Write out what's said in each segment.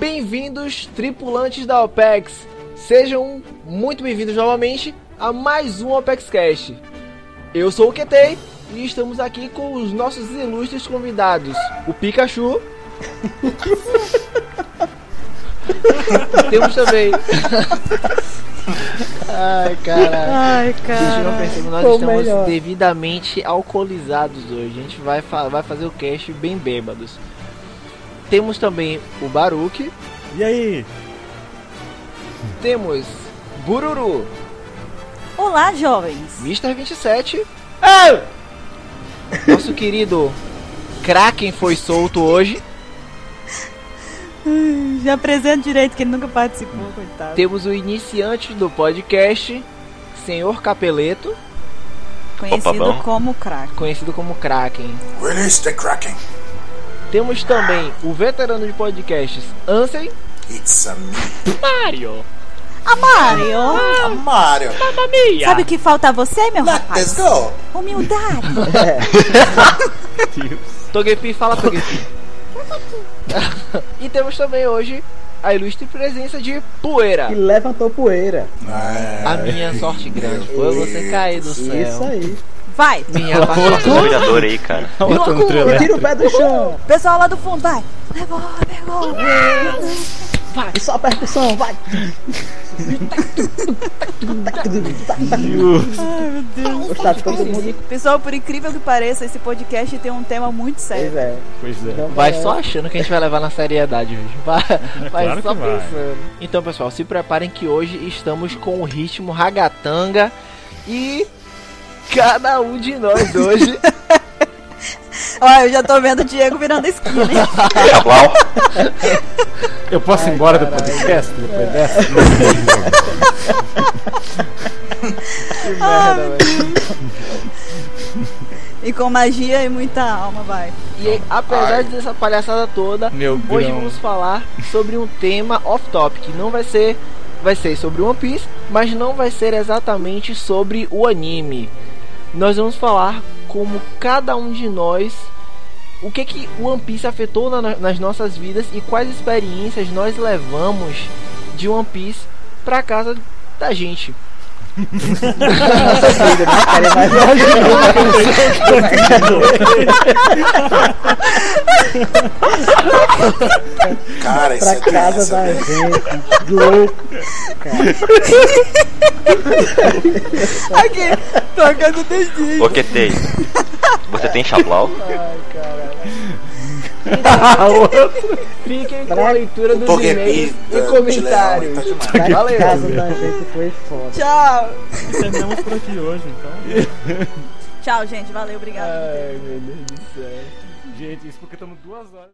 Bem-vindos, tripulantes da OPEX. Sejam muito bem-vindos novamente a mais um OPEX Cast. Eu sou o QT e estamos aqui com os nossos ilustres convidados, o Pikachu. Temos também. Ai, caralho. Ai, cara. nós estamos melhor. devidamente alcoolizados hoje. A gente vai, fa- vai fazer o cast bem bêbados. Temos também o Baruque. E aí? Temos Bururu, Olá, jovens. Mr. 27. Nosso querido Kraken foi solto hoje. Já apresento direito que ele nunca participou, coitado. Temos o iniciante do podcast, Senhor Capeleto, Conhecido Opa, como crack. conhecido como Kraken. Release the Kraken. Temos também o veterano de podcasts, Ansem. It's a me. Mario. Ah, Mario! A Mario. Sabe o que falta a você, meu Let's rapaz? go. Humildade. Togepi, fala Togepi. e temos também hoje a ilustre presença de Poeira. E levantou poeira. A minha sorte grande foi você cair do céu. Isso aí. Vai. Minha vereadores aí, cara. Botando trio E tira elétrico. o pé do chão. Pessoal lá do fundo, vai. Levou, pegou. E só a percussão, vai. Gostar de todo mundo. Pessoal, por incrível que pareça, esse podcast tem um tema muito Pois sério. é. Pois é. Então, Vai vai só achando que a gente vai levar na seriedade hoje. Vai, vai claro só que vai. pensando. Então, pessoal, se preparem que hoje estamos com o ritmo ragatanga e cada um de nós hoje Olha, eu já tô vendo o Diego virando esquina, hein? Chablau. Eu posso ir embora do podcast depois dessa? que merda, velho. E com magia e muita alma, vai. E apesar dessa palhaçada toda, Meu hoje grão. vamos falar sobre um tema off-topic. Não vai ser, vai ser sobre One Piece, mas não vai ser exatamente sobre o anime. Nós vamos falar como cada um de nós, o que que One Piece afetou na- nas nossas vidas e quais experiências nós levamos de One Piece pra casa da gente. Cara, isso pra é casa doença, da gente. Louco. Aqui, tocando desde. Ô, QT. Você tem Chablau? Fiquem com a leitura dos e-mails e de comentários. tá. Valeu! casa da gente foi foda. Tchau. Terminamos por aqui hoje, então. Tchau, gente. Valeu, obrigado. Ai, meu Deus do céu. Gente, isso porque estamos duas horas.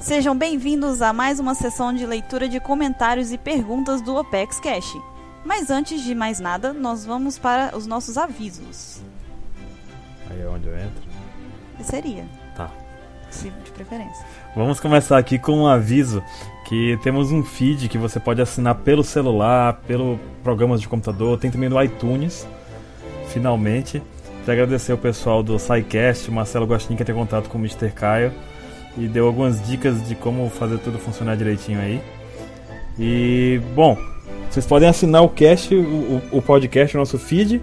Sejam bem-vindos a mais uma sessão de leitura de comentários e perguntas do Opex Cash. Mas antes de mais nada, nós vamos para os nossos avisos. Aí é onde eu entro. Seria, Tá. se de preferência. Vamos começar aqui com um aviso que temos um feed que você pode assinar pelo celular, pelo programas de computador, tem também no iTunes. Finalmente, quero agradecer ao pessoal do SciCast, o Marcelo Gostin que tem contato com o Mr. Caio e deu algumas dicas de como fazer tudo funcionar direitinho aí. E bom, vocês podem assinar o cast, o, o- podcast, o nosso feed.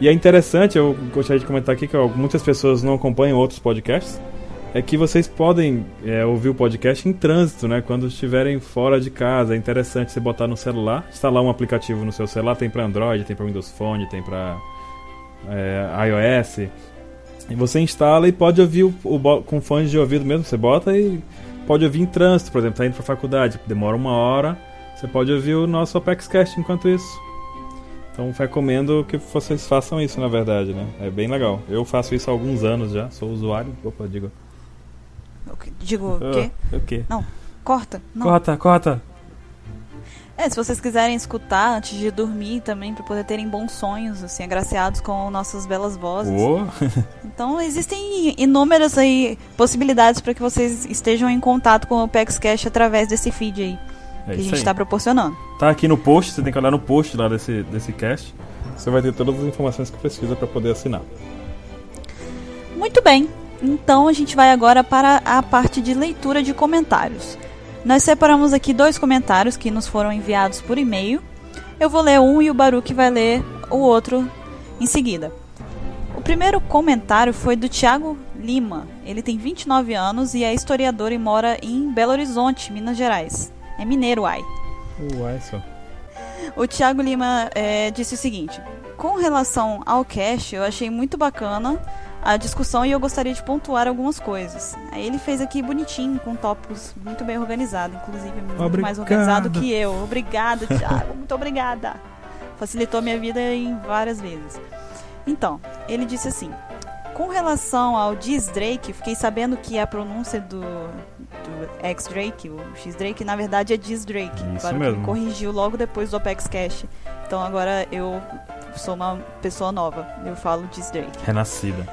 E é interessante, eu gostaria de comentar aqui que muitas pessoas não acompanham outros podcasts é que vocês podem é, ouvir o podcast em trânsito, né? Quando estiverem fora de casa. É interessante você botar no celular, instalar um aplicativo no seu celular. Tem para Android, tem para Windows Phone, tem para iOS. E você instala e pode ouvir o, o com fones de ouvido mesmo. Você bota e pode ouvir em trânsito, por exemplo, tá indo para faculdade, demora uma hora. Você pode ouvir o nosso ApexCast enquanto isso. Então recomendo que vocês façam isso, na verdade, né? É bem legal. Eu faço isso há alguns anos já, sou usuário. Opa, digo. Digo, o quê? Ah, o quê? Corta? Não. Corta, corta. É, se vocês quiserem escutar antes de dormir também, para poder terem bons sonhos, assim, agraciados com nossas belas vozes. Uou. Então existem inúmeras aí possibilidades para que vocês estejam em contato com o Pex Cash através desse feed aí É que a gente está proporcionando. Tá aqui no post, você tem que olhar no post lá desse, desse cast. Você vai ter todas as informações que precisa para poder assinar. Muito bem, então a gente vai agora para a parte de leitura de comentários. Nós separamos aqui dois comentários que nos foram enviados por e-mail. Eu vou ler um e o Baruque vai ler o outro em seguida. O primeiro comentário foi do Thiago Lima. Ele tem 29 anos e é historiador e mora em Belo Horizonte, Minas Gerais. É mineiro, ai. Uai, só. O Thiago Lima é, disse o seguinte: Com relação ao cash, eu achei muito bacana a discussão e eu gostaria de pontuar algumas coisas. Aí ele fez aqui bonitinho, com tópicos muito bem organizados, inclusive muito mais Obrigado. organizado que eu. Obrigada, Thiago, muito obrigada. Facilitou minha vida em várias vezes. Então, ele disse assim: Com relação ao Diz Drake, fiquei sabendo que a pronúncia do, do X Drake, o X Drake, na verdade é Diz Drake. Isso Claro mesmo. corrigiu logo depois do Apex Cash. Então agora eu sou uma pessoa nova. Eu falo Diz Drake. Renascida.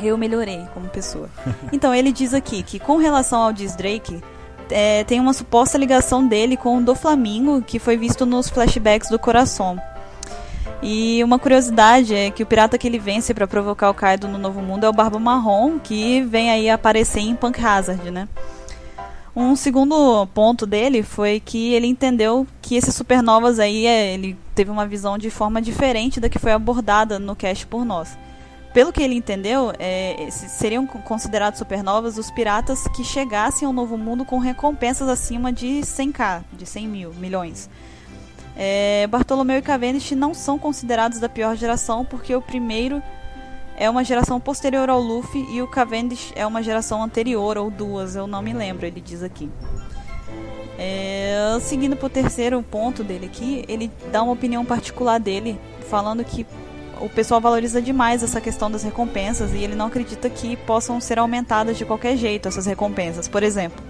Eu melhorei como pessoa. Então ele diz aqui que com relação ao Diz Drake, é, tem uma suposta ligação dele com o do Flamingo, que foi visto nos flashbacks do Coração. E uma curiosidade é que o pirata que ele vence para provocar o Kaido no Novo Mundo é o Barba Marrom, que vem aí aparecer em Punk Hazard, né? Um segundo ponto dele foi que ele entendeu que esses supernovas aí, é, ele teve uma visão de forma diferente da que foi abordada no cast por nós. Pelo que ele entendeu, é, seriam co- considerados supernovas os piratas que chegassem ao Novo Mundo com recompensas acima de 100k, de 100 mil, milhões. É, Bartolomeu e Cavendish não são considerados da pior geração porque o primeiro é uma geração posterior ao Luffy e o Cavendish é uma geração anterior ou duas, eu não me lembro, ele diz aqui. É, seguindo para o terceiro ponto dele aqui, ele dá uma opinião particular dele, falando que o pessoal valoriza demais essa questão das recompensas e ele não acredita que possam ser aumentadas de qualquer jeito essas recompensas. Por exemplo,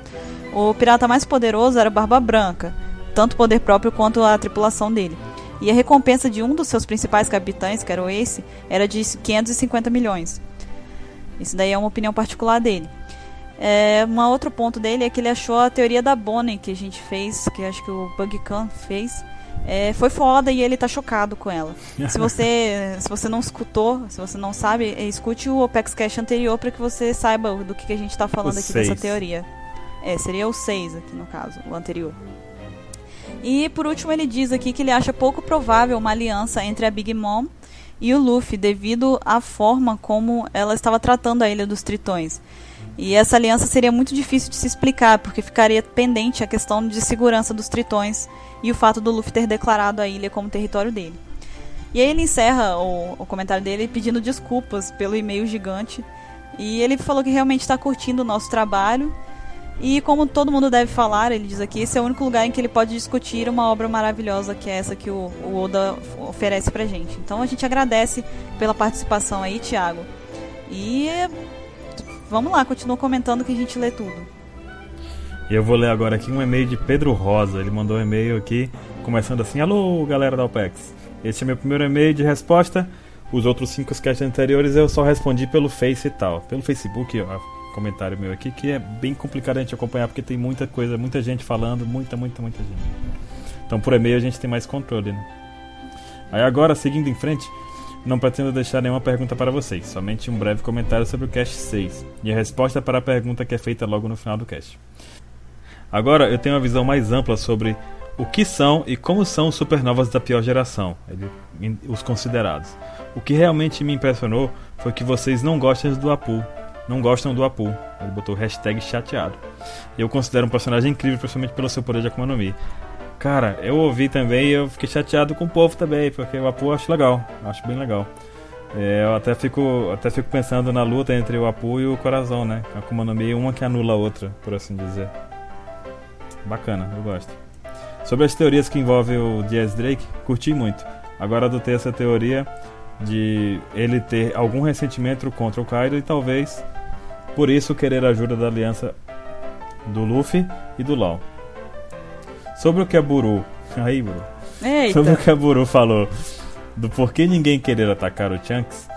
o pirata mais poderoso era Barba Branca, tanto poder próprio quanto a tripulação dele. E a recompensa de um dos seus principais capitães, que era o Ace, era de 550 milhões. Isso daí é uma opinião particular dele. É, um outro ponto dele é que ele achou a teoria da Bonnie que a gente fez, que acho que o Bug Khan fez, é, foi foda e ele tá chocado com ela. Se você, se você não escutou, se você não sabe, é, escute o Opex Cash anterior para que você saiba do que, que a gente tá falando O aqui seis. dessa teoria. É, seria o 6 aqui no caso, o anterior. E por último ele diz aqui que ele acha pouco provável uma aliança entre a Big Mom e o Luffy devido à forma como ela estava tratando a Ilha dos Tritões. E essa aliança seria muito difícil de se explicar, porque ficaria pendente a questão de segurança dos Tritões e o fato do Luffy ter declarado a ilha como território dele. E aí ele encerra o, o comentário dele pedindo desculpas pelo e-mail gigante. E ele falou que realmente está curtindo o nosso trabalho. E como todo mundo deve falar, ele diz aqui, esse é o único lugar em que ele pode discutir uma obra maravilhosa que é essa que o, o Oda oferece pra gente. Então a gente agradece pela participação aí, Thiago. E vamos lá, continua comentando que a gente lê tudo. E eu vou ler agora aqui um e-mail de Pedro Rosa. Ele mandou um e-mail aqui, começando assim: Alô, galera da OPEX. Este é meu primeiro e-mail de resposta. Os outros cinco sketches anteriores eu só respondi pelo Face e tal. Pelo Facebook, ó, comentário meu aqui, que é bem complicado a gente acompanhar, porque tem muita coisa, muita gente falando, muita, muita, muita gente. Então por e-mail a gente tem mais controle, né? Aí agora, seguindo em frente, não pretendo deixar nenhuma pergunta para vocês, somente um breve comentário sobre o Cast 6 e a resposta para a pergunta que é feita logo no final do cast. Agora eu tenho uma visão mais ampla sobre o que são e como são os supernovas da pior geração, em- os considerados. O que realmente me impressionou foi que vocês não gostam do Apu. Não gostam do Apu. Ele botou hashtag chateado. Eu considero um personagem incrível, principalmente pelo seu poder de Akuma no Mi. Cara, eu ouvi também e eu fiquei chateado com o povo também, porque o Apu eu acho legal, eu acho bem legal. É, eu até fico, até fico pensando na luta entre o Apu e o Corazão, né? A Akuma no Mi, uma que anula a outra, por assim dizer. Bacana, eu gosto. Sobre as teorias que envolvem o Diaz Drake, curti muito. Agora adotei essa teoria de ele ter algum ressentimento contra o Kaido e talvez por isso querer a ajuda da aliança do Luffy e do Law. Sobre o que a Buru. Aí, Buru. Sobre o Eita, que a Buru falou do porquê ninguém querer atacar o Chunks,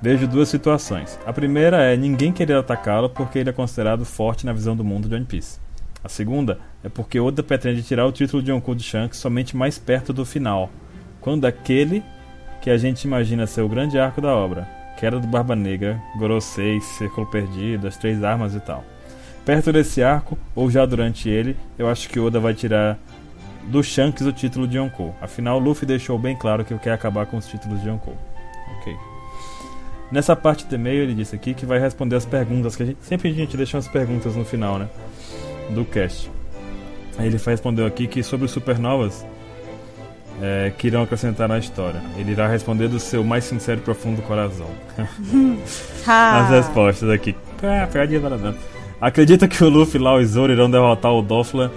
vejo duas situações. A primeira é ninguém querer atacá-lo porque ele é considerado forte na visão do mundo de One Piece. A segunda é porque Oda pretende tirar o título de Yonkou de Shanks somente mais perto do final, quando aquele que a gente imagina ser o grande arco da obra, queda do Barba Negra, Gorosei, Círculo Perdido, as três armas e tal. Perto desse arco, ou já durante ele, eu acho que Oda vai tirar do Shanks o título de Yonkou. Afinal, Luffy deixou bem claro que quer acabar com os títulos de Yonkou. Ok. Nessa parte do e-mail ele disse aqui que vai responder as perguntas, que a gente, sempre a gente deixa umas perguntas no final, né? Do cast. Ele respondeu aqui que sobre os supernovas é, que irão acrescentar na história. Ele irá responder do seu mais sincero e profundo coração. As respostas aqui. Ah, pegadinha da Nanã. Acredita que o Luffy, Lau e Zoro irão derrotar o Dofla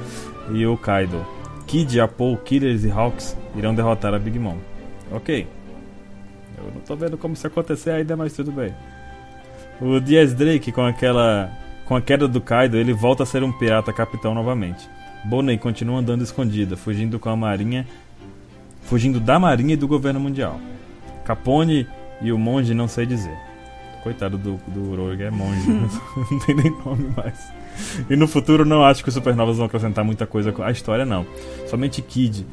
e o Kaido. Kid, Apo, Killers e Hawks irão derrotar a Big Mom. Ok. Eu não tô vendo como isso acontecer ainda, mas tudo bem. O Diaz Drake, com aquela. Com a queda do Kaido, ele volta a ser um pirata capitão novamente. Bonnie continua andando escondida, fugindo com a marinha. Fugindo da marinha e do governo mundial. Capone e o monge não sei dizer. Coitado do, do Rogue, é monge. não tem nem nome mais. E no futuro não acho que os supernovas vão acrescentar muita coisa à história, não. Somente Kid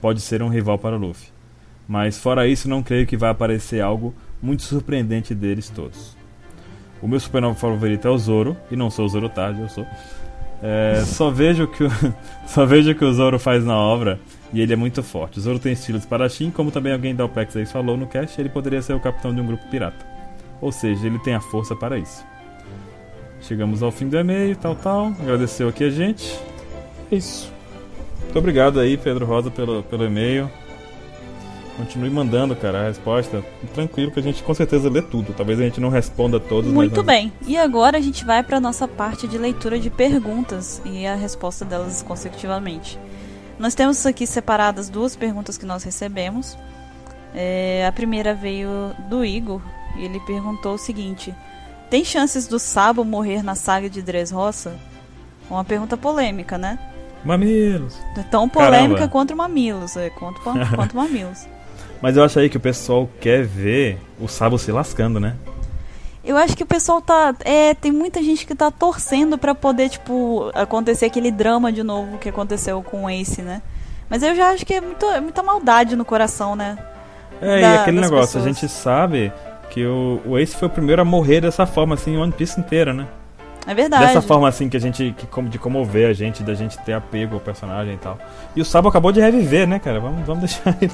pode ser um rival para o Luffy. Mas fora isso, não creio que vai aparecer algo muito surpreendente deles todos. O meu supernova favorito é o Zoro, e não sou o Zoro tarde, eu sou. É, só vejo que o, só vejo que o Zoro faz na obra e ele é muito forte. O Zoro tem estilo espadachim, como também alguém da OPEX aí falou no cast, ele poderia ser o capitão de um grupo pirata. Ou seja, ele tem a força para isso. Chegamos ao fim do e-mail, tal, tal. Agradeceu aqui a gente. É isso. Muito obrigado aí, Pedro Rosa, pelo, pelo e-mail. Continue mandando, cara, a resposta. Tranquilo que a gente com certeza lê tudo. Talvez a gente não responda todos, Muito bem. E agora a gente vai para nossa parte de leitura de perguntas e a resposta delas consecutivamente. Nós temos aqui separadas duas perguntas que nós recebemos. É, a primeira veio do Igor e ele perguntou o seguinte: Tem chances do Sabo morrer na saga de Dressrosa? Uma pergunta polêmica, né? Mamilos. Tão polêmica Caramba. quanto o Mamilos, é, quanto, quanto o Mamilos. Mas eu acho aí que o pessoal quer ver o Sabo se lascando, né? Eu acho que o pessoal tá. É, tem muita gente que tá torcendo pra poder, tipo, acontecer aquele drama de novo que aconteceu com o Ace, né? Mas eu já acho que é, muito, é muita maldade no coração, né? É, Da- e aquele negócio, a pessoas. gente sabe que o, o Ace foi o primeiro a morrer dessa forma, assim, One Piece inteira, né? É verdade. Dessa forma, assim, que a gente. Que, de comover a gente, da gente ter apego ao personagem e tal. E o Sabo acabou de reviver, né, cara? Vamos, vamos deixar ele.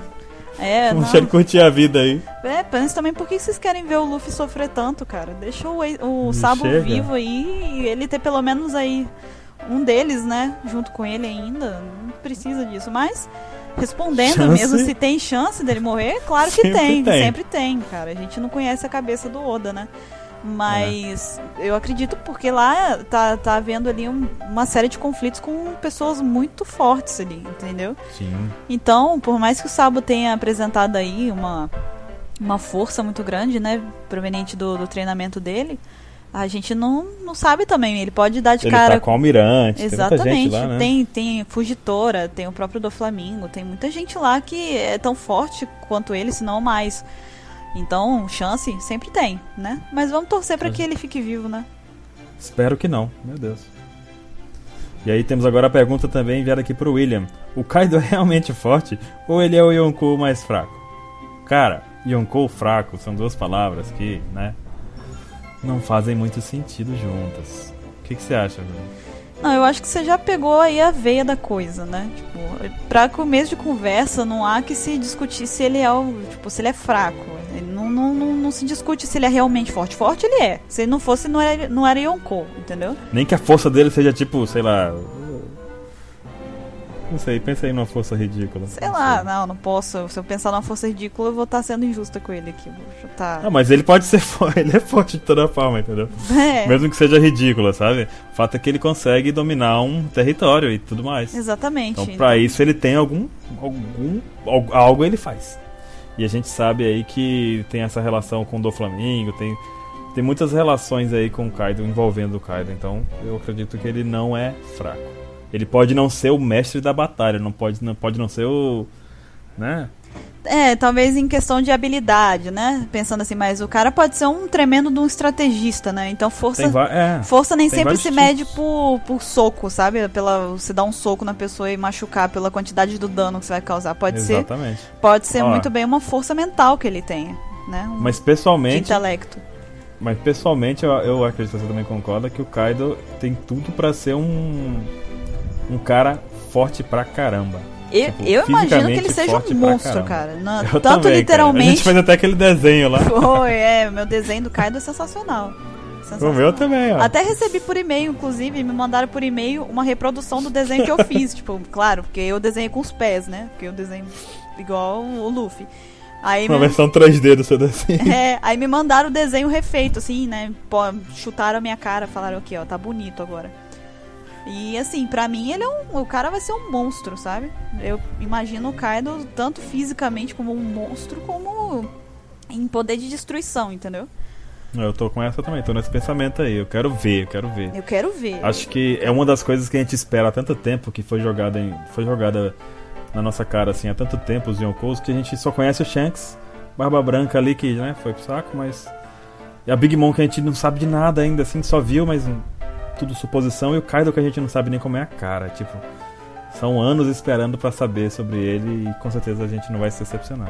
É, não. deixar curtir a vida aí. É, mas também por que vocês querem ver o Luffy sofrer tanto, cara? Deixa o, o Sabo chega. vivo aí e ele ter pelo menos aí um deles, né? Junto com ele ainda. Não precisa disso. Mas, respondendo Chance? mesmo se tem chance dele morrer, claro que tem, tem. Sempre tem, cara. A gente não conhece a cabeça do Oda, né? Mas eu acredito porque lá tá, tá havendo ali um- uma série de conflitos com pessoas muito fortes ali, entendeu? Sim. Então, por mais que o Sabo tenha apresentado aí uma, uma força muito grande, né, proveniente do, do treinamento dele, a gente não, não sabe também. Ele pode dar de Ele cara. tá com o Almirante, tem Exatamente. gente lá, né? tem, tem Fugitora, tem o próprio do Flamingo, tem muita gente lá que é tão forte quanto ele, se não mais. Então, chance sempre tem, né? Mas vamos torcer pra que ele fique vivo, né? Espero que não, meu Deus. E aí temos agora a pergunta também enviada aqui pro William. O Kaido é realmente forte ou ele é o Yonkou mais fraco? Cara, Yonkou fraco são duas palavras que, né, não fazem muito sentido juntas. O que, que você acha, Bruno? Não, eu acho que você já pegou aí a veia da coisa, né? Tipo, pra começo de conversa, não há que se discutir se ele é o, tipo, se ele é fraco. Não, não, não, não se discute se ele é realmente forte. Forte ele é. Se ele não fosse, não era, não era Yonkou, entendeu? Nem que a força dele seja tipo, sei lá. Não sei, pensa aí numa força ridícula. Sei lá, não, não posso. Se eu pensar numa força ridícula, eu vou estar sendo injusta com ele aqui. Vou chutar. Ah, mas ele pode ser forte, ele é forte de toda forma, entendeu? É, Mesmo que seja ridícula, sabe? O fato é que ele consegue dominar um território e tudo mais. exatamente. Então, pra isso, ele tem algum, algum. al- Algo ele faz. E a gente sabe aí que tem essa relação com o do Flamengo, tem, tem muitas relações aí com o Kaido, envolvendo o Kaido. Então, eu acredito que ele não é fraco. Ele pode não ser o mestre da batalha, não pode não, pode não ser o. Né? É, talvez em questão de habilidade, né? Pensando assim, mas o cara pode ser um tremendo de um estrategista, né? Então força. É. Força nem sempre se tipos. mede por, por soco, sabe? Pela você dar um soco na pessoa e machucar pela quantidade do dano que você vai causar. Pode ser, Exatamente. pode ser Ó. muito bem uma força mental que ele tenha. né? Um Mas de pessoalmente, intelecto. mas pessoalmente eu, eu acredito que você também concorda que o Kaido tem tudo pra ser um um cara forte pra caramba. Eu, Tipo, eu imagino que ele seja um monstro, cara. Na- tanto também, cara. A literalmente. gente fez até aquele desenho lá. Foi, é, meu desenho do Kaido é sensacional. O meu também, ó. Até recebi por e-mail, inclusive, me mandaram por e-mail uma reprodução do desenho que eu fiz. tipo, claro, porque eu desenhei com os pés, né? Porque eu desenho igual o Luffy. Aí Uma me, versão 3D do seu desenho. é, aí me mandaram o desenho refeito, assim, né? Pô, chutaram a minha cara, falaram aqui, ó, tá bonito agora. E assim, pra mim ele é um. O cara vai ser um monstro, sabe? Eu imagino o Kaido tanto fisicamente como um monstro, como em poder de destruição, entendeu? Eu tô com essa também, tô nesse pensamento aí. Eu quero ver, eu quero ver. Eu quero ver. Acho que é uma das coisas que a gente espera há tanto tempo que foi jogada em, foi jogada na nossa cara assim há tanto tempo os Yonkous que a gente só conhece o Shanks, Barba Branca ali que, né, foi pro saco, mas e a Big Mom que a gente não sabe de nada ainda assim, só viu, mas tudo suposição e o Kaido que a gente não sabe nem como é a cara, tipo, são anos esperando pra saber sobre ele e com certeza a gente não vai se decepcionar.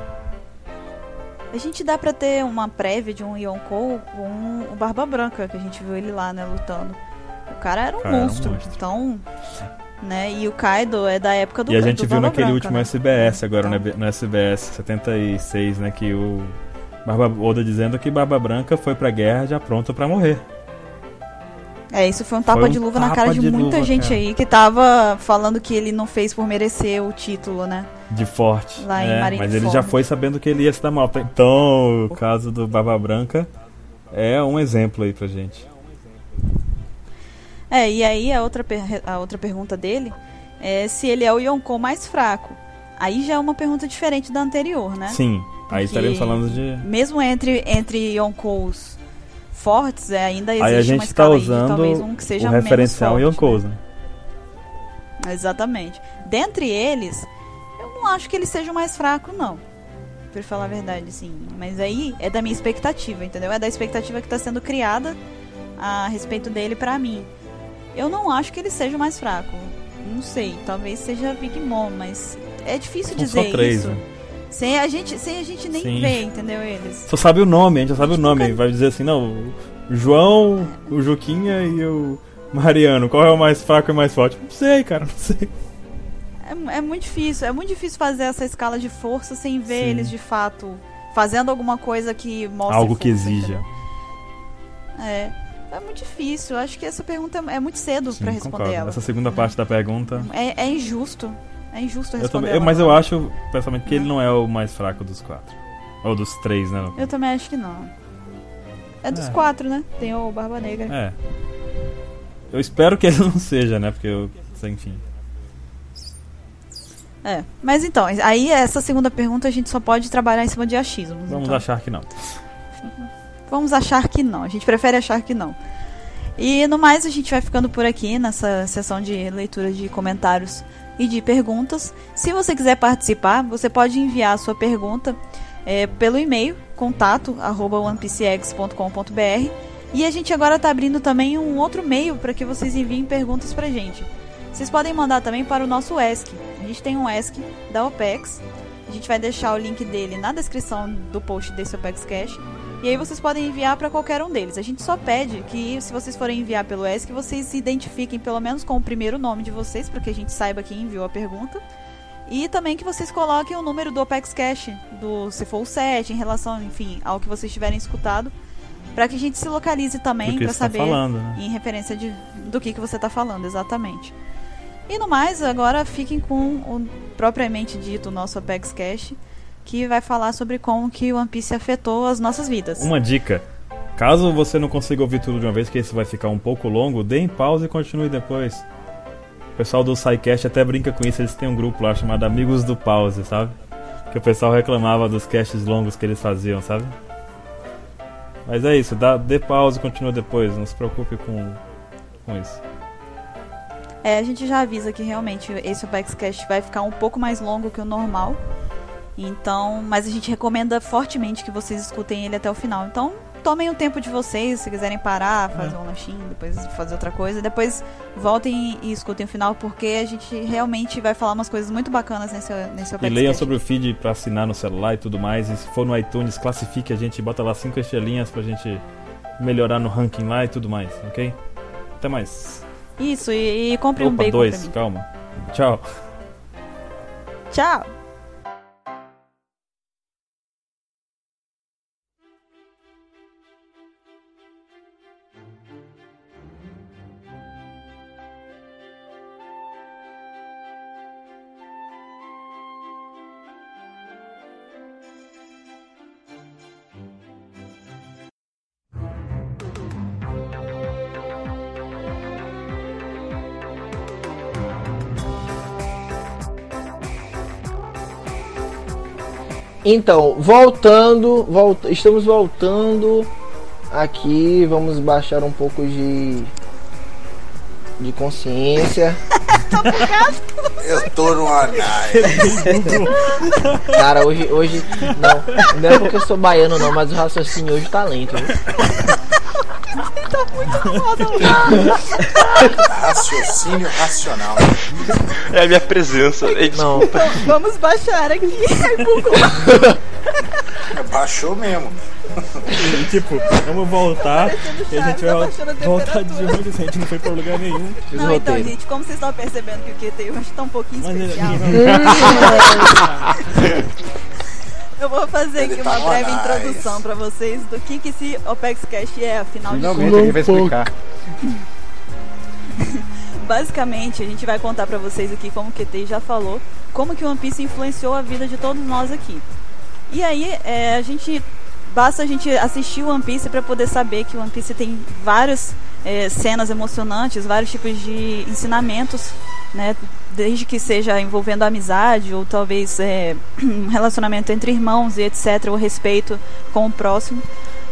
A gente dá pra ter uma prévia de um Yonkou com o Barba Branca, que a gente viu ele lá, né, lutando. O cara era um, Cara, era um monstro, monstro. Então, né, e o Kaido é da época do e a gente viu naquele Branca, último né? SBS agora, Então, né, no SBS 76, né, que o Barba Oda dizendo que Barba Branca foi pra guerra já pronto pra morrer. É, isso foi um tapa Foi de luva na tapa cara de, de muita luva, gente cara. aí que tava falando que ele não fez por merecer o título, né? De forte. Lá em é, Marineford. mas ele já foi sabendo que ele ia se dar mal. Então, o caso do Barba Branca é um exemplo aí pra gente. É, e aí a outra, a outra pergunta dele é se ele é o Yonkou mais fraco. Aí já é uma pergunta diferente da anterior, né? Sim, aí estaremos falando de. Mesmo entre, entre Yonkous fortes, é, ainda existe Aí a uma gente tá escala de usando talvez um que seja o referencial menos forte, né? Exatamente. Dentre eles, eu não acho que ele seja o mais fraco, não. Pra falar a verdade, sim. Mas aí é da minha expectativa, entendeu? É da expectativa que tá sendo criada a respeito dele pra mim. Eu não acho que ele seja o mais fraco. Não sei, talvez seja Big Mom, mas é difícil São dizer só três, isso. né? Sem a gente, sem a gente nem Sim. ver, entendeu? Eles. Só sabe o nome, a gente já sabe o nome. nunca- Vai dizer assim, não, o João, o Juquinha e o Mariano. Qual é o mais fraco e mais forte? Não sei, cara, não sei. É, é muito difícil, é muito difícil fazer essa escala de força sem ver Sim. eles de fato fazendo alguma coisa que mostre Algo que força, exija. entendeu? É, é muito difícil. Acho que essa pergunta é muito cedo pra responder concordo. ela. Essa segunda parte da pergunta. É, é injusto. É injusto Eu responder. também, eu- mas eu acho, pessoalmente, que ele não é o mais fraco dos quatro. Ou dos três, né? Eu também acho que não. É dos É. quatro, né? Tem o Barba Negra. É. Eu espero que ele não seja, né? Porque eu. Enfim. É. Mas então, aí essa segunda pergunta a gente só pode trabalhar em cima de achismos. Vamos então. achar que não. Vamos achar que não. A gente prefere achar que não. E no mais, a gente vai ficando por aqui nessa sessão de leitura de comentários e de perguntas. Se você quiser participar, você pode enviar a sua pergunta é, pelo e-mail contato arroba e a gente agora está abrindo também um outro meio para que vocês enviem perguntas para gente. Vocês podem mandar também para o nosso ESC. A gente tem um ESC da OPEX. A gente vai deixar o link dele na descrição do post desse OPEX Cash. E aí vocês podem enviar para qualquer um deles. A gente só pede que, se vocês forem enviar pelo ESC, vocês se identifiquem pelo menos com o primeiro nome de vocês, para que a gente saiba quem enviou a pergunta. E também que vocês coloquem o número do Opex Cash, do se for o 7, em relação, enfim, ao que vocês tiverem escutado, para que a gente se localize também para tá saber falando, né? em referência de, do que, que você está falando, exatamente. E no mais, agora fiquem com o propriamente dito nosso Apex Cash, que vai falar sobre como que o One Piece afetou as nossas vidas. Uma dica. Caso você não consiga ouvir tudo de uma vez, que esse vai ficar um pouco longo, dê em pausa e continue depois. O pessoal do SciCast até brinca com isso, eles têm um grupo lá chamado Amigos do Pause, sabe? Que o pessoal reclamava dos casts longos que eles faziam, sabe? Mas é isso, dá, dê pausa e continua depois, não se preocupe com, com isso. É, a gente já avisa que realmente esse Cash vai ficar um pouco mais longo que o normal. Então, mas a gente recomenda fortemente que vocês escutem ele até o final. Então, tomem o tempo de vocês, se quiserem parar, fazer um lanchinho, depois fazer outra coisa. Depois voltem e escutem o final, porque a gente realmente vai falar umas coisas muito bacanas nesse, nesse E leiam sobre o feed pra assinar no celular e tudo mais. E se for no iTunes, classifique a gente, bota lá cinco estrelinhas pra gente melhorar no ranking lá e tudo mais, ok? Até mais. Isso, e, e compre um Opa, bacon dois, calma. Tchau. Tchau! Então, voltando, volta, estamos voltando aqui, vamos baixar um pouco de de consciência. Eu tô no anais. Cara, hoje hoje não, não é porque eu sou baiano não, mas o raciocínio hoje tá lento. viu? Raciocínio racional. É a minha presença. É. Não, Vamos baixar aqui. Baixou mesmo. E, tipo, vamos voltar Parecendo e a gente vai a voltar de ônibus, a gente não foi pra lugar nenhum. Não, então, gente, como vocês estão percebendo que o QT hoje tá um pouquinho Mas ele- especial, eu vou fazer Ele aqui tá uma no breve introdução pra vocês do que, que esse Opex Cash é, afinal de Finalmente contas. alguém vai explicar. Basicamente, a gente vai contar pra vocês aqui, como o QT já falou, como que o One Piece influenciou a vida de todos nós aqui. E aí, é, a gente basta a gente assistir o One Piece pra poder saber que o One Piece tem várias é, cenas emocionantes, vários tipos de ensinamentos, né? Desde que seja envolvendo amizade ou talvez é, um relacionamento entre irmãos e etc, o respeito com o próximo.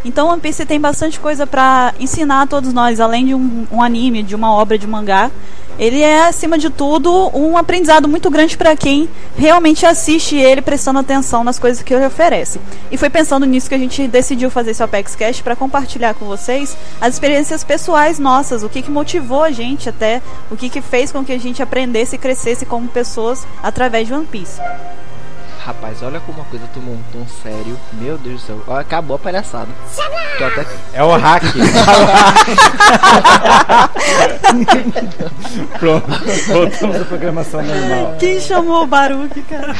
Então One Piece tem bastante coisa pra ensinar a todos nós, além de um, um anime, de uma obra de mangá. Ele é, acima de tudo, um aprendizado muito grande pra quem realmente assiste ele prestando atenção nas coisas que ele oferece. E foi pensando nisso que a gente decidiu fazer esse Apex Cash para compartilhar com vocês as experiências pessoais nossas, o que, que motivou a gente até, o que, que fez com que a gente aprendesse e crescesse como pessoas através de One Piece. Rapaz, olha como a coisa tomou um tom sério. Meu Deus do céu. Ó, Acabou a palhaçada. Tô até... É o hack. Pronto. Voltamos à programação normal. Quem chamou o Baruque, cara?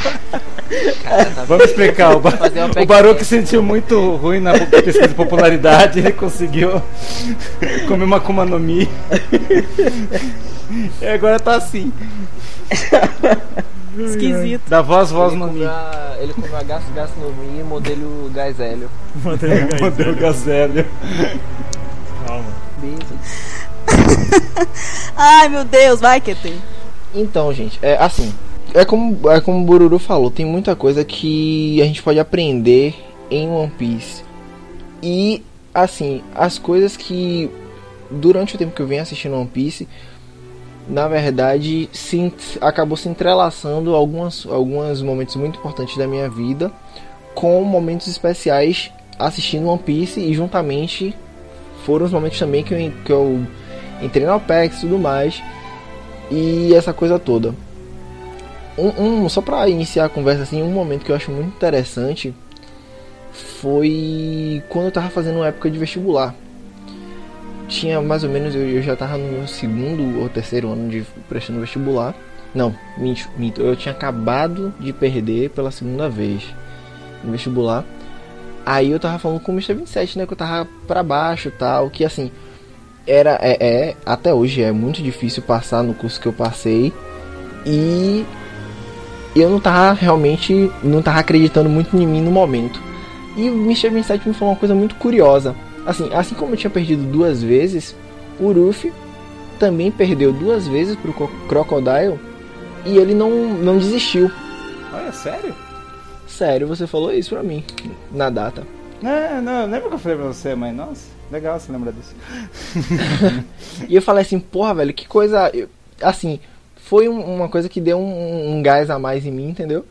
Cara, tá Vamos explicar. O, ba o Baruch sentiu muito ruim na pesquisa de popularidade. Ele conseguiu comer uma Kuma no Mi. E agora tá assim. Esquisito. Da voz, voz Ele no Mi. ele comeu a gás, gás no Mi, modelo gás hélio. Modelo Gazélio. Calma. Ai, meu Deus, vai, QT. Então, gente, é assim. É como, é como o Bururu falou, tem muita coisa que a gente pode aprender em One Piece. E, assim, as coisas que durante o tempo que eu venho assistindo One Piece, na verdade, se, acabou se entrelaçando algumas, alguns momentos muito importantes da minha vida com momentos especiais assistindo One Piece e juntamente foram os momentos também que eu, que eu entrei na OPEX e tudo mais e essa coisa toda. Um, um- só para iniciar a conversa assim, um momento que eu acho muito interessante foi quando eu tava fazendo uma época de vestibular. Tinha mais ou menos, eu, eu já tava no meu segundo ou terceiro ano de prestando vestibular. Não, minto, minto, eu tinha acabado de perder pela segunda vez no vestibular. Aí eu tava falando com o Mr. 27, né, que eu tava pra baixo e tal, que assim, era é, é até hoje é muito difícil passar no curso que eu passei e eu não tava realmente não tava acreditando muito em mim no momento. E o Mr. 27 me falou uma coisa muito curiosa. Assim, assim como eu tinha perdido duas vezes, o Ruffy também perdeu duas vezes pro Co- Crocodile e ele não, não desistiu. Olha, sério? Sério, você falou isso pra mim na data. Não, não, lembra que eu falei pra você, mas nossa, legal você lembrar disso. E eu falei assim, porra, velho, que coisa. eu- Assim, foi um- uma coisa que deu um, um gás a mais em mim, entendeu?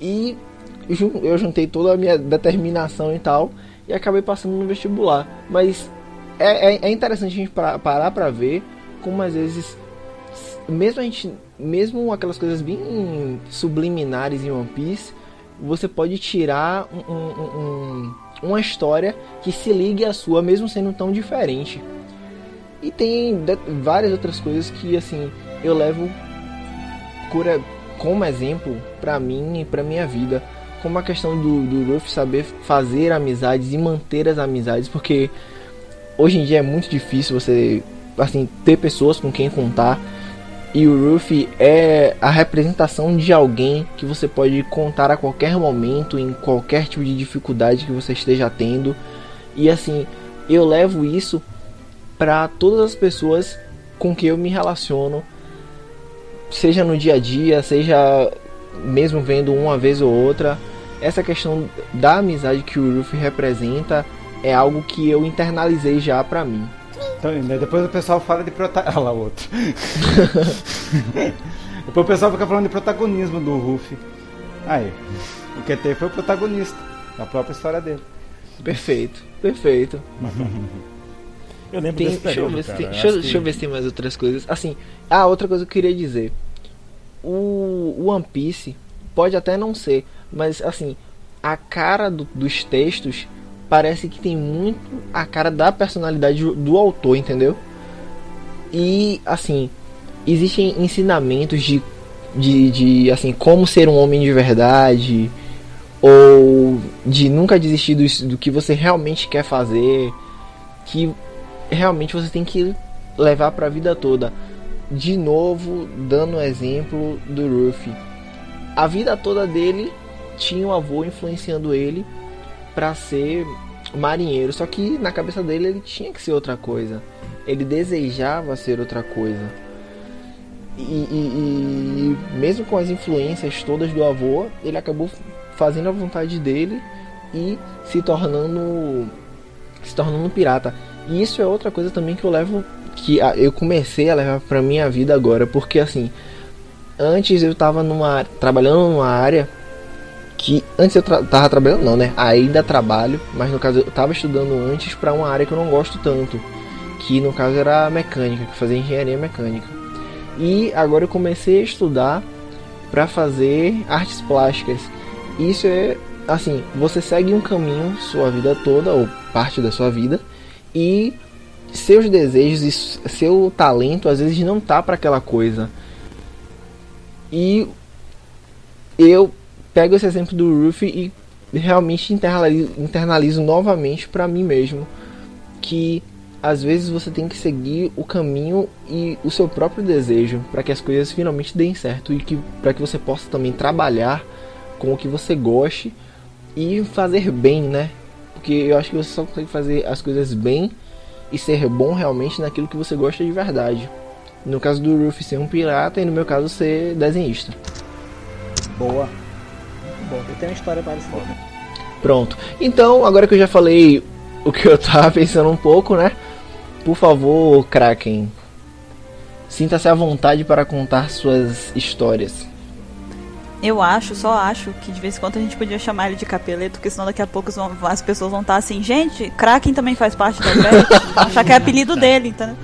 E eu juntei toda a minha determinação e tal. E acabei passando no vestibular. Mas é, é, é interessante a gente pra- parar pra ver como às vezes, mesmo a gente, mesmo aquelas coisas bem subliminares em One Piece, você pode tirar um- um- um- uma história que se ligue à sua, mesmo sendo tão diferente. E tem várias outras coisas que assim eu levo cura como exemplo pra mim e pra minha vida, como a questão do, do Ruff saber fazer amizades e manter as amizades, porque hoje em dia é muito difícil você assim ter pessoas com quem contar. E o Ruffy é a representação de alguém que você pode contar a qualquer momento, em qualquer tipo de dificuldade que você esteja tendo. E assim, eu levo isso para todas as pessoas com que eu me relaciono, seja no dia a dia, seja mesmo vendo uma vez ou outra. Essa questão da amizade que o Ruffy representa é algo que eu internalizei já pra mim. Então, né, depois o pessoal fala de protagonismo. Olha lá outro. depois o pessoal fica falando de protagonismo do Ruffy. Aí, o QT foi o protagonista da própria história dele. Perfeito, perfeito. Eu lembro Tem, desse deixa, eu período, ver se cara. tem, deixa, eu- acho deixa eu que- ver se tem mais outras coisas. Assim, ah, outra coisa que eu queria dizer. O, One Piece pode até não ser, mas assim, a cara do- dos textos parece que tem muito a cara da personalidade do, do autor, entendeu? E assim, existem ensinamentos de, de, de assim, como ser um homem de verdade, ou de nunca desistir do, do que você realmente quer fazer, que realmente você tem que levar para a vida toda. De novo, dando o exemplo do Ruffy. A vida toda dele tinha um avô influenciando ele para ser marinheiro, só que na cabeça dele ele tinha que ser outra coisa. Ele desejava ser outra coisa. E, e- e mesmo com as influências todas do avô, ele acabou fazendo a vontade dele e se tornando se tornando pirata. E isso é outra coisa também que eu levo que eu comecei a levar pra minha vida agora, porque assim, antes eu tava numa trabalhando numa área que antes eu tra tava trabalhando não, né? Ainda trabalho, mas no caso eu tava estudando antes pra uma área que eu não gosto tanto, que no caso era mecânica, que fazia engenharia mecânica. E agora eu comecei a estudar pra fazer artes plásticas. Isso é assim, você segue um caminho sua vida toda ou parte da sua vida e seus desejos e seu talento às vezes não tá para aquela coisa. E eu pego esse exemplo do Ruffy e realmente internalizo, internalizo novamente para mim mesmo que às vezes você tem que seguir o caminho e o seu próprio desejo para que as coisas finalmente deem certo e que para que você possa também trabalhar com o que você goste e fazer bem, né? Porque eu acho que você só consegue fazer as coisas bem e ser bom realmente naquilo que você gosta de verdade. No caso do Ruffy ser um pirata e no meu caso ser desenhista. Boa. Muito bom. Eu tenho uma história parecida. Pronto. Então, agora que eu já falei o que eu tava pensando um pouco, né? Por favor, Kraken, sinta-se à vontade para contar suas histórias. Eu acho, só acho, que de vez em quando a gente podia chamar ele de capeleto, porque senão daqui a pouco as pessoas vão estar assim, gente, Kraken também faz parte da. Vão achar que é apelido dele, entendeu?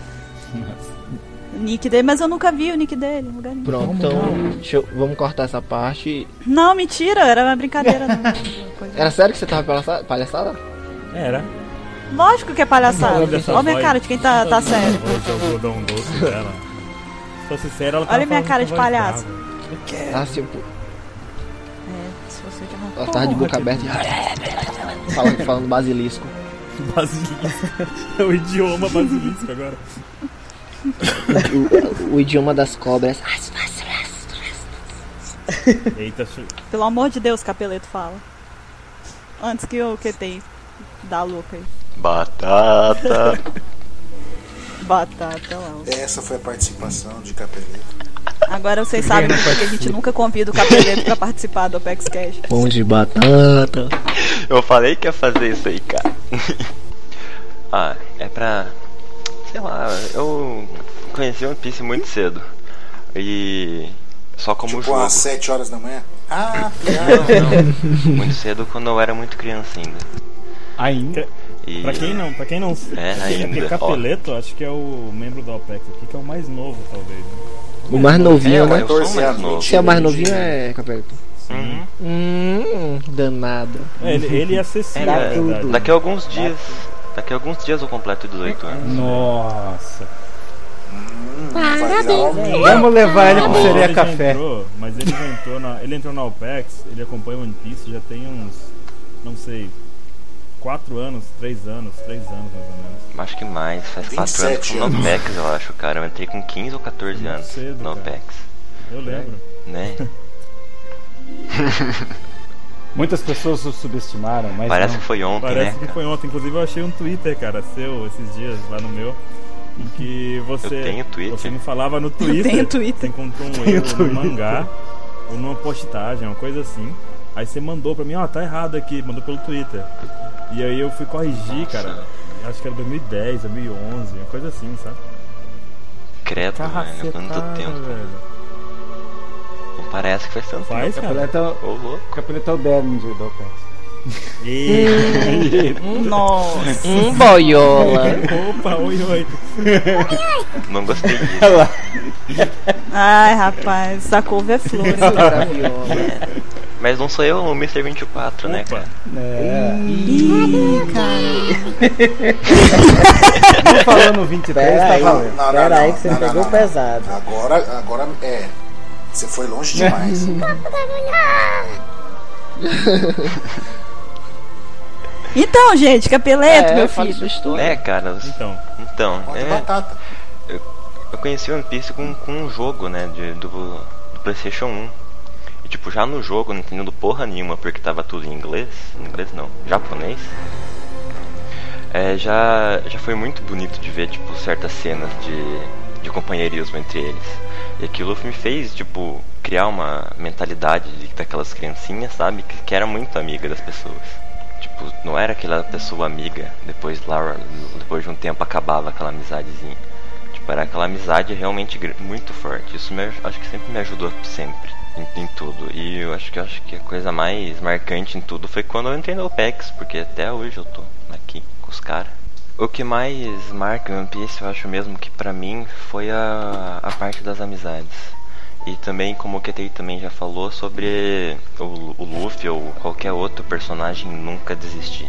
Nick dele, mas eu nunca vi o nick dele lugar nenhum. Pronto, então deixa eu- vamos cortar essa parte. Não, mentira, era uma brincadeira. Não. Era sério que você tava palhaça- palhaçada? Era. Lógico que é palhaçada. Olha minha voz. cara de quem tá, tá sério. Hoje eu vou dar um doce dela. Se fosse sério, ela tava Olha minha cara de palhaço. brava. Ah, sim, pô. Ela tava de boca aberta e falando, falando basilisco. Basilisco. É o idioma basilisco agora. O, o idioma das cobras. Eita, Pelo amor de Deus, Capeleto fala. Antes que o QT dá louca aí. Batata. Batata lá. Essa foi a participação de Capeleto. Agora vocês sabem por que a gente nunca convida o Capeleto pra participar do Apex Cash. Pão de batata. Eu falei que ia fazer isso aí, cara. ah, é pra. Sei lá, eu conheci One Piece muito cedo. E. Só como tipo jogo. às 7 horas da manhã. Ah, Não, não. Muito cedo quando eu era muito criança ainda. Ainda. E... Pra quem não, pra quem não É, ainda. Capeleto, acho que é o membro da OPEX aqui, que é o mais novo, talvez. né? O mais É, novinho, né? eu sou 14 mais novo. Se é o mais novinho, é Capeleto. Uhum. Hum, danado. É, ele, ele é acessível, É, na verdade. Daqui a alguns dias. Daqui a alguns dias eu completo 18 anos. Nossa. Hum, um- Vamos levar ele pro Sereia Café. entrou, mas ele já entrou na, ele entrou na OPEX, ele acompanha One Piece já tem uns, não sei, 4 anos, 3 anos, 3 anos mais ou menos. Acho que mais, faz 4 anos 27 que eu tô no anos. OPEX, eu acho, cara. Eu entrei com 15 ou 14 Muito anos cedo, no cara. OPEX, Eu lembro. né? Muitas pessoas o subestimaram, mas Parece não. que foi ontem, Parece né? que cara? foi ontem, inclusive eu achei um Twitter, cara, seu esses dias lá no meu. Em que você. Eu tenho Twitter. Você me falava no Twitter. tenho Twitter. Você encontrou um erro no mangá, ou numa postagem, uma coisa assim. Aí você mandou pra mim, ó, tá errado aqui, mandou pelo Twitter. E aí eu fui corrigir, cara. Acho que era 2010, 2011, uma coisa assim, sabe? Credo, velho. Quanto Cacetada, tempo. velho. Não parece que faz tanto Faz, tempo. cara. Capeleto, Ô, louco. Capeleto é o Derlinger do. E... Nossa. Um boiola. Opa, oi, oi. Não gostei disso. Olha lá. Ai, rapaz, essa couve é flor. Mas não sou eu o Mr. 24, né, cara? É. Ih, cara. Não falando 23, Pera tá aí, valendo. Não, não, pera não, aí que você não, pegou pesado. Agora, agora é. Você foi longe demais. Então, gente, capeleto, meu fale filho. É, cara. Então, Então, Pode é, batata. eu conheci One Piece com, com um jogo, né, de, do, do Playstation 1. E tipo, já no jogo, não entendendo porra nenhuma, porque tava tudo em inglês. Em inglês não, japonês. É, já, já foi muito bonito de ver, tipo, certas cenas de, de companheirismo entre eles. E aquilo me fez, tipo, criar uma mentalidade de, daquelas criancinhas, sabe? Que, que era muito amiga das pessoas. Tipo, não era aquela pessoa amiga, depois lá, depois de um tempo acabava aquela amizadezinha. Tipo, era aquela amizade realmente muito forte. Isso me, acho que sempre me ajudou sempre em, em tudo. E eu acho que acho que a coisa mais marcante em tudo foi quando eu entrei no OPEX, porque até hoje eu tô aqui com os caras. O que mais marca One Piece, eu acho mesmo que pra mim foi a, a parte das amizades. E também, como o Ketei também já falou, sobre o, o Luffy ou qualquer outro personagem nunca desistir.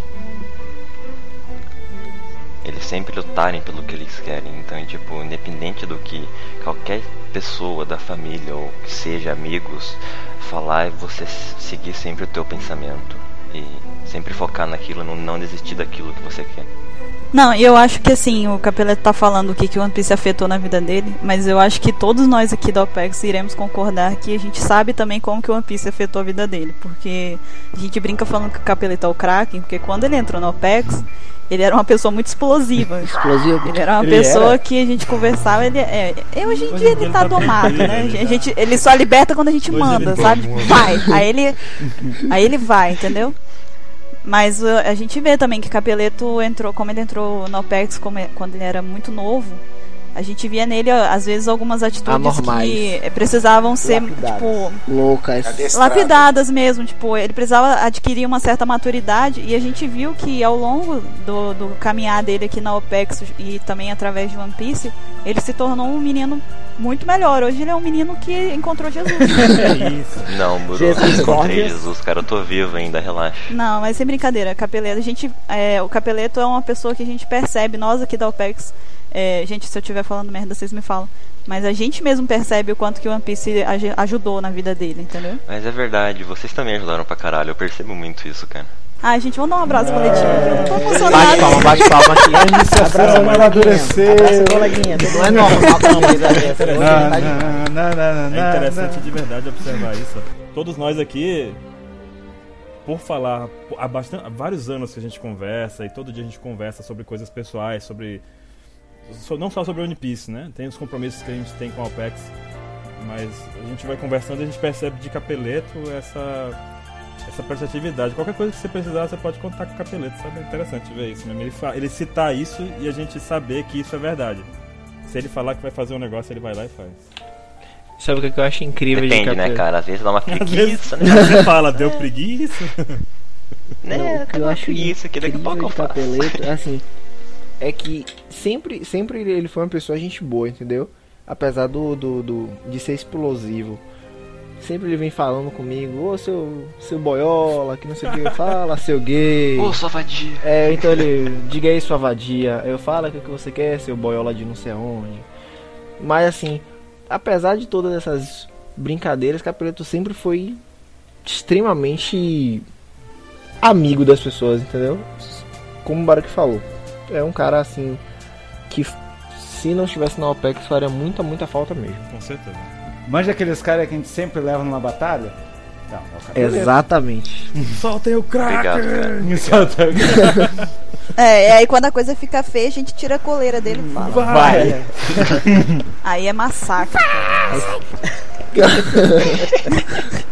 Eles sempre lutarem pelo que eles querem. Então, tipo, independente do que qualquer pessoa da família ou que seja amigos falar, é você seguir sempre o teu pensamento. E sempre focar naquilo, não, não desistir daquilo que você quer. Não, eu acho que assim, o Capeleto tá falando o que, que o One Piece afetou na vida dele, mas eu acho que todos nós aqui da OPEX iremos concordar que a gente sabe também como que o One Piece afetou a vida dele. Porque a gente brinca falando que o Capeleto é o Kraken, porque quando ele entrou na OPEX, ele era uma pessoa muito explosiva. Explosivo. Ele era uma Ele pessoa era? que a gente conversava, ele é. é, Hoje em Hoje dia ele tá tá domado, tranquilo, né? ele A tá- gente, ele só liberta quando a gente Hoje manda, ele sabe? Vai. Aí ele. Aí ele vai, entendeu? Mas uh, a gente vê também que Capeleto entrou, como ele entrou no OPEX como é- quando ele era muito novo, a gente via nele, às vezes, algumas atitudes Anormais. que precisavam ser, Lapidadas. tipo, Loucas. Adestrado. lapidadas mesmo, tipo, ele precisava adquirir uma certa maturidade e a gente viu que ao longo do, do caminhar dele aqui na OPEX e também através de One Piece, ele se tornou um menino muito melhor. Hoje ele é um menino que encontrou Jesus. é isso. Não, Buru, Jesus eu encontrei Borges. Jesus, cara. Eu tô vivo ainda, relaxa. Não, mas sem brincadeira, Capeleto, a gente, é, o Capeleto é uma pessoa que a gente percebe, nós aqui da OPEX, é, gente, se eu estiver falando merda, vocês me falam, mas a gente mesmo percebe o quanto que o One Piece aj- ajudou na vida dele, entendeu? Mas é verdade, vocês também ajudaram pra caralho. Eu percebo muito isso, cara. Ai, gente, vamos dar um abraço coletivo. Eu não tô Bate emocionada. palma, bate palma aqui. Abraço, Abraço, amadurecer. Abraço, coleguinha. Não é normal não tá não, não, não, É interessante de verdade observar isso. Todos nós aqui, por falar, há, bastante, há vários anos que a gente conversa e todo dia a gente conversa sobre coisas pessoais, sobre. So- Não só sobre One Piece, né? Tem os compromissos que a gente tem com a OPEX, mas a gente vai conversando e a gente percebe de capeleto essa, essa prestatividade. Qualquer coisa que você precisar, você pode contar com o capeleto, sabe? É interessante ver isso mesmo. Ele, fa- ele citar isso e a gente saber que isso é verdade. Se ele falar que vai fazer um negócio, ele vai lá e faz. Sabe o que que eu acho incrível de Depende, né, Capeleto? cara? Às vezes dá uma Às vezes preguiça, né? você fala, deu preguiça. Né, que eu uma acho preguiça aqui, daqui a pouco eu de faço. Capeleto, assim, é que sempre, sempre ele- foi uma pessoa gente boa, entendeu? Apesar do, do, do- de ser explosivo. Sempre ele vem falando comigo, ô seu, seu boiola, que não sei o que, fala, seu gay. Ô, sua vadia. É, então ele, diga aí sua vadia. Eu falo o que que você quer, seu boiola de não sei aonde. Mas assim, apesar de todas essas brincadeiras, Capeleto sempre foi extremamente amigo das pessoas, entendeu? Como o Baruch falou. É um cara assim que se não estivesse na OPEX faria muita, muita falta mesmo. Com certeza. Manja aqueles caras que a gente sempre leva numa batalha? Não, é o. Exatamente. Soltem o crack! Cara. Exato. É, e aí quando a coisa fica feia, a gente tira a coleira dele e fala. Vai. Aí é massacre.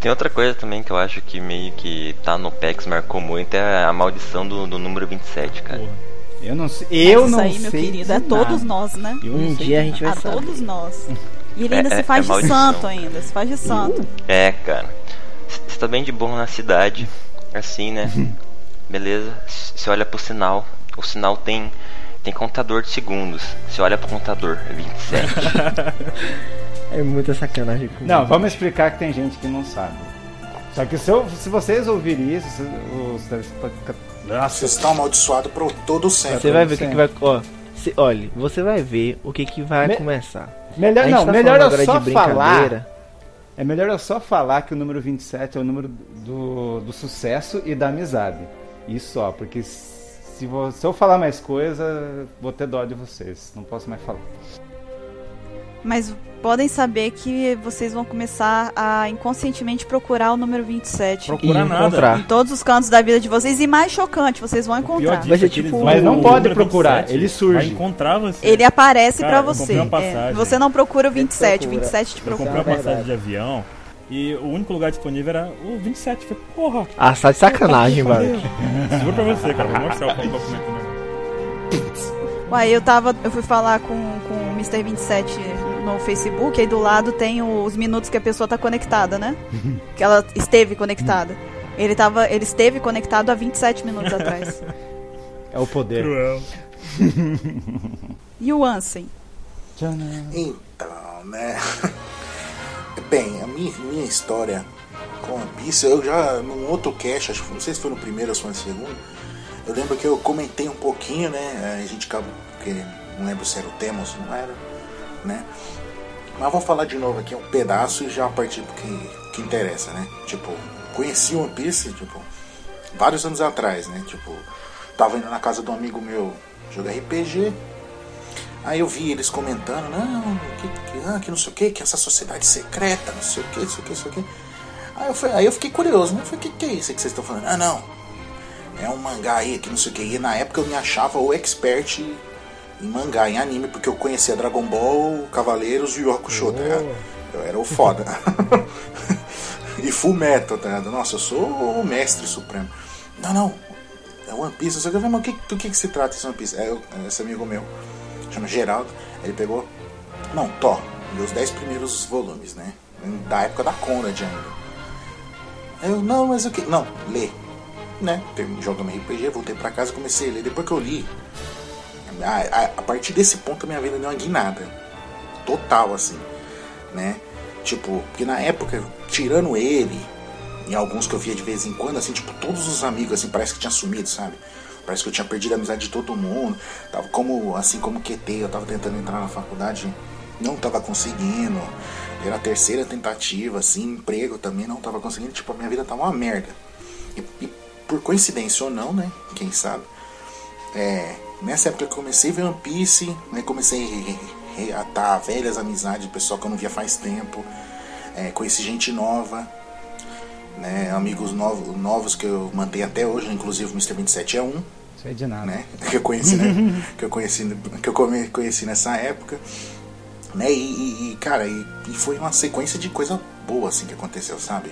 Tem outra coisa também que eu acho que meio que tá no PEX, marcou muito, é a maldição do, do número 27, cara. Porra. Eu não sei. Eu não aí, sei. meu querido, de é todos nós, né? Eu não Um sei dia a gente nada. A vai saber. todos nós. E ele É- ainda é- se faz é de maldição. santo ainda, se faz de santo. É, cara. Você tá bem de boa na cidade, assim, né? Beleza. Você olha pro sinal. O sinal tem tem contador de segundos. Você olha pro contador, 27. É muita sacanagem com Não, vamos explicar que tem gente que não sabe. Só que se, eu- se vocês ouvirem isso, se- os telespectadores. Você está amaldiçoado por todo sempre. Você vai ver o que, que vai. Ó, se, olha, você vai ver o que, que vai Me- começar. Melhor, não, tá melhor eu agora só falar. brincadeira. É melhor eu só falar que o número 27 é o número do, do sucesso e da amizade. Isso só, porque se, se eu falar mais coisa, vou ter dó de vocês. Não posso mais falar. Mas podem saber que vocês vão começar a inconscientemente procurar o número 27. Procura E nada. encontrar. Em todos os cantos da vida de vocês. E mais chocante, vocês vão encontrar. é que eles tipo- vão- Mas não pode procurar, 27 ele surge. Vai encontrar você. Ele aparece eu você. É, você não procura o 27, o procura. 27 te Eu procura. comprei uma é passagem de avião e o único lugar disponível era o 27. Eu Falei, porra, Ah, tá de sacanagem, valeu. mano. Juro pra você, cara. Vou mostrar o documento meu. Ué, eu tava. Eu fui falar com, com o Mr. 27 no Facebook, aí do lado tem os minutos que a pessoa tá conectada, né? que ela esteve conectada. Ele tava. Ele esteve conectado há 27 minutos atrás. É o poder. Cruel. E o Ansem? Então, né? Bem, a minha, minha história com One Piece, eu já num outro cast, acho que não sei se foi no primeiro ou se foi no segundo, eu lembro que eu comentei um pouquinho, né? A gente acabou, porque não lembro se era o tema ou se não era, né? Mas vou falar de novo aqui um pedaço e já partir pro que, que interessa, né? Tipo, conheci One Piece, tipo, vários anos atrás, né? Tipo, tava indo na casa de um amigo meu jogar RPG, Aí eu vi eles comentando, não, que, que, ah, que não sei o que, que essa sociedade secreta, não sei o que, não sei o que, não sei o que. Aí eu, fui- aí eu fiquei curioso, né? Falei, o que, que é isso que vocês estão falando? Ah, não, é um mangá aí, que não sei o que. E na época eu me achava o expert em mangá, em anime, porque eu conhecia Dragon Ball, Cavaleiros e Yu Hakusho, tá ligado? Eu era o foda. e Full Metal, tá ligado? Nossa, eu sou o mestre supremo. Não, não, é One Piece, não sei o que. Mas o que, do que, que se trata esse One Piece? Eu, esse amigo meu chama Geraldo, ele pegou. Não, Thor, meus 10 primeiros volumes, né? Da época da Conrad ainda. Eu, não, mas o que? Não, lê. Né? Jogando RPG, voltei pra casa e comecei a ler. Depois que eu li, a, a, partir desse ponto a minha vida deu uma guinada. Total, assim. Né? Tipo, porque na época, tirando ele, e alguns que eu via de vez em quando, assim, tipo, todos os amigos, assim, parece que tinha sumido, sabe? Parece que eu tinha perdido a amizade de todo mundo. Tava como, assim como QT, eu tava tentando entrar na faculdade, não tava conseguindo. Era a terceira tentativa, assim, emprego também não tava conseguindo. Tipo, a minha vida tava uma merda. E, e por coincidência ou não, né? Quem sabe? É, nessa época eu comecei a ver One Piece, né? Comecei a re- re- reatar velhas amizades, pessoal que eu não via faz tempo. É, conheci gente nova, né? Amigos novos, novos que eu mantenho até hoje, inclusive o Mr. 27 é um Sei de nada. né? Que eu conheci, né? que eu conheci, que eu conheci nessa época, né? E, e- cara, e, e foi uma sequência de coisa boa assim que aconteceu, sabe?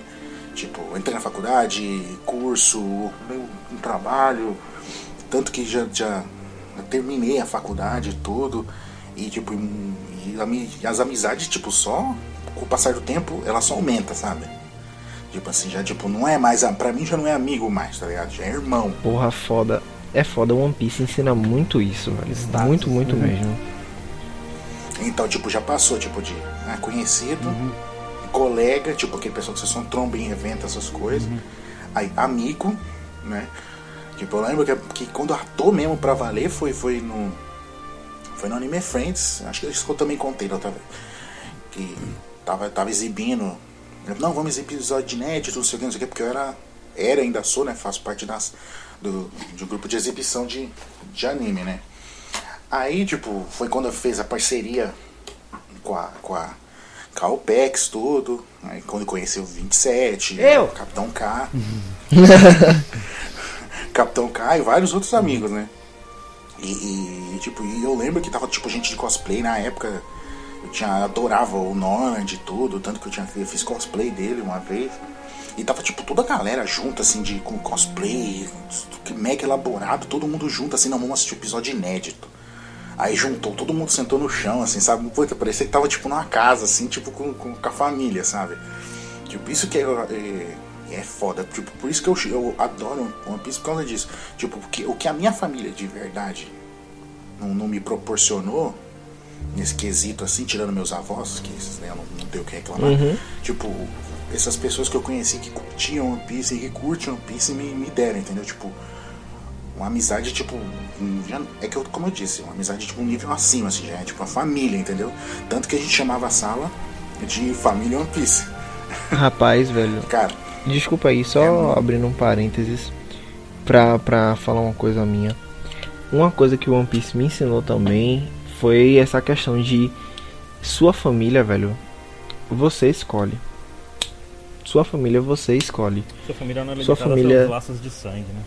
Tipo, entrei na faculdade, curso, meu, um trabalho, tanto que já, já eu terminei a faculdade e tudo e tipo e, as amizades tipo só com o passar do tempo ela só aumenta, sabe? Tipo assim, já tipo, não é mais. Pra mim já não é amigo mais, tá ligado? Já é irmão. Porra, foda. É foda, One Piece ensina muito isso, velho. Status, muito, muito né? mesmo. Então, tipo, já passou, tipo, de né, conhecido, colega, tipo, aquele pessoal que você só tromba em evento, essas coisas. Aí, amigo, né? Tipo, eu lembro que, que quando ator mesmo pra valer foi, foi no. Foi no Anime Friends. Acho que isso que eu também contei da outra vez. Que tava, tava exibindo. Não, vamos exibir episódio inédito, não sei o que, não sei o que, porque eu era. Era, ainda sou, né? Faço parte das, do, de um grupo de exibição de, de anime, né? Aí, tipo, foi quando eu fiz a parceria com a, com a, OPEX, tudo. Aí quando eu conheci o 27, Eu? o Capitão K. Capitão K e vários outros amigos, né? E, e, tipo, e eu lembro que tava tipo gente de cosplay na época. Eu tinha, adorava o Nord e tudo, tanto que eu, tinha, eu fiz cosplay dele uma vez. E tava tipo toda a galera junto, assim, de, com cosplay, mega elaborado, todo mundo junto, assim, não, vamos assistir um episódio inédito. Aí juntou, todo mundo sentou no chão, assim, sabe? Puta, parecia que tava tipo numa casa, assim, tipo com, com, com a família, sabe? Tipo, isso que é, é, é foda. Tipo, por isso que eu, eu adoro One Piece por causa disso. Tipo, porque, o que a minha família de verdade não, não me proporcionou nesse quesito assim, tirando meus avós, que esses, né, eu não, não tenho o que reclamar. Tipo, essas pessoas que eu conheci que curtiam One Piece e que curtem One Piece me, me deram, entendeu? Tipo, uma amizade, tipo, já- é que eu, como eu disse, uma amizade tipo um nível acima, assim, já é tipo uma família, entendeu? Tanto que a gente chamava a sala de família One Piece. Rapaz, velho. Cara, Desculpa aí, só É, abrindo um parênteses pra, pra falar uma coisa minha. Uma coisa que o One Piece me ensinou também foi essa questão de sua família, velho. Você escolhe. Sua família você escolhe. Sua família não é Sua limitada família- laços de sangue, né?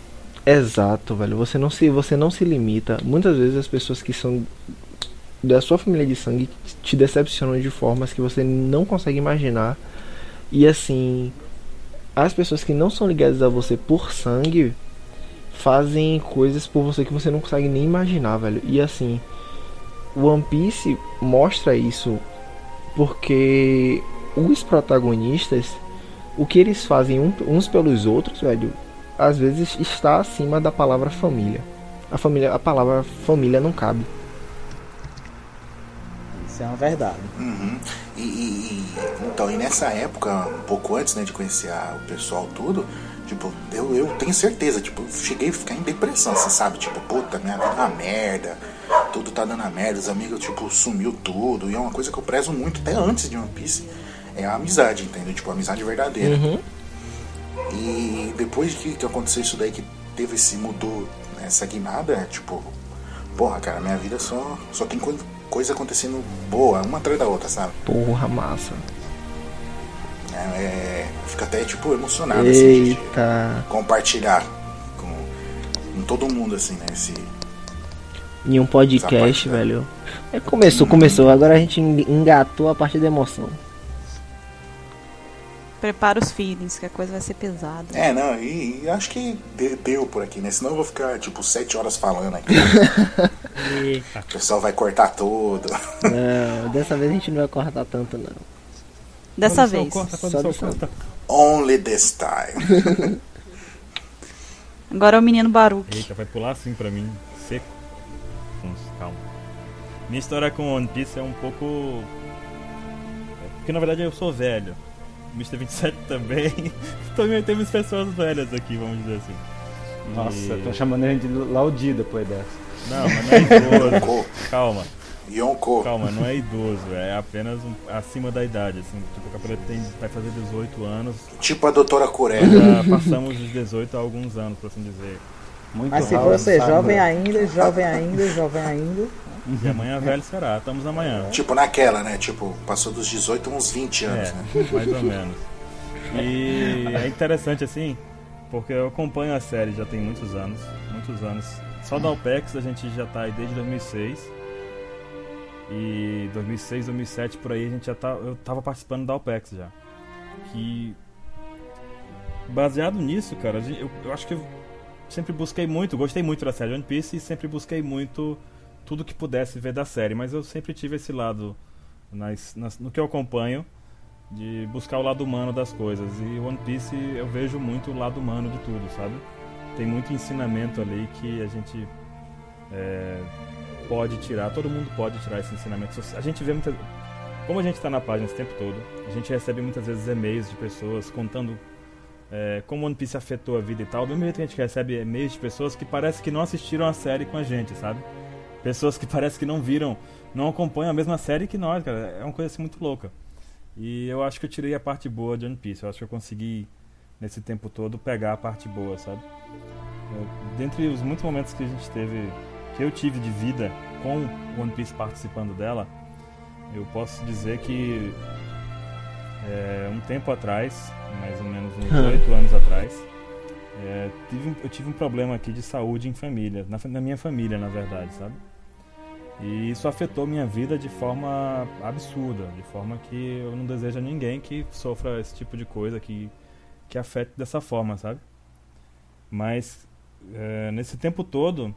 Exato, velho. Você não se você não se limita. Muitas vezes as pessoas que são da sua família de sangue te decepcionam de formas que você não consegue imaginar. E assim, as pessoas que não são ligadas a você por sangue fazem coisas por você que você não consegue nem imaginar, velho. E assim, One Piece mostra isso porque os protagonistas, o que eles fazem uns pelos outros, velho, às vezes está acima da palavra família. A família, a palavra família não cabe. Isso é uma verdade. Uhum. E, e- e- então, e nessa época, um pouco antes né, de conhecer a- o pessoal tudo, tipo, eu, eu tenho certeza, tipo, cheguei a ficar em depressão, você sabe? Tipo, puta, minha vida é uma merda, tudo tá dando a merda, os amigos, tipo, sumiu tudo. E é uma coisa que eu prezo muito, até antes de One Piece, é a amizade, entendeu? Tipo, a amizade verdadeira. E depois que, que aconteceu isso daí, que teve esse mudou, né, essa guinada, é, tipo, porra, cara, minha vida só, só tem coi- coisa acontecendo boa, uma atrás da outra, sabe? Porra, massa. É, é, fica até, tipo, emocionado, assim, de- de Eita. compartilhar com, com todo mundo, assim, né, esse... Em um podcast, parte, né? velho. É, começou, começou. Agora a gente engatou a parte da emoção. Prepara os feelings, que a coisa vai ser pesada. É, não, e, e acho que de- deu por aqui, né? Senão eu vou ficar, tipo, sete horas falando aqui. Eita. o pessoal vai cortar tudo. Não, dessa vez a gente não vai cortar tanto, não. Dessa Quando vez. Corta, quando Só corta. Only this time. Agora é o menino Baruch. Eita, vai pular assim pra mim, seco. Vamos, calma. Minha história com One Piece é um pouco. é Porque na verdade eu sou velho. Mr. 27 também. também temos pessoas velhas aqui, vamos dizer assim. E- Nossa, tô chamando ele de Laudi depois dessa. Não, mas não é idoso. Yonko. calma, Yonko. calma, não é idoso, é apenas um- acima da idade. Assim, tipo, o Capuleta tem, vai fazer 18 anos. Tipo a doutora Coreia. Já passamos os 18 há alguns anos, por assim dizer. Muito Mas se você sabe, jovem ainda, jovem ainda, jovem ainda. E amanhã velho será, estamos amanhã. Tipo naquela, né? Tipo, passou dos 18 a uns 20 anos, É, né? mais ou menos. E é interessante assim, porque eu acompanho a série já tem muitos anos, muitos anos. Só da OPEX a gente já tá aí desde 2006. E 2006, 2007 por aí a gente já tá, eu tava participando da OPEX já. Que baseado nisso, cara, eu, eu acho que eu sempre busquei muito, gostei muito da série One Piece e sempre busquei muito tudo que pudesse ver da série, mas eu sempre tive esse lado nas, nas- no que eu acompanho de buscar o lado humano das coisas. E One Piece eu vejo muito o lado humano de tudo, sabe? Tem muito ensinamento ali que a gente é, pode tirar, todo mundo pode tirar esse ensinamento. A gente vê muita. Como a gente está na página esse tempo todo, a gente recebe muitas vezes e-mails de pessoas contando é, como One Piece afetou a vida e tal. Do mesmo jeito que a gente recebe e-mails de pessoas que parece que não assistiram a série com a gente, sabe? Pessoas que parece que não viram, não acompanham a mesma série que nós, cara. É uma coisa assim muito louca. E eu acho que eu tirei a parte boa de One Piece. Eu acho que eu consegui, nesse tempo todo, pegar a parte boa, sabe? Eu, dentre os muitos momentos que a gente teve, que eu tive de vida com One Piece participando dela, eu posso dizer que é, um tempo atrás, mais ou menos uns oito anos atrás, é, tive, eu tive um problema aqui de saúde em família, na, na minha família, na verdade, sabe? E isso afetou minha vida de forma absurda, de forma que eu não desejo a ninguém que sofra esse tipo de coisa, que, que afete dessa forma, sabe? Mas é, nesse tempo todo,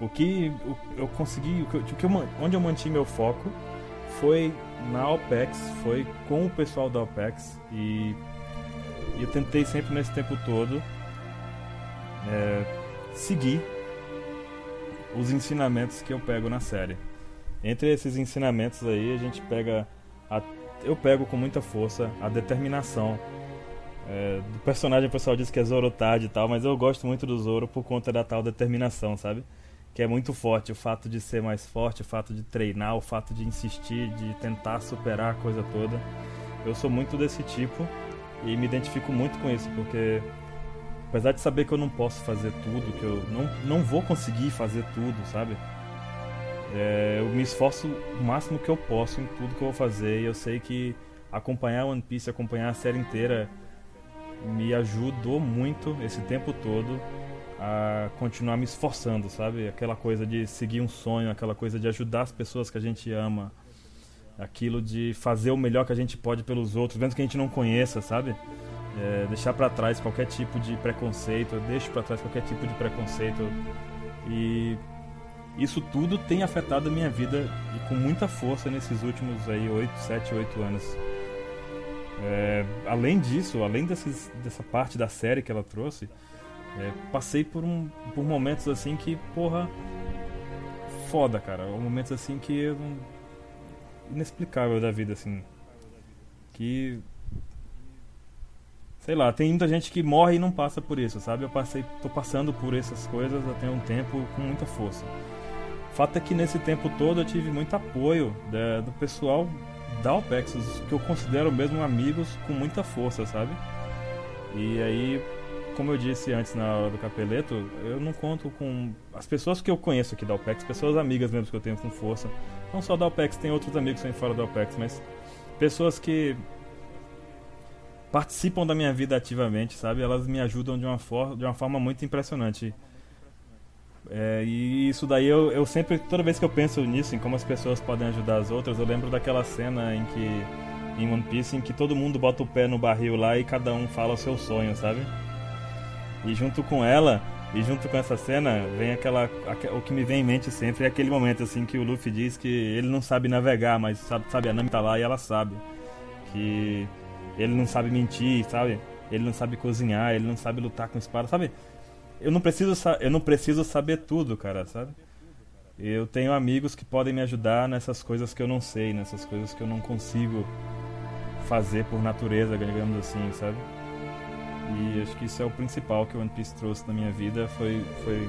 o que eu consegui, o que, o que eu, onde eu mantive meu foco foi na OPEX, foi com o pessoal da OPEX e, eu tentei sempre nesse tempo todo é, seguir os ensinamentos que eu pego na série. Entre esses ensinamentos aí, a gente pega. A, eu pego com muita força a determinação. É, do personagem, o pessoal diz que é Zoro tarde e tal, mas eu gosto muito do Zoro por conta da tal determinação, sabe? Que é muito forte. O fato de ser mais forte, o fato de treinar, o fato de insistir, de tentar superar a coisa toda. Eu sou muito desse tipo e me identifico muito com isso, porque Apesar de saber que eu não posso fazer tudo, que eu não, não vou conseguir fazer tudo, sabe? É, eu me esforço o máximo que eu posso em tudo que eu vou fazer e eu sei que acompanhar One Piece, acompanhar a série inteira me ajudou muito esse tempo todo a continuar me esforçando, sabe? Aquela coisa de seguir um sonho, aquela coisa de ajudar as pessoas que a gente ama, aquilo de fazer o melhor que a gente pode pelos outros, mesmo que a gente não conheça, sabe? é, deixar para trás qualquer tipo de preconceito, eu deixo para trás qualquer tipo de preconceito. E isso tudo tem afetado a minha vida e com muita força nesses últimos aí 8, 7, 8 anos. É, além disso, além desses, dessa parte da série que ela trouxe, é, passei por, um, por momentos assim que, porra, foda, cara. Momentos assim que eu não, inexplicável da vida, assim. Que sei lá, tem muita gente que morre e não passa por isso, sabe? Eu passei, tô passando por essas coisas até um tempo com muita força. O fato é que nesse tempo todo eu tive muito apoio da, do pessoal da OPEX, que eu considero mesmo amigos com muita força, sabe? E aí, como eu disse antes na hora do capeleto, eu não conto com as pessoas que eu conheço aqui da OPEX, pessoas amigas mesmo que eu tenho com força. Não só da OPEX, tem outros amigos que fora da OPEX, mas pessoas que participam da minha vida ativamente, sabe? Elas me ajudam de uma, for de uma forma muito impressionante. É, e isso daí eu, eu sempre, toda vez que eu penso nisso, em como as pessoas podem ajudar as outras, eu lembro daquela cena em que, em One Piece, em que todo mundo bota o pé no barril lá e cada um fala o seu sonho, sabe? E junto com ela, e junto com essa cena, vem aquela. O que me vem em mente sempre é aquele momento assim que o Luffy diz que ele não sabe navegar, mas sabe, sabe a Nami tá lá e ela sabe. Que ele não sabe mentir, sabe? Ele não sabe cozinhar, ele não sabe lutar com espada, sabe? Eu não preciso, eu não preciso saber tudo, cara, sabe? Eu tenho amigos que podem me ajudar nessas coisas que eu não sei, nessas coisas que eu não consigo fazer por natureza, digamos assim, sabe? E acho que isso é o principal que o One Piece trouxe na minha vida, foi, foi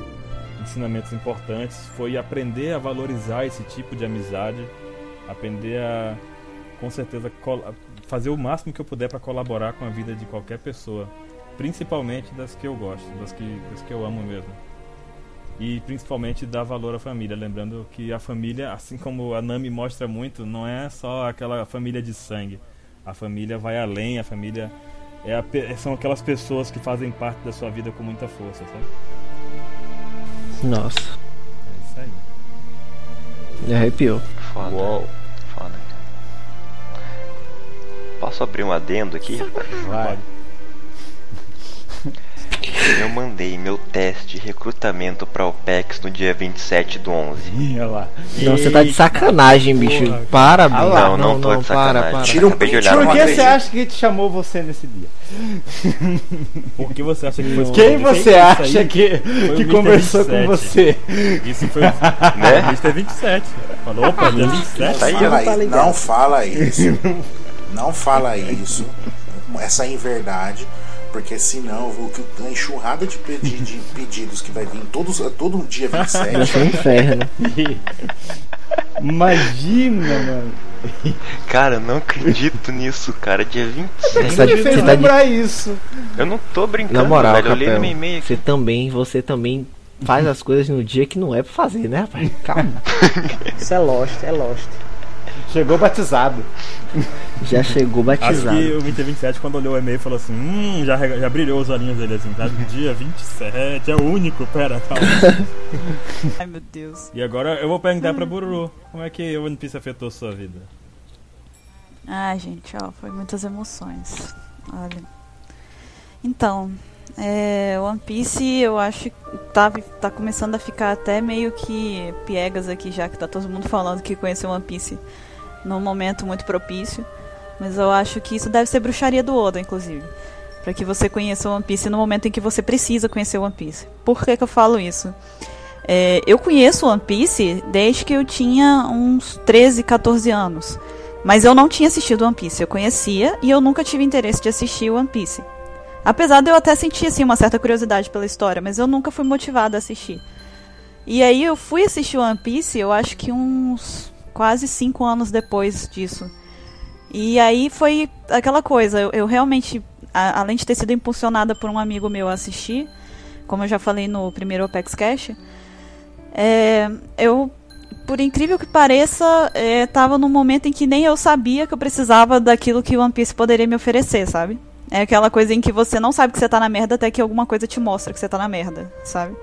ensinamentos importantes, foi aprender a valorizar esse tipo de amizade, aprender a, com certeza, fazer o máximo que eu puder para colaborar com a vida de qualquer pessoa, principalmente das que eu gosto, das que, das que eu amo mesmo. E principalmente dar valor à família, lembrando que a família, assim como a Nami mostra muito, não é só aquela família de sangue. A família vai além, a família é a, são aquelas pessoas que fazem parte da sua vida com muita força, sabe? Nossa. É isso aí. Me arrepiou. Foda. Uou. Foda. Posso abrir um adendo aqui? Vai. Eu mandei meu teste de recrutamento pra OPEX no dia 27 do 11. Ih, olha lá. Não, você tá de sacanagem, bicho. porra. Para, bicho. Não, não tô de para, sacanagem. para. Tira um print, Por não que você acha que chamaou você nesse dia? Por que você acha que foi Quem você acha que, que conversou com 27. você? Isso foi Né? o Mr. 27. Falou, opa, dia 27. Tá aí, Fala aí, não fala isso. Não fala isso. Essa inverdade. Porque senão eu vou a enxurrada de, pedi- de pedidos que vai vir todos, todo dia Vai 27. ser um inferno. Imagina, mano. Cara, eu não acredito nisso, cara. Dia 27. Você tá Ele de- fez você tá de- lembrar isso. Eu não tô brincando, Na moral, velho. Eu li no Capel, meu e-mail você também, você também faz as coisas no dia que não é pra fazer, né, rapaz? Calma. Isso é Lost, é Lost. Chegou batizado. Já chegou Acho batizado. que o Mr. 27, quando olhou o e-mail, falou assim: Hum, já, já brilhou os olhinhos dele assim, sabe? Dia 27, é o único, pera, calma. Ai, meu Deus. E agora eu vou perguntar pra Bururu: Como é que o One Piece afetou sua vida? Ah, gente, ó, foi muitas emoções. Olha. Então, é, One Piece eu acho que tá, tá começando a ficar até meio que piegas aqui, já que tá todo mundo falando que conheceu One Piece num momento muito propício. Mas eu acho que isso deve ser bruxaria do Oda, inclusive. Pra que você conheça One Piece no momento em que você precisa conhecer One Piece. Por que, que eu falo isso? É, eu conheço One Piece desde que eu tinha uns 13, 14 anos. Mas eu não tinha assistido One Piece. Eu conhecia e eu nunca tive interesse de assistir One Piece. Apesar de eu até sentir assim, uma certa curiosidade pela história, mas eu nunca fui motivada a assistir. E aí eu fui assistir One Piece, eu acho que uns quase cinco anos depois disso. E aí foi aquela coisa, eu, eu realmente, a- além de ter sido impulsionada por um amigo meu a assistir, como eu já falei no primeiro Opex Cash, é, eu, por incrível que pareça, estava num momento em que nem eu sabia que eu precisava daquilo que One Piece poderia me oferecer, sabe? É aquela coisa em que você não sabe que você tá na merda até que alguma coisa te mostra que você tá na merda, sabe?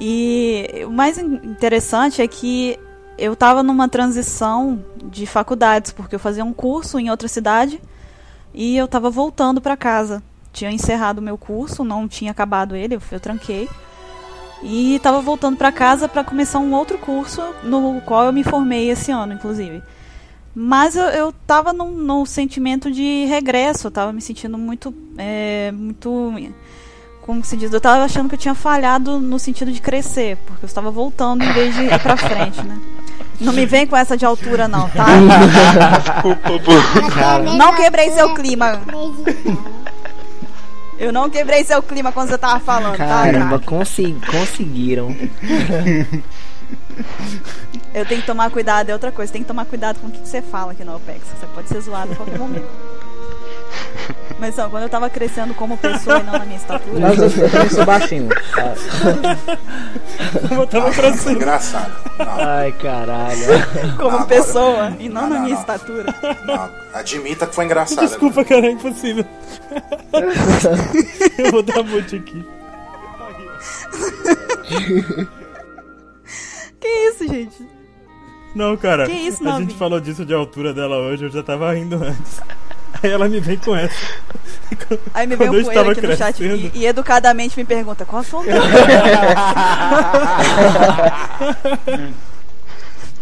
E o mais in- interessante é que eu tava numa transição de faculdades, porque eu fazia um curso em outra cidade e eu tava voltando pra casa. Tinha encerrado o meu curso, não tinha acabado ele, eu, tranquei. E tava voltando pra casa pra começar um outro curso no qual eu me formei esse ano, inclusive. Mas eu, eu tava num, num sentimento de regresso, eu tava me sentindo muito. é, muito. Como se diz? Eu tava achando que eu tinha falhado no sentido de crescer, porque eu estava voltando em vez de ir pra frente, né? Não me vem com essa de altura, não, tá? Não quebrei seu clima. Eu não quebrei seu clima quando você tava falando, tá? Caramba, cara? consi- conseguiram. Eu tenho que tomar cuidado, é outra coisa. Tem que tomar cuidado com o que que você fala aqui no OPEX. Você pode ser zoado a qualquer momento. Mas não, quando eu tava crescendo como pessoa e não na minha estatura. Mas eu, eu também sou baixinho. Eu tava crescendo. engraçado. Não, Ai, caralho. Como Agora- pessoa e não, Não, na não, minha não. estatura. não. Admita que foi engraçado. Desculpa, cara, é impossível. eu vou dar mute aqui. Que isso, gente? Não, cara. Que isso, a Novi? gente falou disso de altura dela hoje, eu já tava rindo antes. Aí ela me vem com essa. Aí me vem Quando um coelho aqui no chat crescendo. e, e educadamente me pergunta qual a sua altura? Tipo,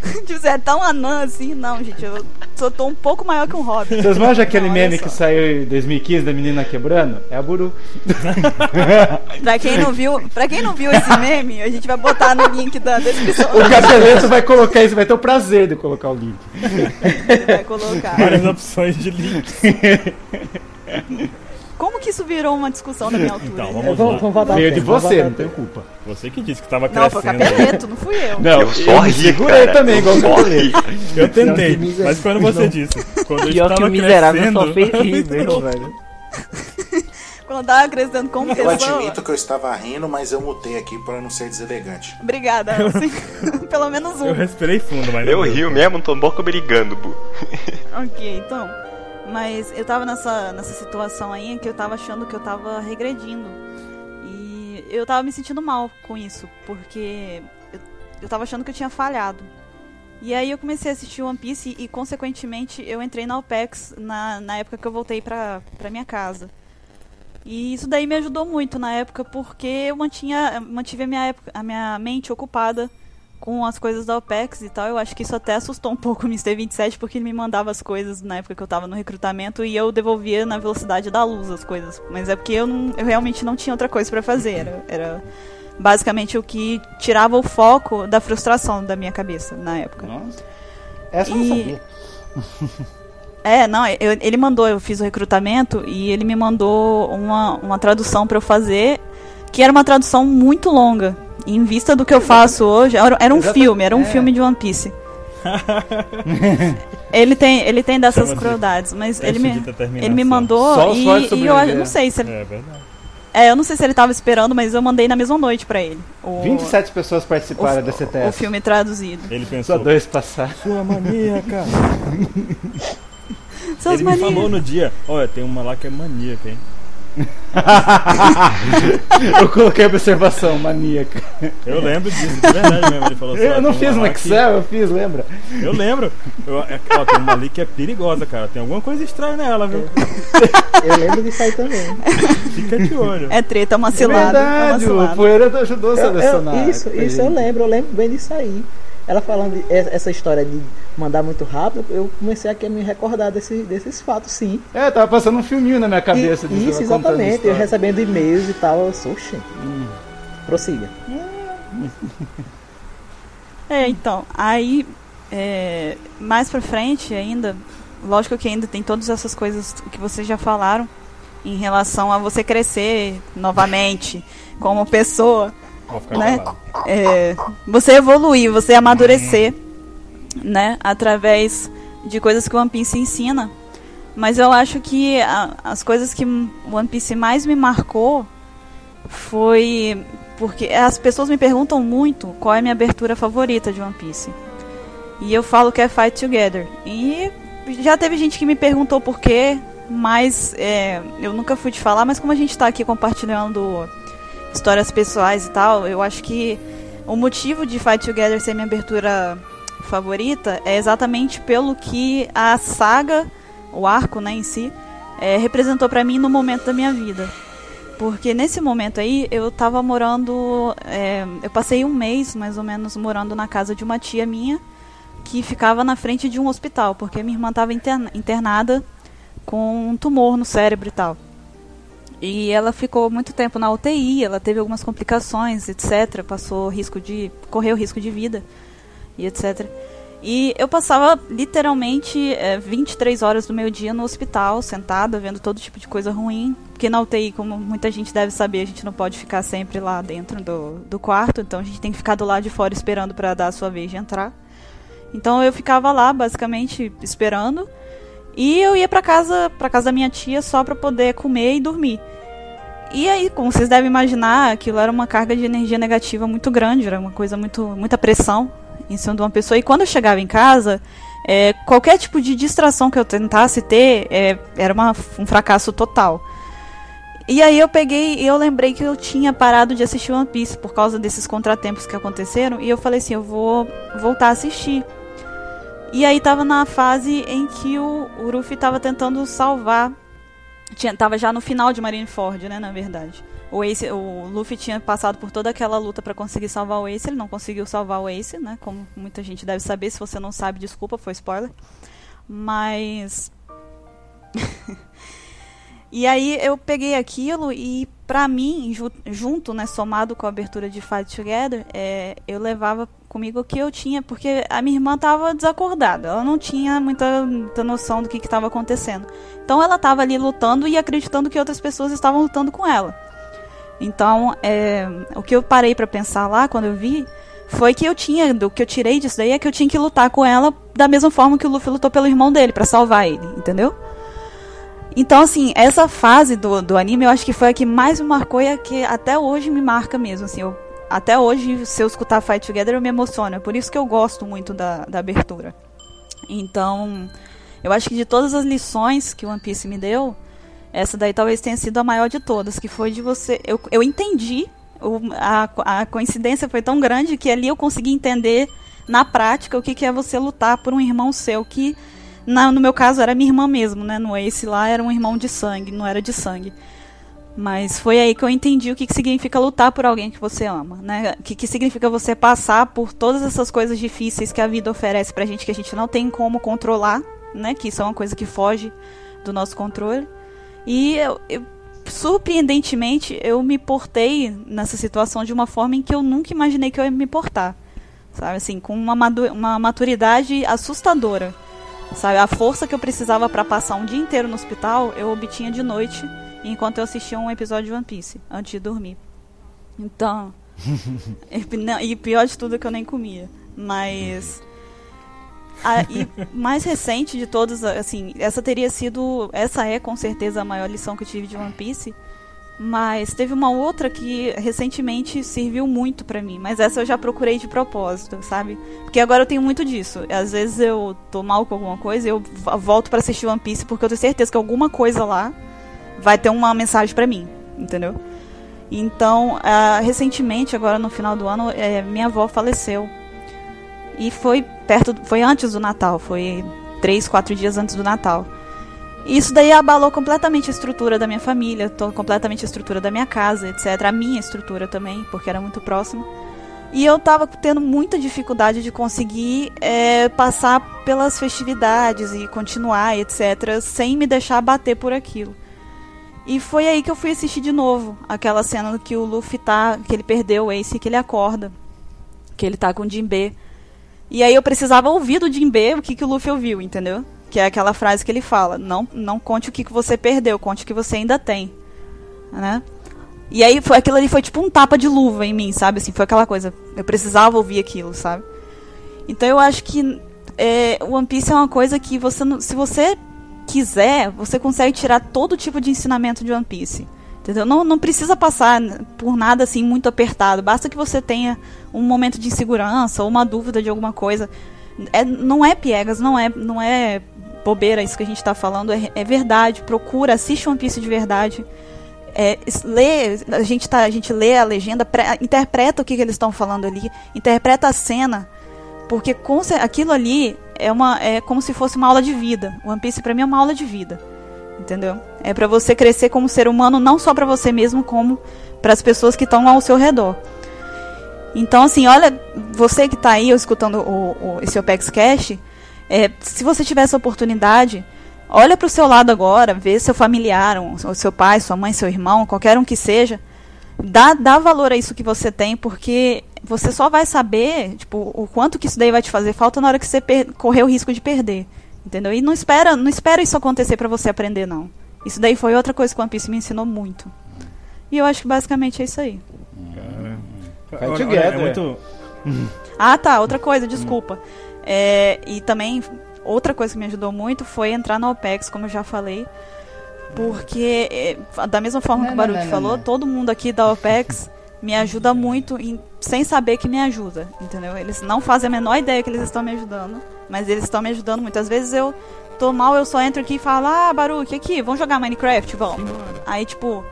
você é tão anã assim? Não, gente, eu só tô um pouco maior que um hobbit. Vocês manjam aquele Não, meme que saiu em 2015 da menina quebrando? É a Buru. Pra quem não viu, pra quem não viu esse meme, a gente vai botar no link da descrição. O Capeleto vai colocar isso, vai ter o prazer de colocar o link. Ele vai colocar. Várias opções de links. Que isso virou uma discussão da minha altura? Então, gente? vamos Vamos, lá. vamos voltar ao Veio de vamos você, não tempo. culpa. Você que disse que tava Não, foi o crescendo. capeleto, não fui eu. Não, Eu só ri, segurei cara. também, igual Eu. Eu tentei, Não, mas quando você disse, quando eu Pior que o miserável crescendo, só fez rir eu mesmo, velho. Quando eu tava crescendo como Eu pessoa. admito que eu estava rindo, mas eu mutei aqui pra não ser deselegante. Obrigada, assim, pelo menos um. Eu respirei fundo, mas não Eu rio mesmo, tô boca brigando, Bu. Ok, então. Mas eu tava nessa, nessa situação aí em que eu tava achando que eu tava regredindo. E eu tava me sentindo mal com isso, porque eu, eu tava achando que eu tinha falhado. E aí eu comecei a assistir One Piece e, consequentemente, eu entrei na OPEX na, na época que eu voltei pra, pra minha casa. E isso daí me ajudou muito na época, porque eu mantinha, mantive a minha, época, a minha mente ocupada com as coisas da OPEX e tal. Eu acho que isso até assustou um pouco o Mr. 27, porque ele me mandava as coisas na época que eu tava no recrutamento e eu devolvia na velocidade da luz as coisas. Mas é porque eu, não, eu realmente não tinha outra coisa para fazer. Era, era basicamente o que tirava o foco da frustração da minha cabeça na época. Nossa. Essa eu não E- sabia. É, não, eu- ele mandou, eu fiz o recrutamento e ele me mandou uma, uma tradução pra eu fazer, que era uma tradução muito longa. Em vista do que eu faço hoje, era, era um filme, era um é. filme de One Piece. ele tem, ele tem dessas Chama-se crueldades, mas ele me, ele me mandou Só e, e eu não sei se ele, É verdade. é, eu não sei se ele tava esperando, mas eu mandei na mesma noite pra ele. O, 27 pessoas participaram o, desse o teste. filme traduzido. Ele Só pensou, dois passaram. sua maníaca. Seus Ele me falou no dia, olha, tem uma lá que é maníaca, hein? Eu coloquei observação maníaca. Eu lembro disso, de verdade mesmo. Ele falou assim, Eu "Ó, não fiz que- Excel, eu fiz, lembra? Eu lembro. Eu, é, ó, tem uma ali que é perigosa, cara. Tem alguma coisa estranha nela, viu? Eu lembro disso aí também. Fica de olho. É treta, é uma É cilada. é uma verdade, o. Poeira ajudou a Eu- eu- selecionar. isso, isso eu lembro, eu lembro bem disso aí. Ela falando de- essa história de mandar muito rápido, eu comecei aqui a me recordar desse, desses fatos, sim. É, tava passando um filminho na minha E- cabeça. disso, isso, exatamente. Eu recebendo e-mails e tal, eu sou, oxe. Prossiga. É, então, aí é, mais pra frente ainda, lógico que ainda tem todas essas coisas que vocês já falaram em relação a você crescer novamente como pessoa, né? É, você evoluir, você amadurecer, né, através de coisas que o One Piece ensina. Mas eu acho que a- as coisas que o One Piece mais me marcou foi porque as pessoas me perguntam muito qual é a minha abertura favorita de One Piece. E eu falo que é Fight Together. E já teve gente que me perguntou por quê, mas é, eu nunca fui te falar, mas como a gente tá aqui compartilhando histórias pessoais e tal, eu acho que o motivo de Fight Together ser minha abertura favorita é exatamente pelo que a saga, o arco né, em si, é, representou pra mim no momento da minha vida. Porque nesse momento aí eu tava morando. é, eu passei um mês mais ou menos morando na casa de uma tia minha que ficava na frente de um hospital, porque minha irmã estava internada com um tumor no cérebro e tal. E ela ficou muito tempo na UTI, ela teve algumas complicações, etc. Passou risco de. correu risco de vida e etc. E eu passava literalmente é, 23 horas do meu dia no hospital, sentada, vendo todo tipo de coisa ruim. Porque na UTI, como muita gente deve saber, a gente não pode ficar sempre lá dentro do, do quarto, então a gente tem que ficar do lado de fora esperando para dar a sua vez de entrar. Então eu ficava lá, basicamente, esperando. E eu ia para casa, para casa da minha tia só para poder comer e dormir. E aí, como vocês devem imaginar, aquilo era uma carga de energia negativa muito grande, era uma coisa muito, muita pressão em cima de uma pessoa. E quando eu chegava em casa, é, qualquer tipo de distração que eu tentasse ter é, era uma, um fracasso total. E aí eu peguei e eu lembrei que eu tinha parado de assistir One Piece por causa desses contratempos que aconteceram. E eu falei assim, eu vou voltar a assistir. E aí tava na fase em que o, o Ruffy tava tentando salvar. Tinha, tava já no final de Marineford, né, na verdade. O, Ace, o Luffy tinha passado por toda aquela luta para conseguir salvar o Ace, ele não conseguiu salvar o Ace, né? Como muita gente deve saber, se você não sabe, desculpa, foi spoiler. Mas E aí eu peguei aquilo e pra mim, ju junto, né, somado com a abertura de Fight Together, é, eu levava comigo o que eu tinha, porque a minha irmã tava desacordada, ela não tinha muita, muita noção do que estava acontecendo. Então ela tava ali lutando e acreditando que outras pessoas estavam lutando com ela. Então, é, o que eu parei para pensar lá quando eu vi foi que eu tinha, do que eu tirei disso daí é que eu tinha que lutar com ela da mesma forma que o Luffy lutou pelo irmão dele para salvar ele, entendeu? Então, assim, essa fase do, do anime eu acho que foi a que mais me marcou e a que até hoje me marca mesmo. Assim, eu, até hoje, se eu escutar Fight Together, eu me emociono. É por isso que eu gosto muito da, da abertura. Então, eu acho que de todas as lições que o One Piece me deu, essa daí talvez tenha sido a maior de todas, que foi de você. Eu, eu entendi, a, a coincidência foi tão grande que ali eu consegui entender na prática o que, que é você lutar por um irmão seu que na, no meu caso era minha irmã mesmo, né? No Ace lá era um irmão de sangue, não era de sangue. Mas foi aí que eu entendi o que, que significa lutar por alguém que você ama, né? O que, que significa você passar por todas essas coisas difíceis que a vida oferece pra gente, que a gente não tem como controlar, né? Que isso é uma coisa que foge do nosso controle. E eu, eu, surpreendentemente, eu me portei nessa situação de uma forma em que eu nunca imaginei que eu ia me portar. Sabe, assim, com uma, uma maturidade assustadora. Sabe, a força que eu precisava para passar um dia inteiro no hospital, eu obtinha de noite enquanto eu assistia um episódio de One Piece antes de dormir. Então, e pior de tudo é que eu nem comia. Mas e mais recente de todos, assim, essa teria sido, essa é com certeza a maior lição que eu tive de One Piece. Mas teve uma outra que recentemente serviu muito para mim, mas essa eu já procurei de propósito, sabe? Porque agora eu tenho muito disso. Às vezes eu tô mal com alguma coisa, eu volto para assistir One Piece porque eu tenho certeza que alguma coisa lá vai ter uma mensagem para mim, entendeu? Então, uh, recentemente, agora no final do ano, é, minha avó faleceu. E foi perto, foi antes do Natal, foi três, quatro dias antes do Natal. E isso daí abalou completamente a estrutura da minha família, completamente a estrutura da minha casa, etc. A minha estrutura também, porque era muito próximo. E eu tava tendo muita dificuldade de conseguir é, passar pelas festividades e continuar, etc., sem me deixar bater por aquilo. E foi aí que eu fui assistir de novo aquela cena que o Luffy tá. que ele perdeu o Ace e que ele acorda. Que ele tá com o Jinbe. E aí eu precisava ouvir do Jinbe o que, que o Luffy ouviu, entendeu? Que é aquela frase que ele fala: Não, não conte o que, que você perdeu, conte o que você ainda tem. Né? E aí foi aquilo ali foi tipo um tapa de luva em mim, sabe? Assim, foi aquela coisa. Eu precisava ouvir aquilo, sabe? Então eu acho que é, One Piece é uma coisa que você se você quiser, você consegue tirar todo tipo de ensinamento de One Piece. Entendeu? Não, não precisa passar por nada assim muito apertado. Basta que você tenha um momento de insegurança ou uma dúvida de alguma coisa. É, não é piegas, não é, não é bobeira isso que a gente está falando. É, é, verdade. Procura, assiste One Piece de verdade. É, lê, a gente, tá, a gente lê a legenda, pré, interpreta o que, que eles estão falando ali, interpreta a cena. Porque com, aquilo ali é, uma, é como se fosse uma aula de vida. One Piece para mim é uma aula de vida. Entendeu? É para você crescer como ser humano, não só para você mesmo, como para as pessoas que estão ao seu redor. Então, assim, olha, você que está aí escutando o, o, esse OPEX Cash, é, se você tiver essa oportunidade, olha para o seu lado agora, vê seu familiar, o seu pai, sua mãe, seu irmão, qualquer um que seja, dá, dá valor a isso que você tem, porque você só vai saber, tipo, o quanto que isso daí vai te fazer falta na hora que você correr o risco de perder. Entendeu? E não espera, não espera isso acontecer para você aprender, não. Isso daí foi outra coisa que o One Piece me ensinou muito. E eu acho que basicamente é isso aí. Cara, olha, olha, é muito... ah, tá. Outra coisa, desculpa. É, e também, outra coisa que me ajudou muito foi entrar na OPEX, como eu já falei. Porque, é, da mesma forma não, que o Baruch falou, não. todo mundo aqui da OPEX me ajuda muito em, sem saber que me ajuda, entendeu? Eles não fazem a menor ideia que eles estão me ajudando, mas eles estão me ajudando muito. Às vezes eu tô mal, eu só entro aqui e falo, ah, Baruch, aqui, vamos jogar Minecraft? Vamos. Aí, tipo,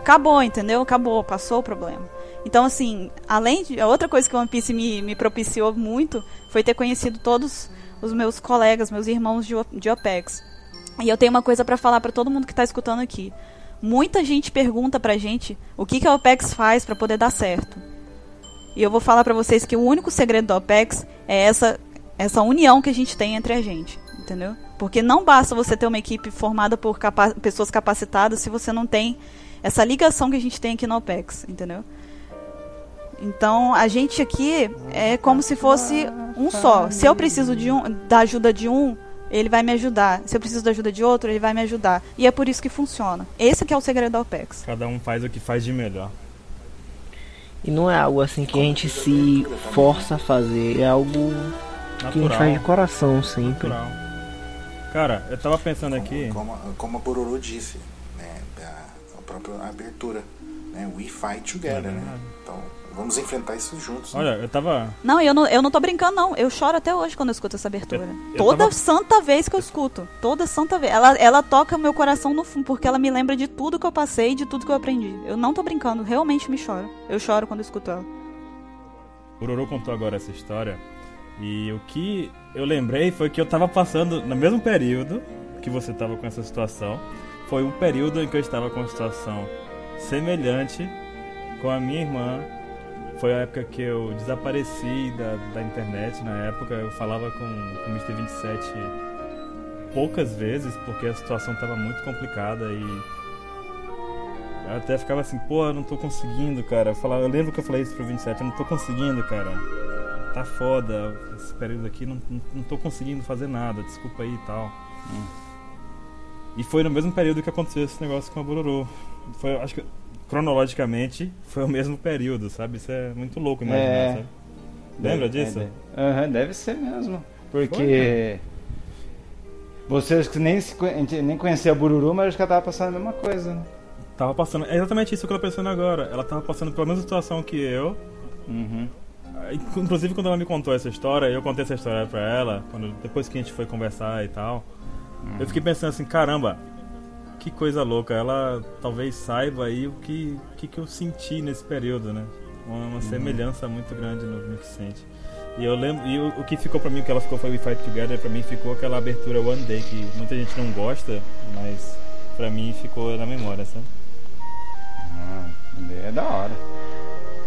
acabou, entendeu? Acabou, passou o problema. Então, assim, além de. Outra coisa que o One Piece me, me propiciou muito foi ter conhecido todos os meus colegas, meus irmãos de, de OPEX. E eu tenho uma coisa para falar para todo mundo que tá escutando aqui. Muita gente pergunta pra gente o que, que a OPEX faz para poder dar certo. E eu vou falar para vocês que o único segredo da OPEX é essa, essa união que a gente tem entre a gente, entendeu? Porque não basta você ter uma equipe formada por capa pessoas capacitadas se você não tem essa ligação que a gente tem aqui na OPEX, entendeu? Então a gente aqui é como se fosse um só. Se eu preciso de um, da ajuda de um, ele vai me ajudar. Se eu preciso da ajuda de outro, ele vai me ajudar. E é por isso que funciona. Esse que é o segredo da OPEX. Cada um faz o que faz de melhor. E não é algo assim que a gente se força a fazer, é algo Natural. que a gente faz de coração sempre. Natural. Cara, eu tava pensando aqui. Como, como, como a Bororo disse, né? A, a própria abertura. Né, we fight together, é né? Então Vamos enfrentar isso juntos. Né? Olha, eu tava. Não, eu não, eu não tô brincando, não. Eu choro até hoje quando eu escuto essa abertura. Eu, eu toda tava... santa vez que eu escuto. Toda santa vez. Ela, ela toca meu coração no fundo, porque ela me lembra de tudo que eu passei, de tudo que eu aprendi. Eu não tô brincando, realmente me choro. Eu choro quando eu escuto ela. O Roro contou agora essa história. E o que eu lembrei foi que eu tava passando no mesmo período que você tava com essa situação. Foi um período em que eu estava com a situação semelhante com a minha irmã. Foi a época que eu desapareci da, da internet. Na época eu falava com, com o Mr. 27 poucas vezes porque a situação estava muito complicada e eu até ficava assim, pô, eu não tô conseguindo, cara. Eu, falava, eu lembro que eu falei isso pro 27, eu não tô conseguindo, cara. Tá foda, esse período aqui não, não, não tô conseguindo fazer nada, desculpa aí e tal. Hum. E foi no mesmo período que aconteceu esse negócio com a Bororô. Foi, acho que cronologicamente foi o mesmo período, sabe? Isso é muito louco imaginar, é... sabe? Lembra deve, disso? Aham, é, uhum, deve ser mesmo. Porque. Foi, Vocês que nem, nem conhecia a Bururu, mas acho que ela tava passando a mesma coisa, né? Tava passando. É exatamente isso que eu tô pensando agora. Ela tava passando pela mesma situação que eu. Uhum. Inclusive quando ela me contou essa história, eu contei essa história pra ela, quando, depois que a gente foi conversar e tal. Uhum. Eu fiquei pensando assim, caramba, que coisa louca. Ela talvez saiba aí o que, que, que eu senti nesse período, né? Uma, uma uhum. semelhança muito grande no Vicente. E eu lembro, e o, o, que ficou pra mim, o que ela ficou foi We Fight Together, pra mim ficou aquela abertura One Day, que muita gente não gosta, mas pra mim ficou na memória, sabe? é da hora.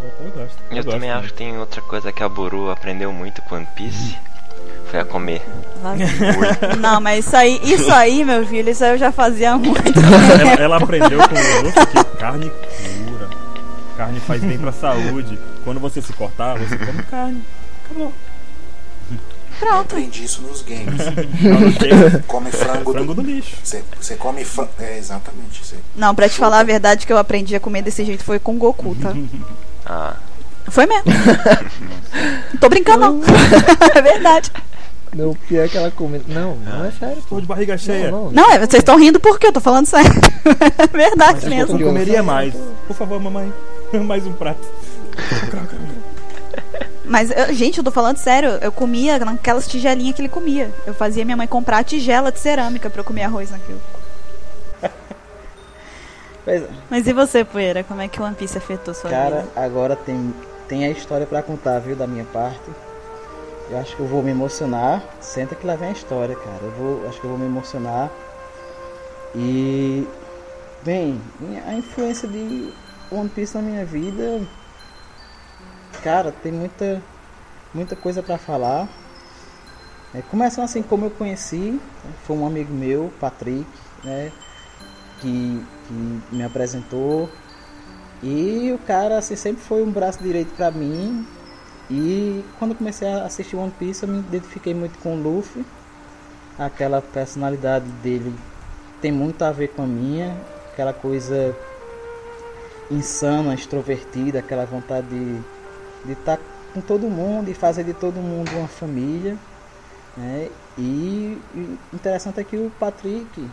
Eu, eu gosto. Eu, eu gosto também acho que tem outra coisa que a Boru aprendeu muito com One Piece. Foi a comer. Não, mas isso aí, isso aí, meu filho, isso aí eu já fazia muito. Ela, ela aprendeu com o outro que carne cura. Carne faz bem pra saúde. Quando você se cortar, você come carne. Acabou. Pronto. Eu aprendi isso nos games. come frango, frango do, do lixo. Você, come frango. É, exatamente. Você não, pra te falar a verdade, que eu aprendi a comer desse jeito foi com Goku, tá? ah. Foi mesmo. não tô brincando, não. é verdade. Não, pior que ela come. Não, não é sério. Estou de barriga cheia. Não, não, não é, vocês estão rindo porque eu tô falando sério. É verdade Mas mesmo. Eu comeria mais. Por favor, mamãe. Mais um prato. Mas, eu, gente, eu tô falando sério. Eu comia naquelas tigelinhas que ele comia. Eu fazia minha mãe comprar a tigela de cerâmica pra eu comer arroz naquilo. É. Mas e você, Poeira? Como é que o One Piece afetou sua Cara, vida? Cara, agora tem, tem a história para contar, viu, da minha parte. Eu acho que eu vou me emocionar. Senta que lá vem a história, cara. Eu vou, acho que eu vou me emocionar. E bem, a influência de One Piece na minha vida, cara, tem muita muita coisa para falar. É, começando assim como eu conheci, foi um amigo meu, Patrick, né, que, que me apresentou. E o cara assim, sempre foi um braço direito para mim, e quando comecei a assistir One Piece, eu me identifiquei muito com o Luffy. Aquela personalidade dele tem muito a ver com a minha, aquela coisa insana, extrovertida, aquela vontade de estar tá com todo mundo e fazer de todo mundo uma família. Né? E, e interessante é que o Patrick,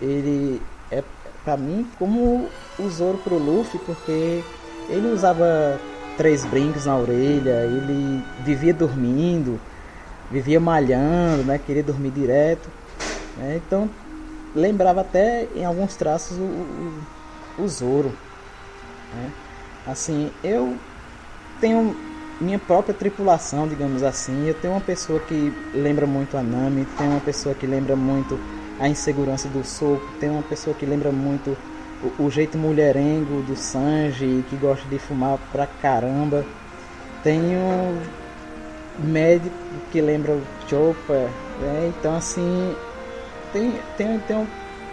ele é para mim como o Zoro pro Luffy, porque ele usava três brincos na orelha, ele vivia dormindo, vivia malhando, né? Queria dormir direto. Né? Então lembrava até em alguns traços o, o, o Zoro. Né? Assim, eu tenho minha própria tripulação, digamos assim. Eu tenho uma pessoa que lembra muito a Nami, tem uma pessoa que lembra muito a insegurança do soco, tem uma pessoa que lembra muito o, o, jeito mulherengo do Sanji, que gosta de fumar pra caramba. Tem um médico que lembra o Chopper, né? Então assim, tem, tem, tem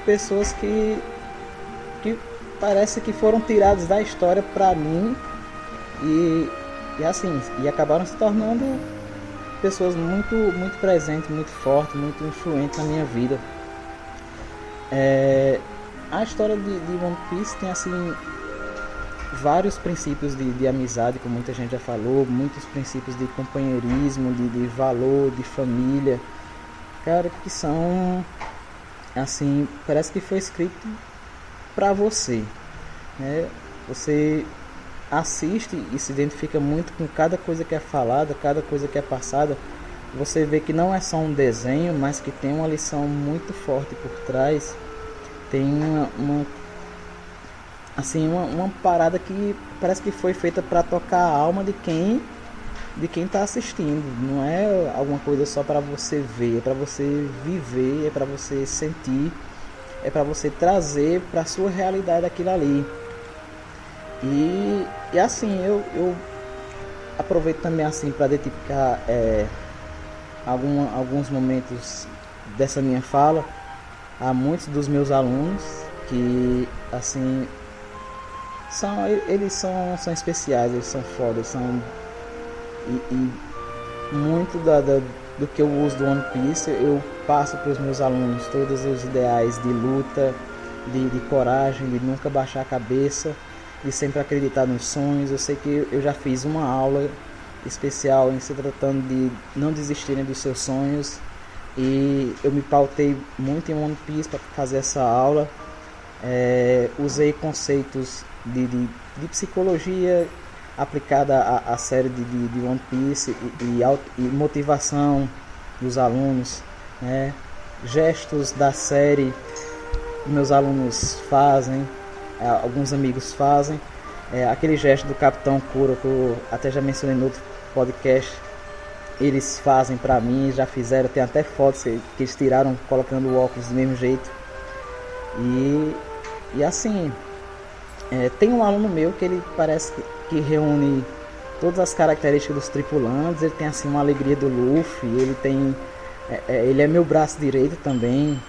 pessoas que, que parece que foram tirados da história pra mim e, e assim, e acabaram se tornando pessoas muito, muito presentes, muito fortes, muito influentes na minha vida. É, a história de, de One Piece tem assim vários princípios de, de, amizade, como muita gente já falou, muitos princípios de companheirismo, de, de valor, de família, cara, que são assim, parece que foi escrito para você, né? Você assiste e se identifica muito com cada coisa que é falada, cada coisa que é passada. Você vê que não é só um desenho, mas que tem uma lição muito forte por trás. Tem uma, uma assim uma, uma, parada que parece que foi feita para tocar a alma de quem de quem está assistindo. Não é alguma coisa só para você ver é para você viver é para você sentir é para você trazer para sua realidade aquilo ali. E, e assim, eu, eu aproveito também assim para identificar é, alguma, alguns momentos dessa minha fala a muitos dos meus alunos que assim são eles são, são especiais, eles são fodas, são e, e muito da, da, do que eu uso do One Piece eu passo para os meus alunos todos os ideais de luta, de, de coragem, de nunca baixar a cabeça, de sempre acreditar nos sonhos. Eu sei que eu já fiz uma aula especial em se tratando de não desistirem dos seus sonhos e eu me pautei muito em One Piece para fazer essa aula. É, usei conceitos de, de, de, psicologia aplicada à, à série de, de, de, One Piece e, e, e, motivação dos alunos, né? gestos da série meus alunos fazem, é, alguns amigos fazem. É, aquele gesto do Capitão Kuro que eu até já mencionei no outro podcast, eles fazem para mim, já fizeram, tem até fotos que eles tiraram colocando o óculos do mesmo jeito. E, e assim, é, tem um aluno meu que ele parece que, que, reúne todas as características dos tripulantes, ele tem assim uma alegria do Luffy, ele tem. É, é, ele é meu braço direito também,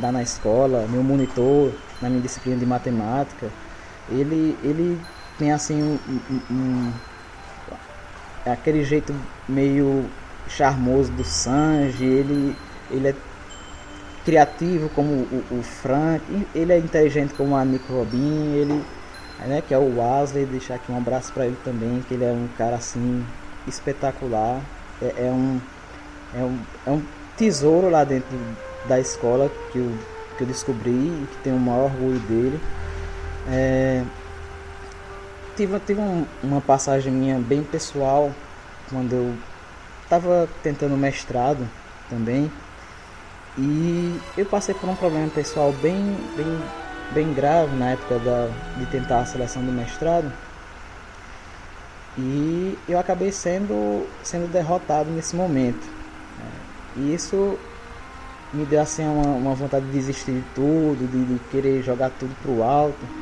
lá na escola, meu monitor na minha disciplina de matemática. Ele, ele tem assim um, um, aquele jeito meio charmoso do Sanji, ele, ele é criativo como o, o Frank, ele é inteligente como a Nico Robin, ele né, que é o Wesley, deixar aqui um abraço para ele também, que ele é um cara assim espetacular, é, é, um, é, um, é um tesouro lá dentro da escola que eu, que eu descobri e que tenho o maior orgulho dele. É, tive, tive um, uma passagem minha bem pessoal quando eu estava tentando mestrado também e eu passei por um problema pessoal bem, bem, bem grave na época da, de tentar a seleção do mestrado e eu acabei sendo, sendo derrotado nesse momento. E isso me deu assim uma, uma vontade de desistir de tudo, de, de querer jogar tudo pro alto.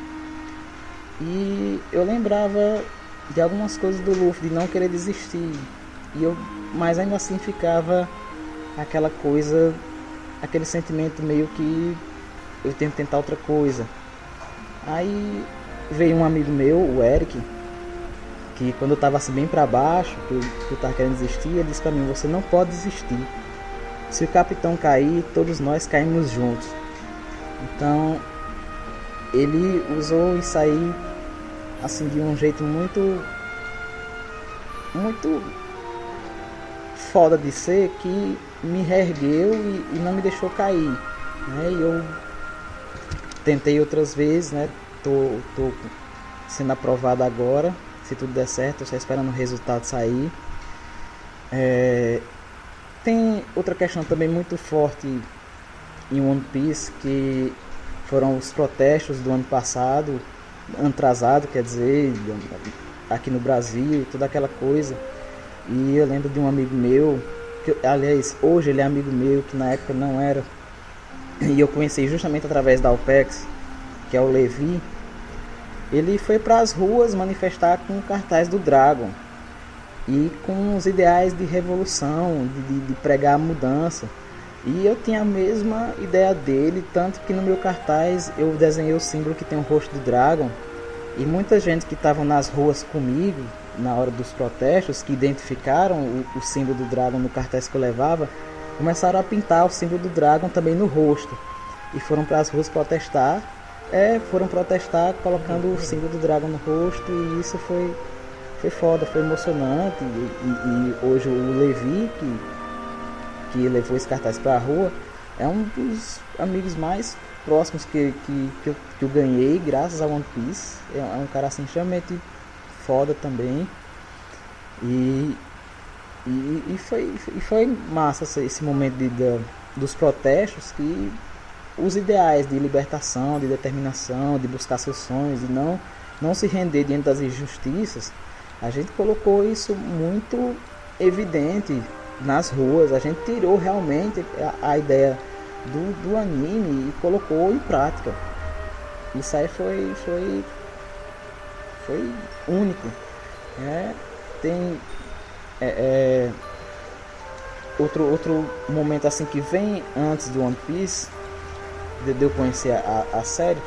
E eu lembrava de algumas coisas do Luffy, de não querer desistir. E eu, mas ainda assim ficava aquela coisa, aquele sentimento meio que eu tenho que tentar outra coisa. Aí veio um amigo meu, o Eric, que quando eu tava assim bem para baixo, que eu, que eu tava querendo desistir, ele disse para mim, você não pode desistir. Se o capitão cair, todos nós caímos juntos. Então ele usou isso aí assim de um jeito muito muito foda de ser que me reergueu e, e não me deixou cair né? E eu tentei outras vezes né? Tô, tô sendo aprovado agora se tudo der certo só esperando o resultado sair. É, tem outra questão também muito forte em One Piece que foram os protestos do ano passado atrasado, quer dizer, aqui no Brasil, toda aquela coisa. E eu lembro de um amigo meu, que aliás, hoje ele é amigo meu, que na época não era. E eu conheci justamente através da OPEX, que é o Levi. Ele foi para as ruas manifestar com o cartaz do Dragon e com os ideais de revolução, de, de, de pregar a mudança. E eu tinha a mesma ideia dele, tanto que no meu cartaz eu desenhei o símbolo que tem o rosto do Dragon. E muita gente que estava nas ruas comigo na hora dos protestos, que identificaram o, o, símbolo do Dragon no cartaz que eu levava, começaram a pintar o símbolo do Dragon também no rosto. E foram para as ruas protestar. É, foram protestar colocando o símbolo do Dragon no rosto e isso foi, foi foda, foi emocionante. E, e, e hoje o Levi, que que levou esse cartaz para a rua, é um dos amigos mais próximos que, que, que, eu, que eu ganhei graças a One Piece. É, é um cara assim extremamente foda também. E, e, e, foi, foi massa esse momento de, de, dos protestos que os ideais de libertação, de determinação, de buscar seus sonhos, de não, não se render diante das injustiças, a gente colocou isso muito evidente nas ruas. A gente tirou realmente a, a ideia do, do anime e colocou em prática. Isso aí foi, foi, foi único. Né? Tem é, é, outro, outro momento assim que vem antes do One Piece, de eu conhecer a, a série,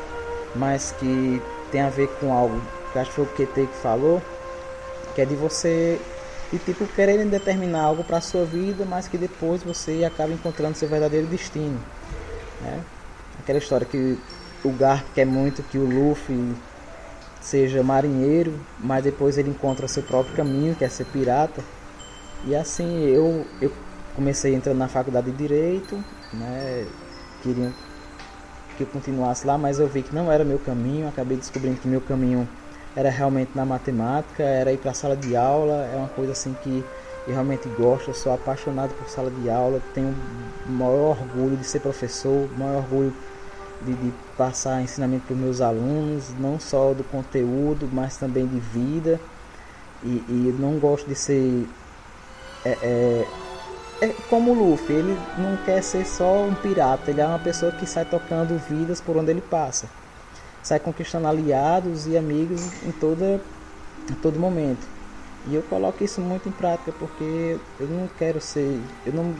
mas que tem a ver com algo que acho que foi o QT que falou, que é de você e tipo quererem determinar algo para sua vida, mas que depois você acaba encontrando seu verdadeiro destino. Né? Aquela história que o Garp quer muito que o Luffy seja marinheiro, mas depois ele encontra seu próprio caminho, que é ser pirata. E assim eu, eu comecei entrando na faculdade de Direito, né? Queriam que eu continuasse lá, mas eu vi que não era meu caminho, acabei descobrindo que meu caminho era realmente na matemática, era ir para a sala de aula, é uma coisa assim que eu realmente gosto, eu sou apaixonado por sala de aula, tenho o maior orgulho de ser professor, o maior orgulho de, de passar ensinamento para os meus alunos, não só do conteúdo, mas também de vida. E, e não gosto de ser é, é, é como o Luffy, ele não quer ser só um pirata, ele é uma pessoa que sai tocando vidas por onde ele passa sai conquistando aliados e amigos em toda todo momento. E eu coloco isso muito em prática porque eu não quero ser, eu não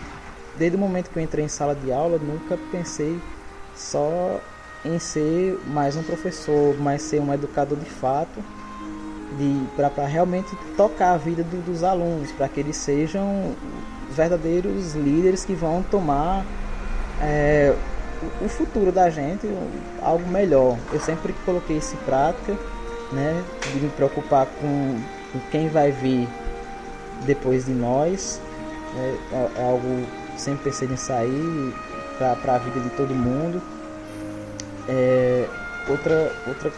desde o momento que eu entrei em sala de aula, nunca pensei só em ser mais um professor, mas ser um educador de fato, de para realmente tocar a vida do, dos alunos, para que eles sejam verdadeiros líderes que vão tomar é, o futuro da gente, algo melhor. Eu sempre coloquei isso em prática, né? De me preocupar com, quem vai vir depois de nós. Né? É, é, algo sempre pensei em sair para a vida de todo mundo. É, outra, outra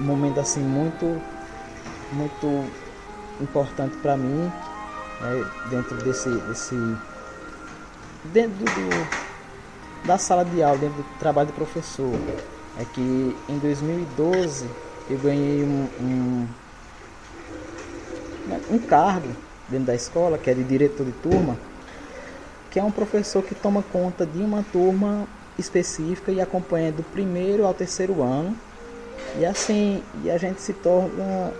momento assim muito, muito importante para mim, né? dentro desse, desse dentro do da sala de aula, dentro do trabalho do professor, é que em 2012 eu ganhei um, um, um cargo dentro da escola, que é de diretor de turma, que é um professor que toma conta de uma turma específica e acompanha do primeiro ao terceiro ano. E assim, e a gente se torna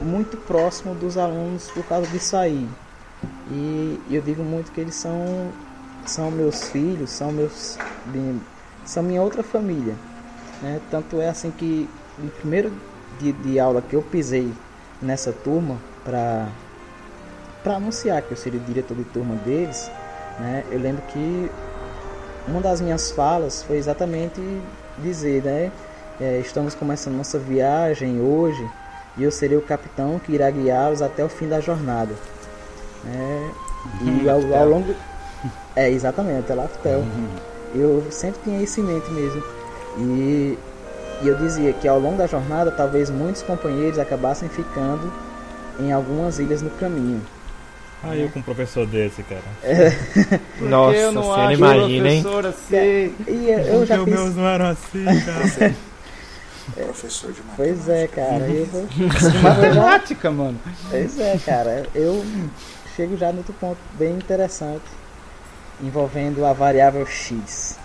muito próximo dos alunos por causa disso aí. E eu digo muito que eles são são meus filhos, são meus são minha outra família. Né? Tanto é assim que no primeiro dia de aula que eu pisei nessa turma para para anunciar que eu seria o diretor de turma deles, né? Eu lembro que uma das minhas falas foi exatamente dizer, né? É, estamos começando nossa viagem hoje e eu serei o capitão que irá guiá-los até o fim da jornada. Né? E ao, ao longo é, exatamente, é Laftel. Uhum. Eu sempre tinha isso em mente mesmo. E, e eu dizia que ao longo da jornada, talvez muitos companheiros acabassem ficando em algumas ilhas no caminho. Ah, eu com um professor desse, cara. É. Nossa, você imagina, hein? Assim. É, e eu, eu já fiz... meus não eram assim, cara. É, professor de matemática. Pois é, cara. Eu... matemática, mano. Pois é, cara. Eu chego já no outro ponto bem interessante envolvendo a variável x.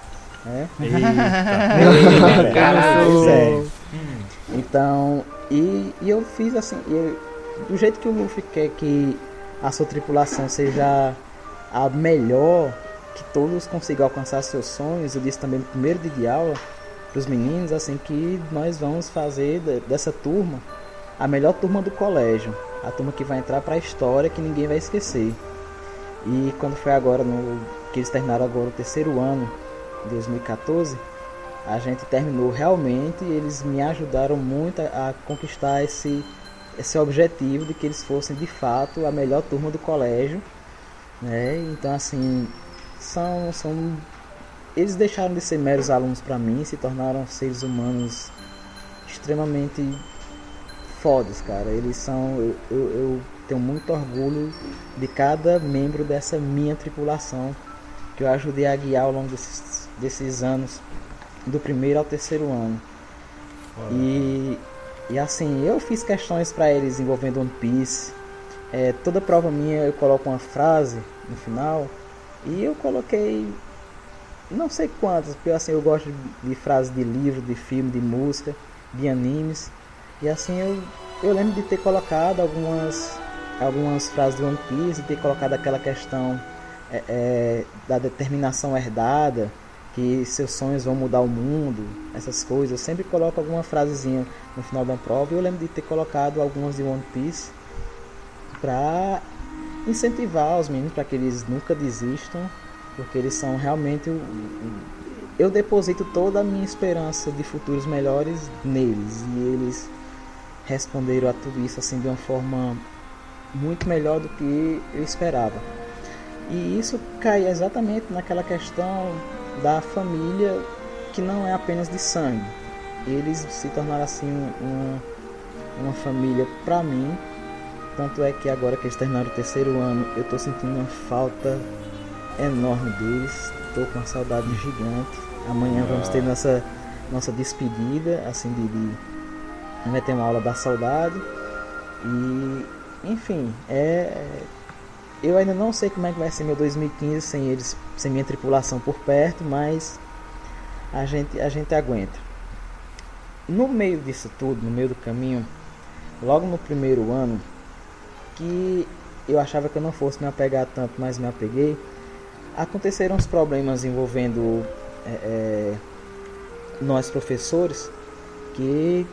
Né? Eita, Caralho. É. Então, e, e eu fiz assim, eu, do jeito que o Luffy quer que a sua tripulação seja a melhor, que todos consigam alcançar seus sonhos, eu disse também no primeiro dia de aula para os meninos, assim, que nós vamos fazer dessa turma a melhor turma do colégio, a turma que vai entrar para a história que ninguém vai esquecer. E quando foi agora no que eles terminaram agora o terceiro ano, 2014, a gente terminou realmente e eles me ajudaram muito a, a conquistar esse, esse objetivo de que eles fossem de fato a melhor turma do colégio. Né? Então assim, são, são eles deixaram de ser meros alunos para mim, se tornaram seres humanos extremamente fodas, cara. Eles são. Eu, eu, eu, tenho muito orgulho de cada membro dessa minha tripulação que eu ajudei a guiar ao longo desses, desses anos, do primeiro ao terceiro ano. E, e assim, eu fiz questões para eles envolvendo One Piece. É, toda prova minha eu coloco uma frase no final. E eu coloquei não sei quantas, porque assim eu gosto de, de frases de livro, de filme, de música, de animes. E assim eu, eu lembro de ter colocado algumas, algumas frases do One Piece, ter colocado aquela questão é, é, da determinação herdada, que seus sonhos vão mudar o mundo, essas coisas. Eu sempre coloco alguma frasezinha no final da prova e eu lembro de ter colocado algumas de One Piece para incentivar os meninos para que eles nunca desistam, porque eles são realmente o, eu deposito toda a minha esperança de futuros melhores neles e eles responderam a tudo isso assim de uma forma muito melhor do que eu esperava. E isso cai exatamente naquela questão da família que não é apenas de sangue. Eles se tornaram assim uma, uma família para mim. Tanto é que agora que eles terminaram o terceiro ano, eu estou sentindo uma falta enorme deles. Estou com uma saudade gigante. Amanhã vamos ter nossa, nossa despedida, assim, de, de vai ter uma aula da saudade. E, enfim, é eu ainda não sei como é que vai ser meu 2015 sem eles, sem minha tripulação por perto, mas a gente, a gente aguenta. No meio disso tudo, no meio do caminho, logo no primeiro ano, que eu achava que eu não fosse me apegar tanto, mas me apeguei, aconteceram uns problemas envolvendo é, é, nós professores que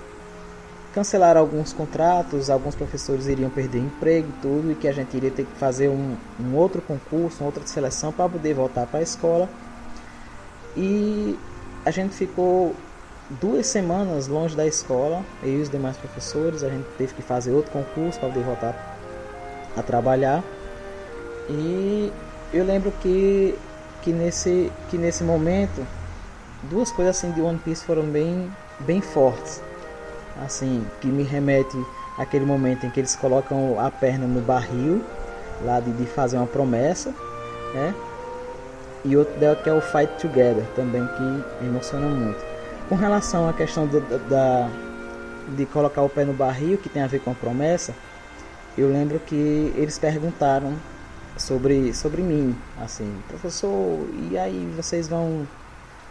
cancelaram alguns contratos, alguns professores iriam perder emprego e tudo, e que a gente iria ter que fazer um, um outro concurso, uma outra seleção para poder voltar para a escola. E a gente ficou duas semanas longe da escola, eu e os demais professores, a gente teve que fazer outro concurso para poder voltar a trabalhar. E eu lembro que, que, nesse, que nesse momento duas coisas assim de One Piece foram bem, bem fortes assim, que me remete àquele momento em que eles colocam a perna no barril, lá de, de fazer uma promessa, né? E outro dela que é o Fight Together, também que emociona muito. Com relação à questão do, da, de colocar o pé no barril, que tem a ver com a promessa, eu lembro que eles perguntaram sobre, sobre mim, assim, professor, e aí vocês vão,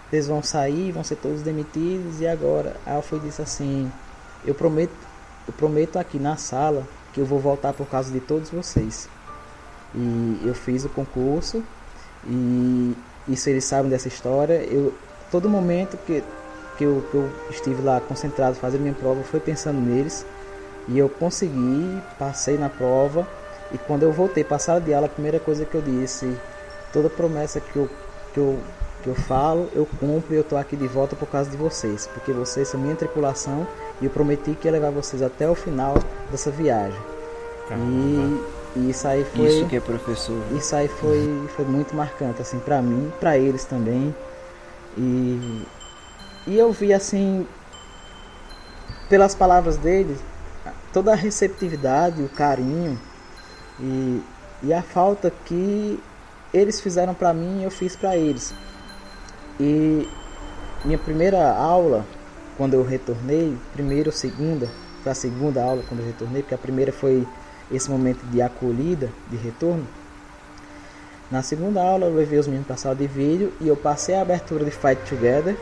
vocês vão sair, vão ser todos demitidos, e agora? Aí eu fui disse assim, eu prometo, eu prometo aqui na sala que eu vou voltar por causa de todos vocês. E eu fiz o concurso e isso eles sabem dessa história. Eu todo momento que que eu, que eu estive lá concentrado fazendo minha prova foi pensando neles e eu consegui, passei na prova e quando eu voltei para a sala de aula, a primeira coisa que eu disse, toda promessa que eu, que eu, que eu falo, eu cumpro e eu estou aqui de volta por causa de vocês, porque vocês são minha tripulação e eu prometi que ia levar vocês até o final dessa viagem. E, e, isso aí foi. Isso que é professor. Isso aí foi, foi muito marcante, assim, para mim, para eles também. E, e eu vi, assim, pelas palavras deles, toda a receptividade, o carinho e, e a falta que eles fizeram para mim, eu fiz para eles. E minha primeira aula quando eu retornei, primeira ou segunda, foi a segunda aula quando eu retornei, porque a primeira foi esse momento de acolhida, de retorno. Na segunda aula eu levei os meninos para a sala de vídeo e eu passei a abertura de Fight Together,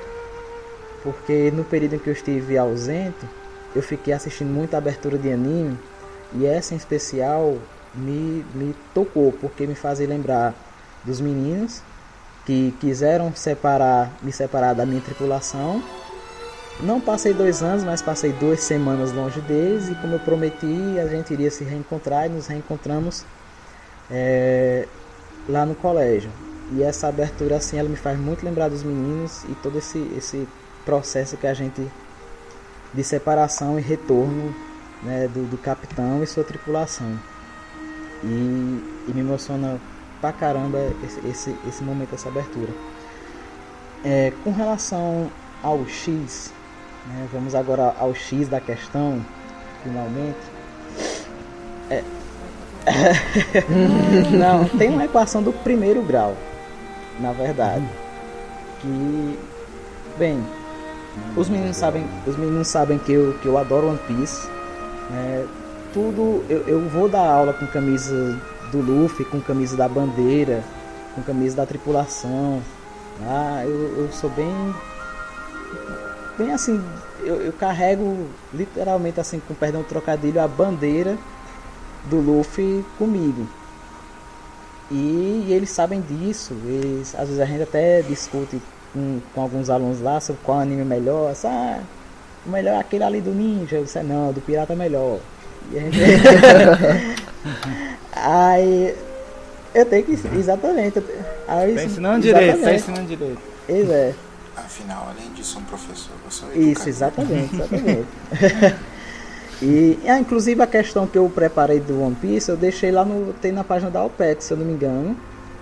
porque no período em que eu estive ausente, eu fiquei assistindo muita abertura de anime e essa em especial me, me tocou, porque me fazia lembrar dos meninos que quiseram separar, me separar da minha tripulação não passei dois anos, mas passei duas semanas longe deles e como eu prometi, a gente iria se reencontrar e nos reencontramos é, lá no colégio. E essa abertura assim, ela me faz muito lembrar dos meninos e todo esse, esse processo que a gente de separação e retorno né, do, do capitão e sua tripulação. E, e, me emociona pra caramba esse, esse, esse momento, essa abertura. É, com relação ao X, né? Vamos agora ao X da questão, finalmente. É... Não, tem uma equação do primeiro grau, na verdade. Que, bem, os meninos sabem, os meninos sabem que eu, que eu adoro One Piece. Né? Tudo, eu, eu vou dar aula com camisa do Luffy, com camisa da bandeira, com camisa da tripulação. Ah, eu, eu sou bem bem assim, eu, eu carrego literalmente assim, com perdão do trocadilho, a bandeira do Luffy comigo. E, e eles sabem disso. Eles, às vezes a gente até discute com, com alguns alunos lá sobre qual anime é melhor. Ah, o melhor é aquele ali do ninja. Eu disse, não, do pirata é melhor. E a gente... Aí eu tenho que. Exatamente. Aí, tá ensinando direito, tá ensinando direito. Isso é. Afinal, além de ser um professor, você é Isso, educador. exatamente, exatamente. e ah, inclusive a questão que eu preparei do One Piece, eu deixei lá no. Tem na página da OPEX, se eu não me engano.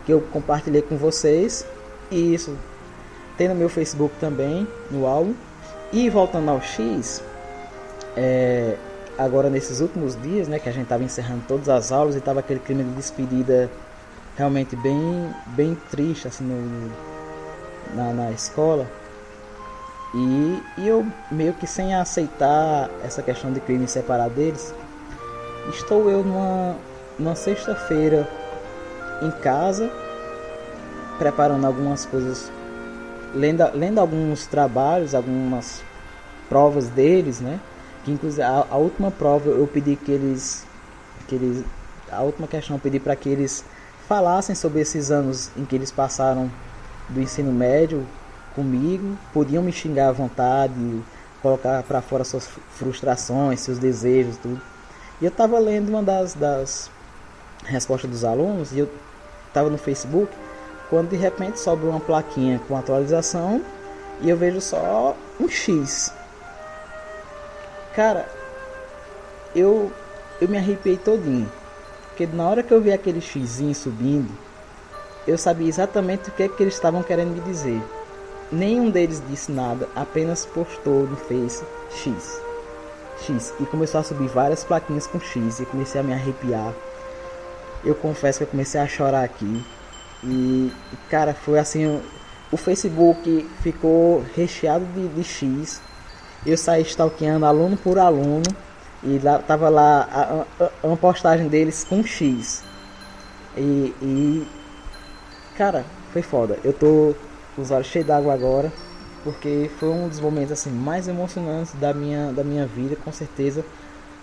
Que eu compartilhei com vocês. E isso tem no meu Facebook também, no álbum. E voltando ao X, é, agora nesses últimos dias, né, que a gente estava encerrando todas as aulas e tava aquele clima de despedida realmente bem, bem triste assim no, na, na escola. E, e eu meio que sem aceitar essa questão de crime separar deles, estou eu numa, numa sexta-feira em casa, preparando algumas coisas, lendo, lendo alguns trabalhos, algumas provas deles, né? Que inclusive a, a última prova eu pedi que eles, que eles, a última questão eu pedi para que eles falassem sobre esses anos em que eles passaram do ensino médio comigo, podiam me xingar à vontade, colocar para fora suas frustrações, seus desejos, tudo. E eu estava lendo uma das, das respostas dos alunos e eu estava no Facebook quando de repente sobe uma plaquinha com atualização e eu vejo só um X. Cara, eu eu me arrepiei todinho. Porque na hora que eu vi aquele xizinho subindo, eu sabia exatamente o que, é que eles estavam querendo me dizer. Nenhum deles disse nada, apenas postou no Face X. X. E começou a subir várias plaquinhas com X. E comecei a me arrepiar. Eu confesso que eu comecei a chorar aqui. E, cara, foi assim. O, Facebook ficou recheado de, de X. Eu saí stalkeando aluno por aluno. E lá, tava lá a, a, uma postagem deles com X. E, e. Cara, foi foda. Eu tô com os olhos cheios d'água agora. Porque foi um dos momentos assim mais emocionantes da minha, da minha vida, com certeza.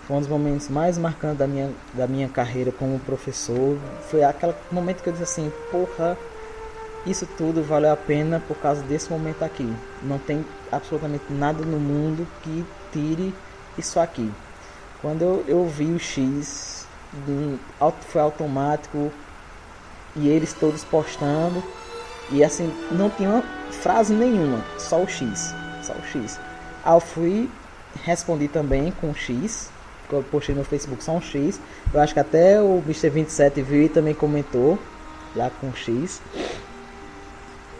Foi um dos momentos mais marcantes da minha, da minha carreira como professor. Foi aquele momento que eu disse assim, porra, isso tudo valeu a pena por causa desse momento aqui. Não tem absolutamente nada no mundo que tire isso aqui. Quando eu, eu vi o X, foi automático e eles todos postando. E assim, não tinha frase nenhuma, só o X. Só o X. Aí eu fui, respondi também com X. Que eu postei no Facebook só um X. Eu acho que até o Mr. 27 viu e também comentou lá com X.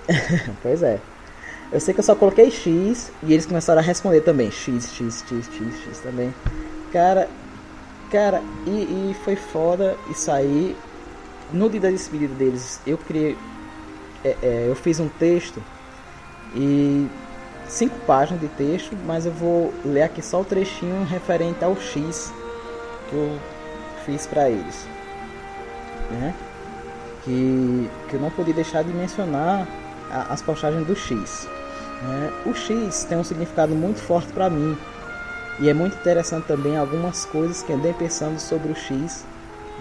pois é. Eu sei que eu só coloquei X e eles começaram a responder também. X, X, X, X, X também. Cara, cara, e, e foi foda isso aí. No dia da despedida deles, eu criei. É, é, eu fiz um texto e cinco páginas de texto, mas eu vou ler aqui só o trechinho referente ao X que eu fiz para eles, né? Que, que eu não podia deixar de mencionar a, as postagens do X. Né? O X tem um significado muito forte para mim e é muito interessante também algumas coisas que andei pensando sobre o X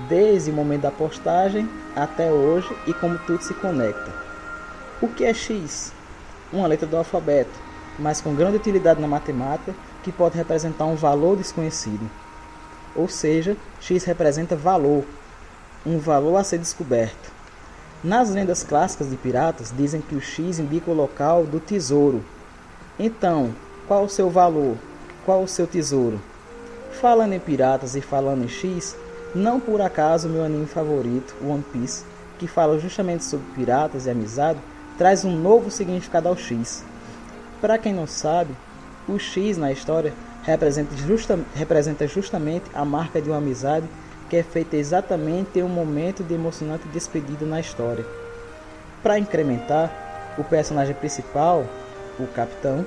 desde o momento da postagem até hoje e como tudo se conecta. O que é X? Uma letra do alfabeto, mas com grande utilidade na matemática que pode representar um valor desconhecido. Ou seja, X representa valor, um valor a ser descoberto. Nas lendas clássicas de piratas dizem que o X indica o local do tesouro. Então, qual o seu valor? Qual o seu tesouro? Falando em piratas e falando em X, não por acaso meu anime favorito, One Piece, que fala justamente sobre piratas e amizade, traz um novo significado ao X. Para quem não sabe, o X na história representa, justa, representa justamente a marca de uma amizade que é feita exatamente em um momento de emocionante despedida na história. Para incrementar, o personagem principal, o capitão,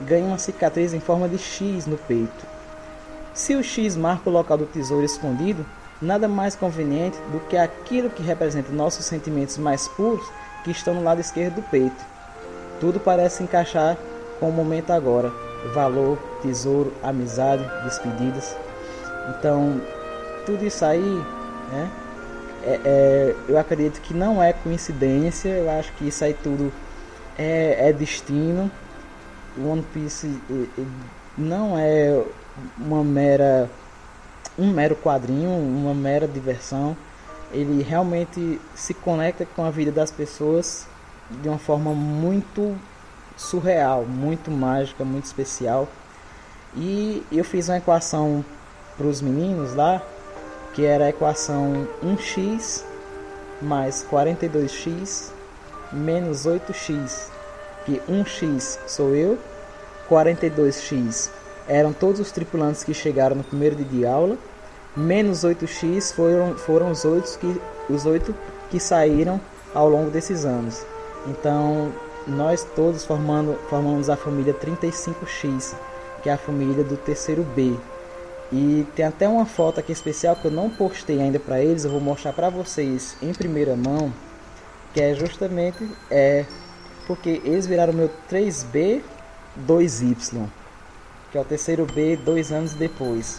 ganha uma cicatriz em forma de X no peito. Se o X marca o local do tesouro escondido, nada mais conveniente do que aquilo que representa nossos sentimentos mais puros que estão no lado esquerdo do peito. Tudo parece encaixar com o momento agora. Valor, tesouro, amizade, despedidas. Então, tudo isso aí, né? É, é, eu acredito que não é coincidência, eu acho que isso aí tudo é, é destino. O One Piece não é uma mera um mero quadrinho, uma mera diversão. Ele realmente se conecta com a vida das pessoas de uma forma muito surreal, muito mágica, muito especial. E eu fiz uma equação para os meninos lá, que era a equação 1x mais 42x menos 8x, que 1x sou eu, 42x eram todos os tripulantes que chegaram no primeiro dia de aula, menos 8x foram, foram os, 8 que, os 8 que saíram ao longo desses anos. Então, nós todos formando, formamos a família 35X, que é a família do terceiro B. E tem até uma foto aqui especial que eu não postei ainda para eles, eu vou mostrar para vocês em primeira mão, que é justamente é porque eles viraram meu 3B 2Y, que é o terceiro B dois anos depois.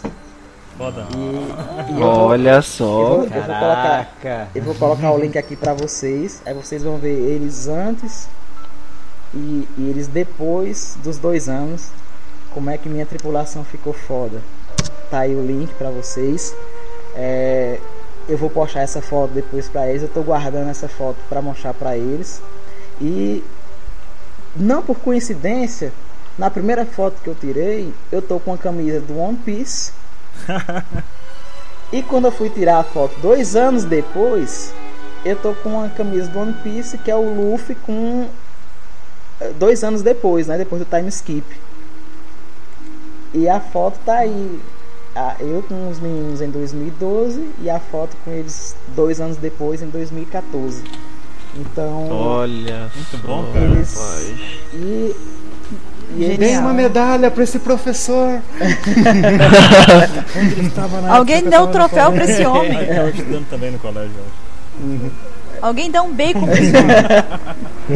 Foda. E, e eu Olha vou, só. eu vou, eu vou colocar, eu vou colocar o link aqui pra vocês. Aí vocês vão ver eles antes e, e eles depois dos dois anos. Como é que minha tripulação ficou foda. Tá aí o link pra vocês. É, eu vou postar essa foto depois pra eles. Eu tô guardando essa foto pra mostrar pra eles. E não por coincidência, na primeira foto que eu tirei, eu tô com a camisa do One Piece. E quando eu fui tirar a foto dois anos depois, eu tô com uma camisa do One Piece que é o Luffy com eh, dois anos depois, né? Depois do time skip. E a foto tá aí. Ah, Eu com os meninos em 2012 e a foto com eles dois anos depois em 2014. Então. Olha. Muito bom, cara. Eles- rapaz. E. E eles- Dei uma medalha pra esse professor. Alguém deu um troféu pra esse homem. Ele tava estudando também no colégio, eu acho. Alguém dá um bacon pra esse homem.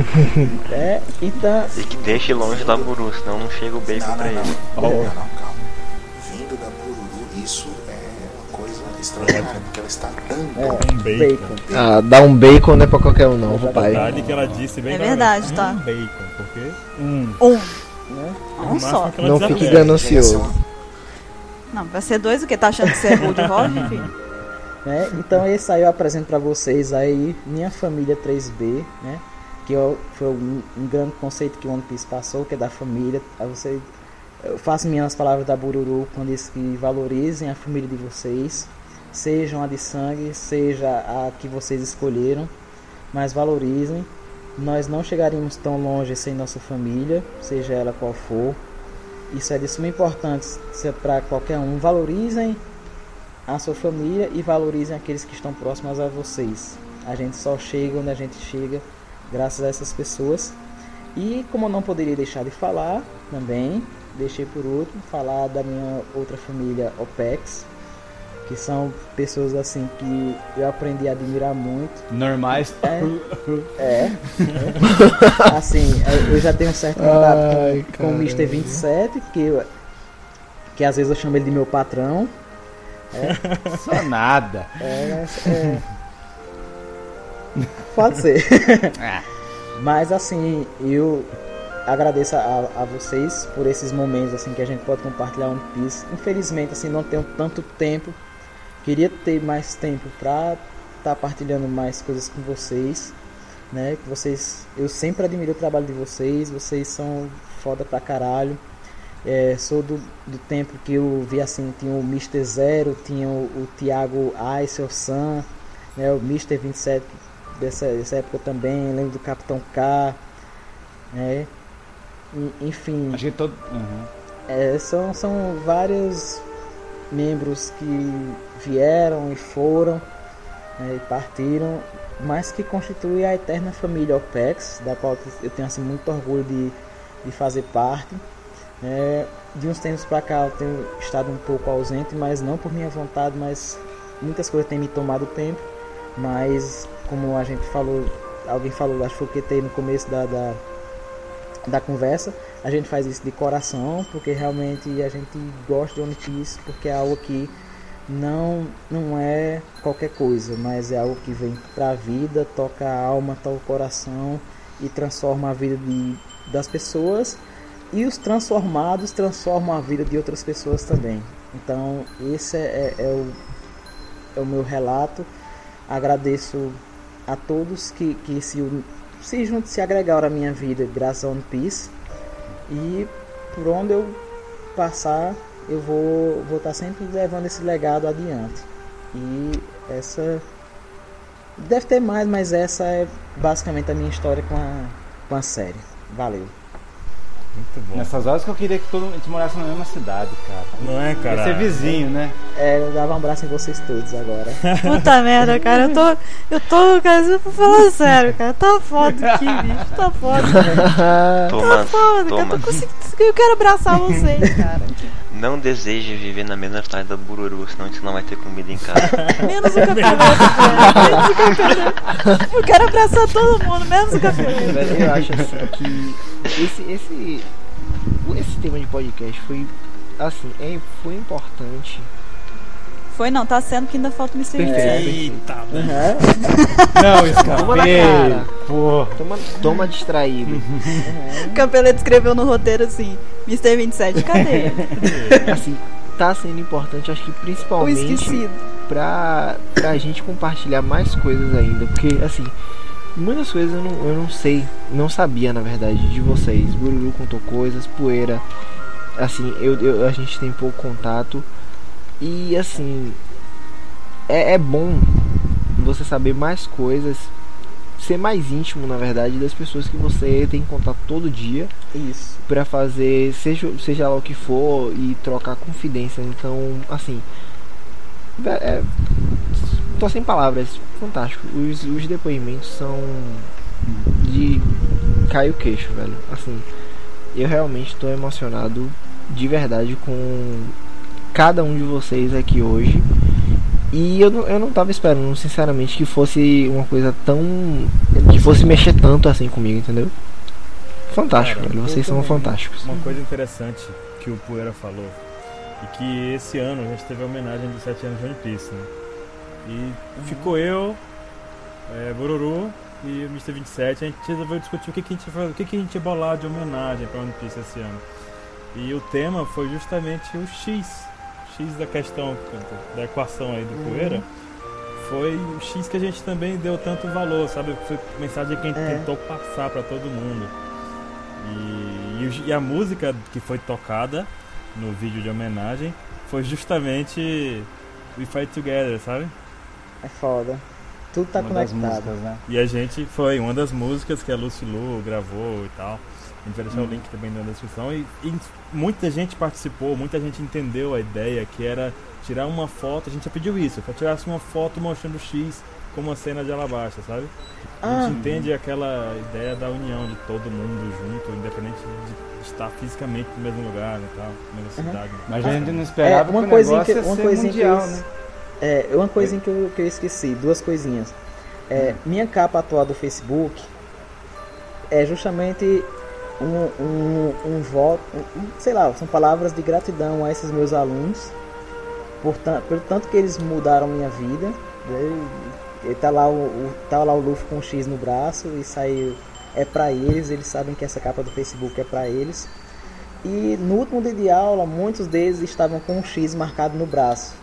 É, então. E que deixe longe da Buru, senão não chega o bacon Não, pra não, não. ele. Não, não, calma. Vindo da Bururu, isso é uma coisa extraordinária, porque ela está dando. É, Um bacon. bacon. Ah, dar um bacon não é pra qualquer um, não, papai. Verdade que ela disse bem É verdade, tá. Um bacon, porque um. Um. Um só. Não fique ganancioso. Não, vai ser dois o que? Tá achando que você é rude Roger, filho? né? Então esse aí eu apresento pra vocês aí minha família 3B, né? Que eu- foi um, um grande conceito que o One Piece passou, que é da família. Aí você, eu faço minhas palavras da Bururu quando diz que valorizem a família de vocês, sejam a de sangue, seja a que vocês escolheram, mas valorizem. Nós não chegaríamos tão longe sem nossa família, seja ela qual for. Isso é de suma importância para qualquer um. Valorizem a sua família e valorizem aqueles que estão próximos a vocês. A gente só chega onde a gente chega graças a essas pessoas. E como eu não poderia deixar de falar também, deixei por último falar da minha outra família OPEX, que são pessoas assim que eu aprendi a admirar muito. Normais. É, é, é. assim, é, eu já tenho um certo contato Ai, com, com o Mr. 27, que, eu- que às vezes eu chamo ele de meu patrão. Só nada. É, é. Pode ser. Ah. Mas assim, eu agradeço a, a vocês por esses momentos assim que a gente pode compartilhar One Piece. Infelizmente assim não tenho tanto tempo. Queria ter mais tempo pra estar partilhando mais coisas com vocês, né? Que vocês, eu sempre admiro o trabalho de vocês. Vocês são foda pra caralho. É, sou do, do tempo que eu vi assim, tinha o Mr. Zero, tinha o, o Thiago Ice, o Sam, né, o Mr. 27 dessa, dessa época também, lembro do Capitão K, né? E- Enfim, A gente todo. Uhum. é, são, são vários membros que vieram e foram né, e partiram, mas que constitui a eterna família OPEX, da qual eu tenho assim, muito orgulho de, de fazer parte. É, de uns tempos para cá eu tenho estado um pouco ausente, mas não por minha vontade, mas muitas coisas têm me tomado tempo. Mas como a gente falou, alguém falou, acho que QT no começo da, da, da conversa, a gente faz isso de coração, porque realmente a gente gosta de One Piece, porque é algo que não, não é qualquer coisa, mas é algo que vem pra vida, toca a alma, toca o coração e transforma a vida de, das pessoas e os transformados transformam a vida de outras pessoas também. Então esse é, é, é o, é o meu relato. Agradeço a todos que, que se, se, se agregaram à minha vida graças a One Piece. E por onde eu passar, eu vou vou estar sempre levando esse legado adiante. E essa deve ter mais, mas essa é basicamente a minha história com a, com a série. Valeu. Muito bom. Nessas horas que eu queria que todo mundo morasse na mesma cidade, cara. Não é, Ia cara? ser vizinho, né? É, eu dava um abraço em vocês todos agora. Puta merda, cara. Eu tô. Eu tô, cara, falando sério, cara. Tá foda aqui, bicho. Tá foda. Tá Thomas, foda, cara. Thomas, Tô conseguindo. Eu quero abraçar vocês, cara. não deseje viver na mesma cidade da Bururu, senão a gente não vai ter comida em casa. Menos o velho. Menos o capeleto. Eu quero abraçar todo mundo, menos o. Velho, eu acho assim que esse, esse, esse tema de podcast foi assim, é, foi importante. Foi não, tá sendo que ainda falta o Mr. Perfeito. Eita. Uhum. Não, Toma escapei. cara. Pô. Toma, toma distraído. O Capeleto escreveu no roteiro assim: Mr. 27, cadê? Assim, tá sendo importante, acho que o principalmente esquecido. pra, pra gente compartilhar mais coisas ainda. Porque, assim, muitas coisas eu não, eu não sei, não sabia na verdade de vocês. Bururu contou coisas, poeira. Assim, eu, eu- a gente tem pouco contato. E, assim, é, é bom você saber mais coisas. Ser mais íntimo, na verdade, das pessoas que você tem contato todo dia Isso. Pra fazer seja, seja lá o que for e trocar confidência. Então, assim, é, tô sem palavras, fantástico. Os, os depoimentos são de cair o queixo, velho. Assim, eu realmente tô emocionado de verdade com cada um de vocês aqui hoje. E eu não, eu não tava esperando, sinceramente, que fosse uma coisa tão. que fosse mexer tanto assim comigo, entendeu? Fantástico, Cara, velho. Vocês são fantásticos. Uma coisa interessante que o Poeira falou e que esse ano a gente teve a homenagem dos 7 anos de One Piece, né? E ficou eu, é, Bururu e o Mr. 27, a gente resolveu discutir o que, que a gente ia o que, que a gente ia bolar de homenagem para One Piece esse ano. E o tema foi justamente o X. X da questão, da equação aí do Poeira. Foi o X que a gente também deu tanto valor, sabe? Foi a mensagem que a gente É. tentou passar para todo mundo. E, e e a música que foi tocada no vídeo de homenagem foi justamente We Fight Together, sabe? É foda. Tudo tá uma das conectado. músicas, né? E a gente foi uma das músicas que a Lucy Lu gravou e tal. A gente vai deixar o link também na descrição. E, e muita gente participou, muita gente entendeu a ideia que era tirar uma foto. A gente já pediu isso, que tirasse uma foto mostrando o X como uma cena de Alabasta, sabe? A Ah, gente entende aquela ideia da união de todo mundo junto, independente de estar fisicamente no mesmo lugar e tal, na mesma Uhum. cidade. Mas a gente não esperava É, uma que o coisinha negócio que- uma ser coisinha que mundial, eu- né? É, uma coisinha que eu, que eu esqueci, duas coisinhas. É, minha capa atual do Facebook é justamente um, um, um voto, um- sei lá, são palavras de gratidão a esses meus alunos, por, pelo tanto que eles mudaram minha vida. né? E tá lá o, o- tá lá o Luffy com um X no braço e saiu. É pra eles, eles sabem que essa capa do Facebook é pra eles. E no último dia de aula, muitos deles estavam com um X marcado no braço.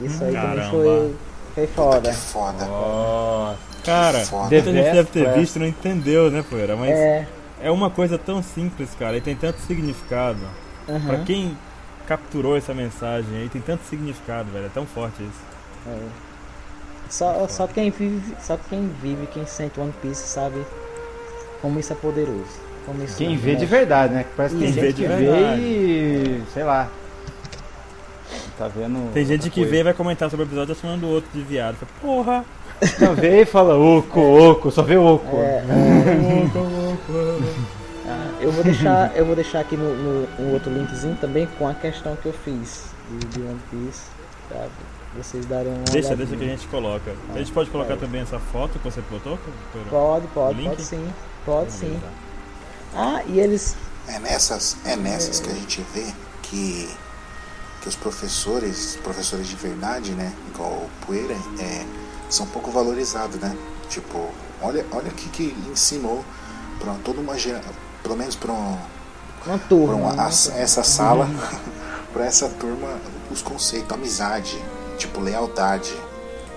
É, Isso aí também Caramba. foi, foi foda. É foda. Ó, Cara, Foda. deve ter Best visto e não entendeu, né, Poeira? Mas É, é uma coisa tão simples, cara, e tem tanto significado. Pra aham, quem capturou essa mensagem aí, tem tanto significado, velho. É tão forte isso. é. Só, só quem vive, só quem vive, quem sente One Piece sabe como isso é poderoso. Como isso Quem é- vê de verdade, né? Que Parece que tem Quem vê gente de que verdade. vê e. sei lá. Tá vendo. Tem gente que coisa. vê e vai comentar sobre o episódio chamando o outro de viado. Fala, Porra! Não vê e fala oco, oco, só vê oco. É, Ah, eu vou deixar, eu vou deixar aqui no, no- um outro linkzinho também com a questão que eu fiz de, de One Piece, pra vocês darem uma Deixa, olhadinha. deixa que a gente coloca. A gente pode colocar também essa foto que você botou, Poeira? Pode, pode, Link? pode sim, pode sim. Beleza. Ah, e eles É nessas, é nessas que a gente vê que, que os professores, professores de verdade, né, igual o Poeira, é, são pouco valorizados, né? Tipo, olha, olha o que, que ensinou para toda uma geração, pelo menos para um, Uma turma. uma- né? as- essa sala, para essa turma, os conceitos, amizade, tipo, lealdade,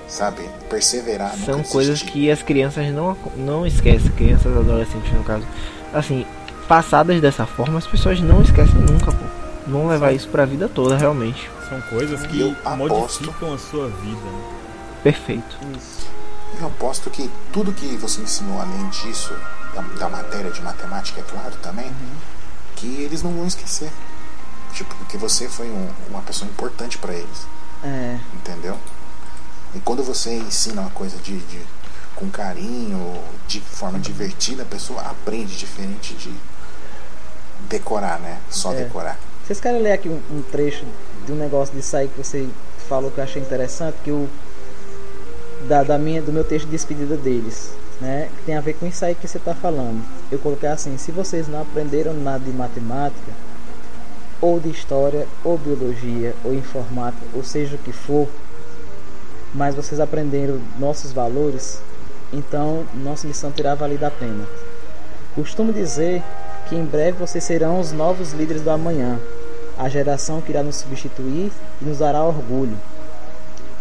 sabe? Perseverar. nunca São coisas que as crianças não, não esquecem, crianças adolescentes no caso. Assim, passadas dessa forma, as pessoas não esquecem nunca, pô. Vão levar isso pra vida toda, realmente. São coisas que Eu aposto. modificam a sua vida. né? Perfeito. Isso. Eu aposto que tudo que você ensinou além disso, da, da matéria de matemática, é claro também, que eles não vão esquecer. Tipo, porque você foi um- uma pessoa importante para eles, É. entendeu? E quando você ensina uma coisa de, de- com carinho, de forma divertida, a pessoa aprende diferente de decorar, né? Só É. decorar. Vocês querem ler aqui um, um trecho de um negócio disso aí que você falou que eu achei interessante, que o da, da minha, do meu texto de despedida deles, né? Que tem a ver com isso aí que você está falando. Eu coloquei assim: se vocês não aprenderam nada de matemática, ou de história, ou biologia, ou informática, ou seja o que for, mas vocês aprenderam nossos valores, então nossa missão terá valido a pena. Costumo dizer que em breve vocês serão os novos líderes do amanhã, a geração que irá nos substituir e nos dará orgulho.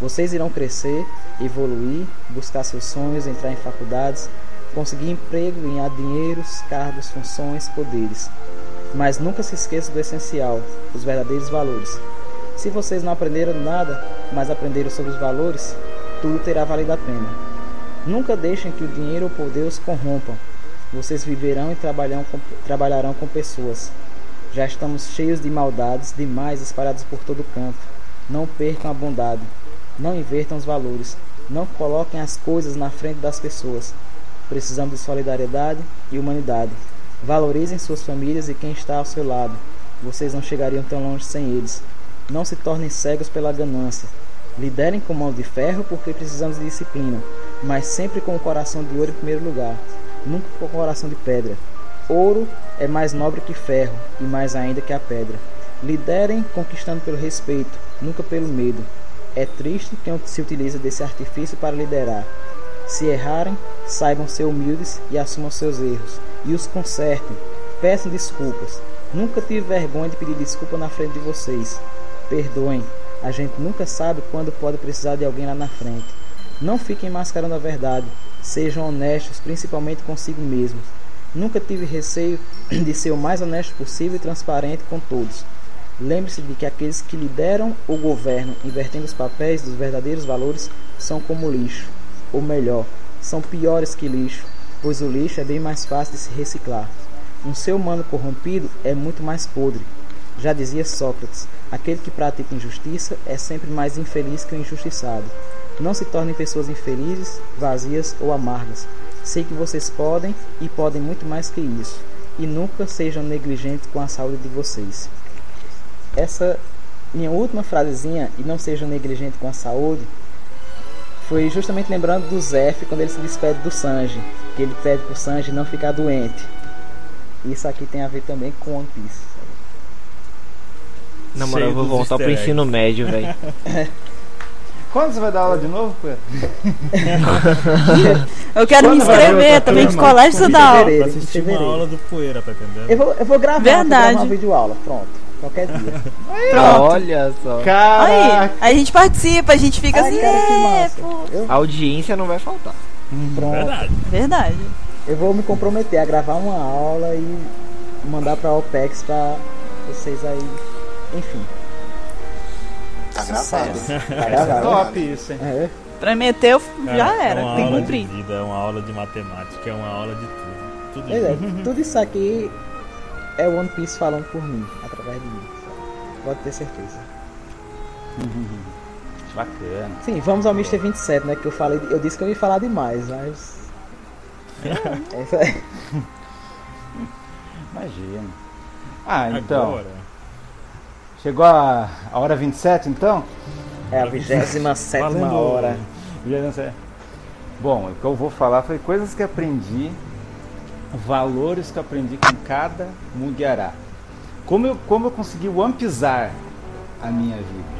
Vocês irão crescer, evoluir, buscar seus sonhos, entrar em faculdades, conseguir emprego, ganhar dinheiros, cargos, funções, poderes. Mas nunca se esqueça do essencial, os verdadeiros valores. Se vocês não aprenderam nada, mas aprenderam sobre os valores, tudo terá valido a pena. Nunca deixem que o dinheiro ou o poder os corrompam. Vocês viverão e trabalharão com, trabalharão com pessoas. Já estamos cheios de maldades demais espalhadas por todo canto. Não percam a bondade. Não invertam os valores. Não coloquem as coisas na frente das pessoas. Precisamos de solidariedade e humanidade. Valorizem suas famílias e quem está ao seu lado. Vocês não chegariam tão longe sem eles. Não se tornem cegos pela ganância. Liderem com mãos de ferro porque precisamos de disciplina, mas sempre com o coração de ouro em primeiro lugar, nunca com o coração de pedra. Ouro é mais nobre que ferro e mais ainda que a pedra. Liderem conquistando pelo respeito, nunca pelo medo. É triste quem se utiliza desse artifício para liderar. Se errarem, saibam ser humildes e assumam seus erros, e os consertem. Peçam desculpas. Nunca tive vergonha de pedir desculpa na frente de vocês. Perdoem. A gente nunca sabe quando pode precisar de alguém lá na frente. Não fiquem mascarando a verdade. Sejam honestos, principalmente consigo mesmos. Nunca tive receio de ser o mais honesto possível e transparente com todos. Lembre-se de que aqueles que lideram ou governam, invertendo os papéis dos verdadeiros valores, são como lixo. Ou melhor, são piores que lixo, pois o lixo é bem mais fácil de se reciclar. Um ser humano corrompido é muito mais podre. Já dizia Sócrates: aquele que pratica injustiça é sempre mais infeliz que o injustiçado. Não se tornem pessoas infelizes, vazias ou amargas. Sei que vocês podem e podem muito mais que isso. E nunca sejam negligentes com a saúde de vocês. Essa minha última frasezinha, e não sejam negligentes com a saúde, foi justamente lembrando do Zef quando ele se despede do Sanji. Que ele pede pro Sanji não ficar doente. Isso aqui tem a ver também com One Piece. Na moral, eu vou voltar pro ensino médio, velho. Quando você vai dar aula de novo, Poeira? Eu quero me Quando vai inscrever também, que colégio você dá aula. Pra assistir uma aula do Poeira, tá entendendo? Eu vou, eu vou gravar, Verdade. vou gravar uma videoaula, pronto. Qualquer dia. Olha só. Aí, Caraca! a gente participa, a gente fica Ai, assim, cara, que é, massa. pô. Eu, A audiência não vai faltar. pronto. Verdade. Verdade. Eu vou me comprometer a gravar uma aula e mandar pra OPEX pra vocês aí. Enfim. Tá gravado. Tá gravado. Top isso, hein? É. Prometeu, Cara, já É era. uma Tem que aula cumprir. de vida, é uma aula de matemática, é uma aula de tudo. Tudo Pois é, junto. tudo isso aqui é o One Piece falando por mim, através de mim. Pode ter certeza. Bacana. Sim, vamos ao Mr. 27, né? Que eu falei, eu disse que eu ia falar demais, mas. É. Imagina. Ah, então. Agora, Chegou a, a hora 27, então? É a 27 Valendo. hora. Já não sei. Bom, o que eu vou falar foi coisas que aprendi valores que eu aprendi com cada Mugiará. Como eu, como eu consegui wampizar a minha vida.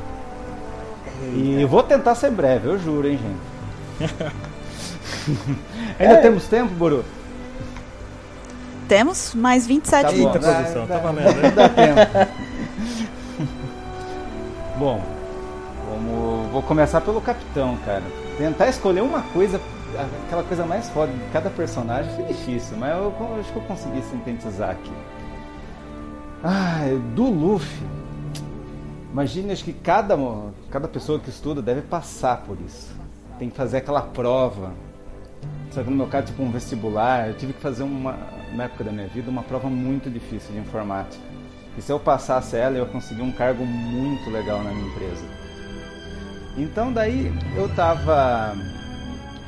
E eu vou tentar ser breve, eu juro, hein, gente. Ainda É. temos tempo, Buru? Temos mais 27 Tá. Eita, minutos. produção, tá valendo, né? dá tempo. Bom, vamos, vou começar pelo capitão, cara. Tentar escolher uma coisa, aquela coisa mais foda de cada personagem foi difícil, mas eu, eu acho que eu consegui sintetizar aqui. Ah, do Luffy. Imagine, acho que cada, cada pessoa que estuda deve passar por isso. Tem que fazer aquela prova. Só que no meu caso, tipo um vestibular, eu tive que fazer uma, na época da minha vida, uma prova muito difícil de informática. E se eu passasse ela, eu ia conseguir um cargo muito legal na minha empresa. Então daí eu tava.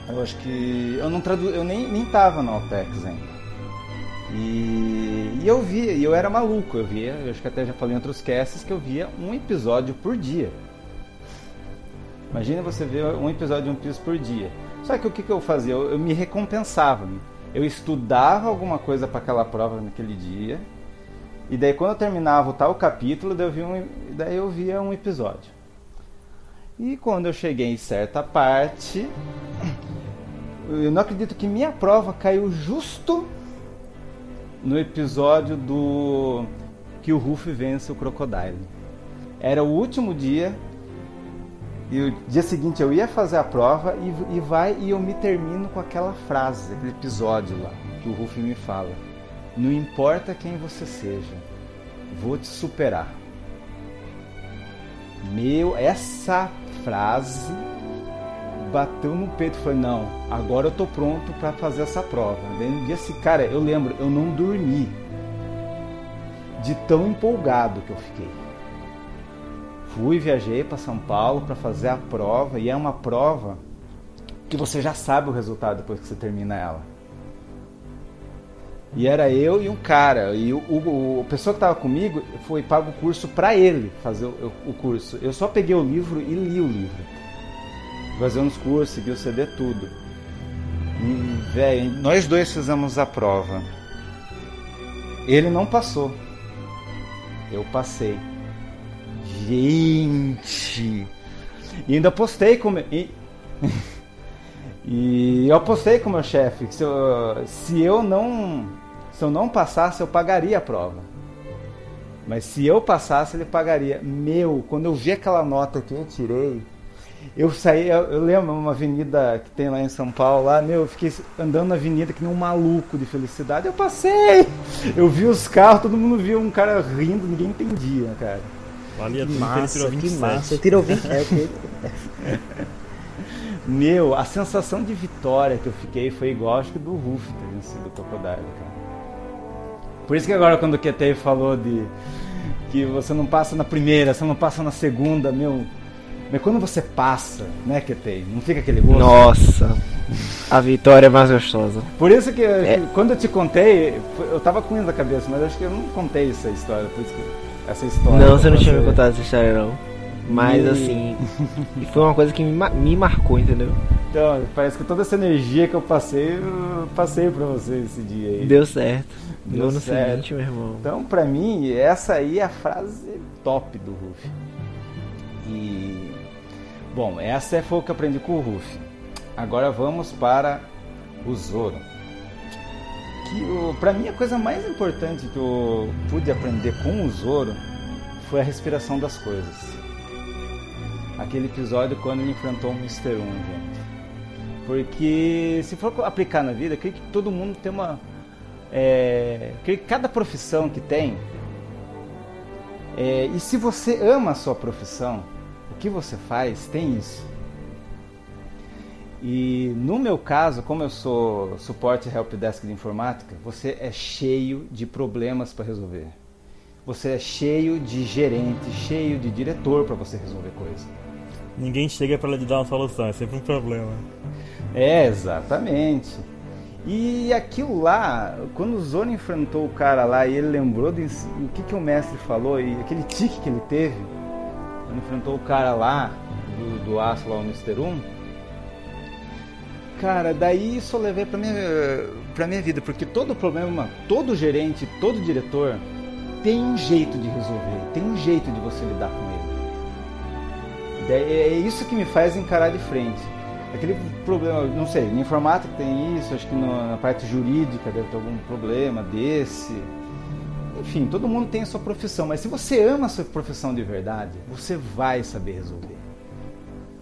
Eu acho que. Eu não tradu, eu nem, nem tava na OPEX ainda. E, e eu via, e eu era maluco, eu via, eu acho que até já falei em outros casts que eu via um episódio por dia. Imagina você ver um episódio de One Piece por dia. Só que o que, que eu fazia? Eu, eu me recompensava. Eu estudava alguma coisa para aquela prova naquele dia. E daí quando eu terminava o tal capítulo, daí eu, via um, daí eu via um episódio. E quando eu cheguei em certa parte, eu não acredito que minha prova caiu justo no episódio do que o Ruffy vence o Crocodile. Era o último dia e o dia seguinte eu ia fazer a prova e, e vai e eu me termino com aquela frase, aquele episódio lá que o Ruffy me fala: Não importa quem você seja, vou te superar. Meu, essa frase bateu no peito falei: Não, agora eu tô pronto para fazer essa prova. Daí no dia assim, cara, eu lembro, eu não dormi de tão empolgado que eu fiquei. Fui, viajei para São Paulo para fazer a prova e é uma prova que você já sabe o resultado depois que você termina ela. E era eu e um cara, e o, o, o pessoa que estava comigo foi pago o curso para ele fazer o, o curso. Eu só peguei o livro e li o livro. Fazer uns cursos, segui o CD, tudo. E, velho, nós dois fizemos a prova. Ele não passou. Eu passei. Gente! E ainda postei com e, e eu postei com o meu chefe que se eu, se eu não se eu não passasse eu pagaria a prova. Mas se eu passasse ele pagaria. Meu, quando eu vi aquela nota que eu tirei, eu saí, eu, eu lembro uma avenida que tem lá em São Paulo, lá, meu, eu fiquei andando na avenida que nem um maluco de felicidade. Eu passei! Eu vi os carros, todo mundo via um cara rindo, ninguém entendia, cara. Valia Que tudo que ele tirou massa, que 27. massa. Você tirou 20. É. Meu, a sensação de vitória que eu fiquei foi igual acho que do Ruff ter vencido o Crocodile, cara. Por isso que agora quando o QT falou de que você não passa na primeira, você não passa na segunda, meu. Mas quando você passa, né, QT? Não fica aquele gosto? Nossa, a vitória é mais gostosa. Por isso que É. quando eu te contei, eu tava com isso na cabeça, mas acho que eu não contei essa história, por isso que essa história. Não, você não tinha me contado essa história não. Mas E- assim, e foi uma coisa que me, me marcou, entendeu? Então, parece que toda essa energia que eu passei, eu passei pra você esse dia aí. Deu certo. Deu No ano certo. seguinte, meu irmão. Então, pra mim, essa aí é a frase top do Ruff. E. Bom, essa foi o que aprendi com o Ruff. Agora vamos para o Zoro. Que o, pra mim a coisa mais importante que eu pude aprender com o Zoro foi a respiração das coisas. Aquele episódio quando ele enfrentou o Mr. 1, gente. Porque se for aplicar na vida, creio que todo mundo tem uma. É, creio que cada profissão que tem. é, e se você ama a sua profissão, que você faz tem isso. E no meu caso, como eu sou suporte helpdesk de informática, você é cheio de problemas para resolver. Você é cheio de gerente, cheio de diretor para você resolver coisa. Ninguém chega pra lhe dar uma solução, é sempre um problema. É, exatamente. E aquilo lá, quando o Zoro enfrentou o cara lá e ele lembrou do que, que o mestre falou e aquele tique que ele teve, enfrentou o cara lá, do, do aço lá, o Mr. 1, cara, daí isso eu levei pra minha, pra minha vida, porque todo problema, todo gerente, todo diretor tem um jeito de resolver, tem um jeito de você lidar com ele. É isso que me faz encarar de frente. Aquele problema, não sei, na informática tem isso, acho que na parte jurídica deve ter algum problema desse. Enfim, todo mundo tem a sua profissão, mas se você ama a sua profissão de verdade, você vai saber resolver.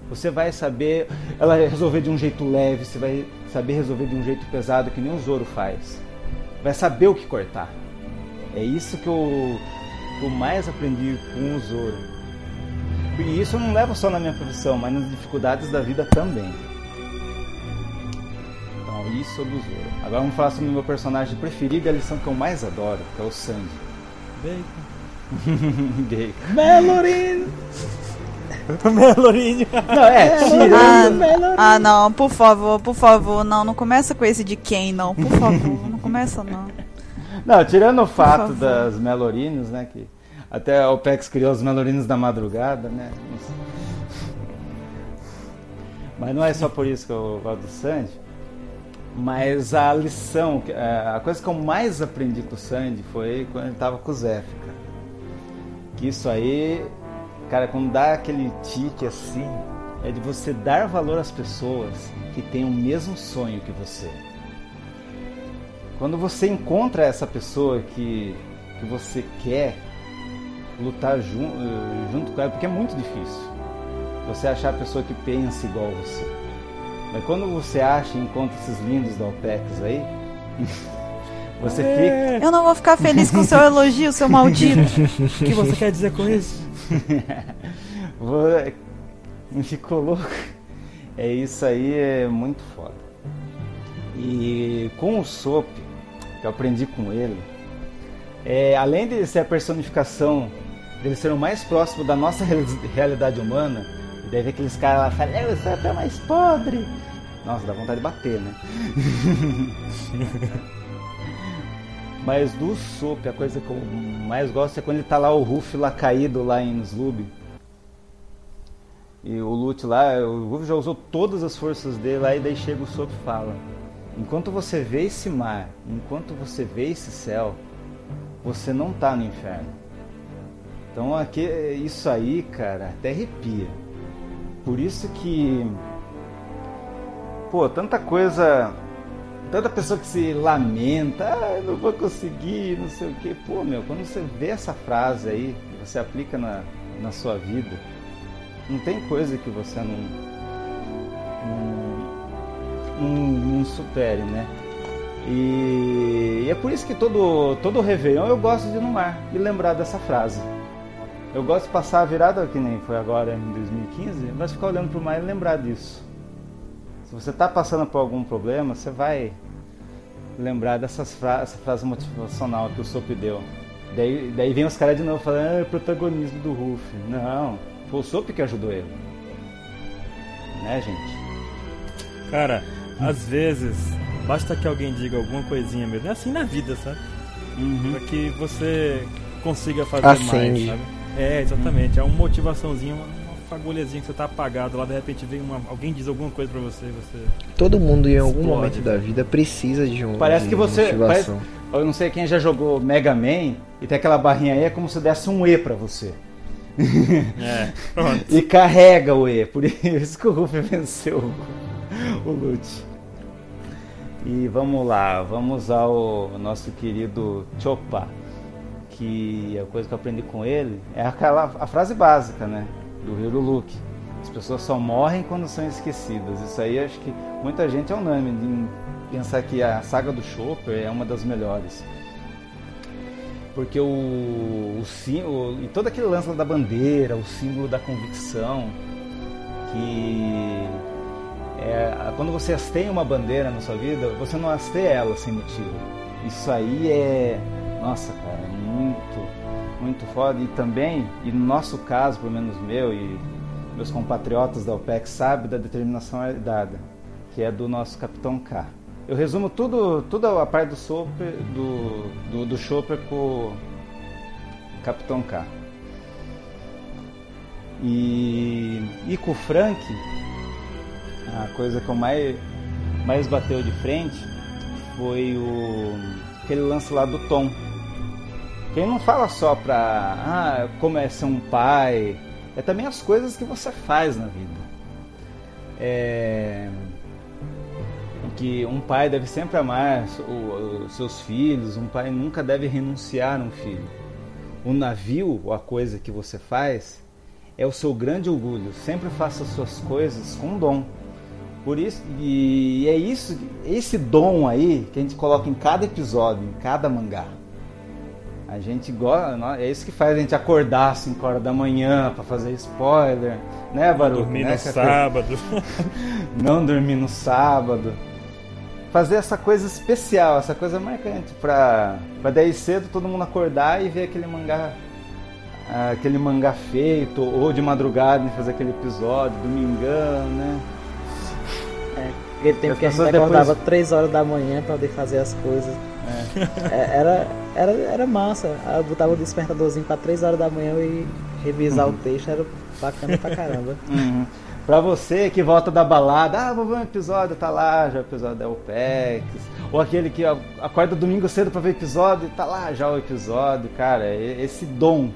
Você vai saber ela resolver de um jeito leve, você vai saber resolver de um jeito pesado que nem o Zoro faz. Vai saber o que cortar. É isso que eu, que eu mais aprendi com o Zoro. E isso eu não levo só na minha profissão, mas nas dificuldades da vida também. Isso do Zoro. Agora vamos falar sobre o meu personagem preferido e a lição que eu mais adoro, que é o Sanji. Bacon. Bacon. Melorin! Melorinho. Não, é, tirando. Ah, ah, não, por favor, por favor, não, não começa com esse de quem, não, por favor, não começa não. Não, tirando o fato das Melorinos, né, que até o PEX criou os Melorinos da madrugada, né? Mas não é só por isso que eu gosto do Sandy. Mas a lição, é, a coisa que eu mais aprendi com o Sandy foi quando ele tava com o Zef, cara. Que isso aí Cara, quando dá aquele tique assim, é de você dar valor às pessoas que têm o mesmo sonho que você. Quando você encontra essa pessoa que, que você quer lutar jun, eh, junto com ela, porque é muito difícil você achar a pessoa que pensa igual você. Mas quando você acha e encontra esses lindos da OPEX aí, você é. fica. Eu não vou ficar feliz com o seu elogio, seu maldito. O que você quer dizer com isso? Me ficou louco. É isso aí, é muito foda. E com o Sop, que eu aprendi com ele, é, além de ser a personificação, dele ser o mais próximo da nossa realidade humana, e daí ver aqueles caras lá falando, o Sop é mais podre. Nossa, dá vontade de bater, né? Mas do Sop, a coisa que eu mais gosto é quando ele tá lá, o Ruff lá caído lá em Slub. E o Lute lá, o Ruff já usou todas as forças dele lá e daí chega o Sop e fala: Enquanto você vê esse mar, enquanto você vê esse céu, você não tá no inferno. Então aqui, isso aí, cara, até arrepia. Por isso que. Pô, tanta coisa Tanta pessoa que se lamenta, ah, não vou conseguir, não sei o quê. Pô, meu, quando você vê essa frase aí, você aplica na, na sua vida, não tem coisa que você não, não, não, não supere, né? E, e, é por isso que todo, todo Réveillon eu gosto de ir no mar e lembrar dessa frase. Eu gosto de passar a virada, que nem foi agora em 2015, mas ficar olhando para o mar e lembrar disso. Se você está passando por algum problema, você vai lembrar dessa fra essa frase motivacional que o Sop deu. Daí, daí vem os caras de novo falando, ah, é protagonismo do Ruff. Não, foi o Sop que ajudou ele. Né, gente? Cara, às vezes, basta que alguém diga alguma coisinha mesmo. É assim na vida, sabe? Uhum. Pra que você consiga fazer Acende. mais, sabe? É, exatamente. Uhum. É uma motivaçãozinha, uma fagulhazinha que você tá apagado lá, de repente vem uma, alguém diz alguma coisa para você, você. Todo mundo em algum explode, momento da vida precisa de um. Parece de que você. Parece, eu não sei quem já jogou Mega Man e tem aquela barrinha aí, é como se desse um E para você. É, pronto. e carrega o E, por isso que o Ruff venceu o, o Lute. E vamos lá, vamos ao nosso querido Chopa, que a coisa que eu aprendi com ele é aquela a frase básica, né? do Hiro Luke. As pessoas só morrem quando são esquecidas. Isso aí acho que muita gente é unânime em pensar que a saga do Chopper é uma das melhores. Porque o, o, o e todo aquele lance da bandeira, o símbolo da convicção, que é, quando você hasteia uma bandeira na sua vida, você não hasteia ela sem motivo. Isso aí é, nossa, cara, é muito muito foda e também, e no nosso caso, pelo menos meu e meus compatriotas da OPEC sabem da determinação herdada, que é do nosso Capitão K. Eu resumo tudo, toda a parte do Chopper, do, do, do Chopper Capitão K. E, e com o Frank, a coisa que eu mais, mais bateu de frente foi o aquele lance lá do Tom. Quem não fala só pra ah, como é ser um pai, é também as coisas que você faz na vida. É, que um pai deve sempre amar os seus filhos, um pai nunca deve renunciar a um filho. O navio, ou a coisa que você faz, é o seu grande orgulho. Sempre faça as suas coisas com dom. Por isso, e é isso, esse dom aí que a gente coloca em cada episódio, em cada mangá. A gente gosta, é isso que faz a gente acordar às 5 horas da manhã para fazer spoiler, né, Baru? Dormir né, no sábado. Não dormir no sábado. Fazer essa coisa especial, essa coisa marcante, pra, pra daí cedo todo mundo acordar e ver aquele mangá aquele mangá feito, ou de madrugada e fazer aquele episódio, domingão, né? É, aquele tempo que a gente acordava depois... 3 horas da manhã pra poder fazer as coisas. É. É, era, era, era massa. Eu botava o despertadorzinho pra 3 horas da manhã e revisar uhum. o texto, era bacana pra caramba. Uhum. Pra você que volta da balada, ah, vou ver um episódio, tá lá, já o episódio da OPEX. Ou aquele que acorda domingo cedo pra ver episódio, tá lá já o episódio. Cara, esse dom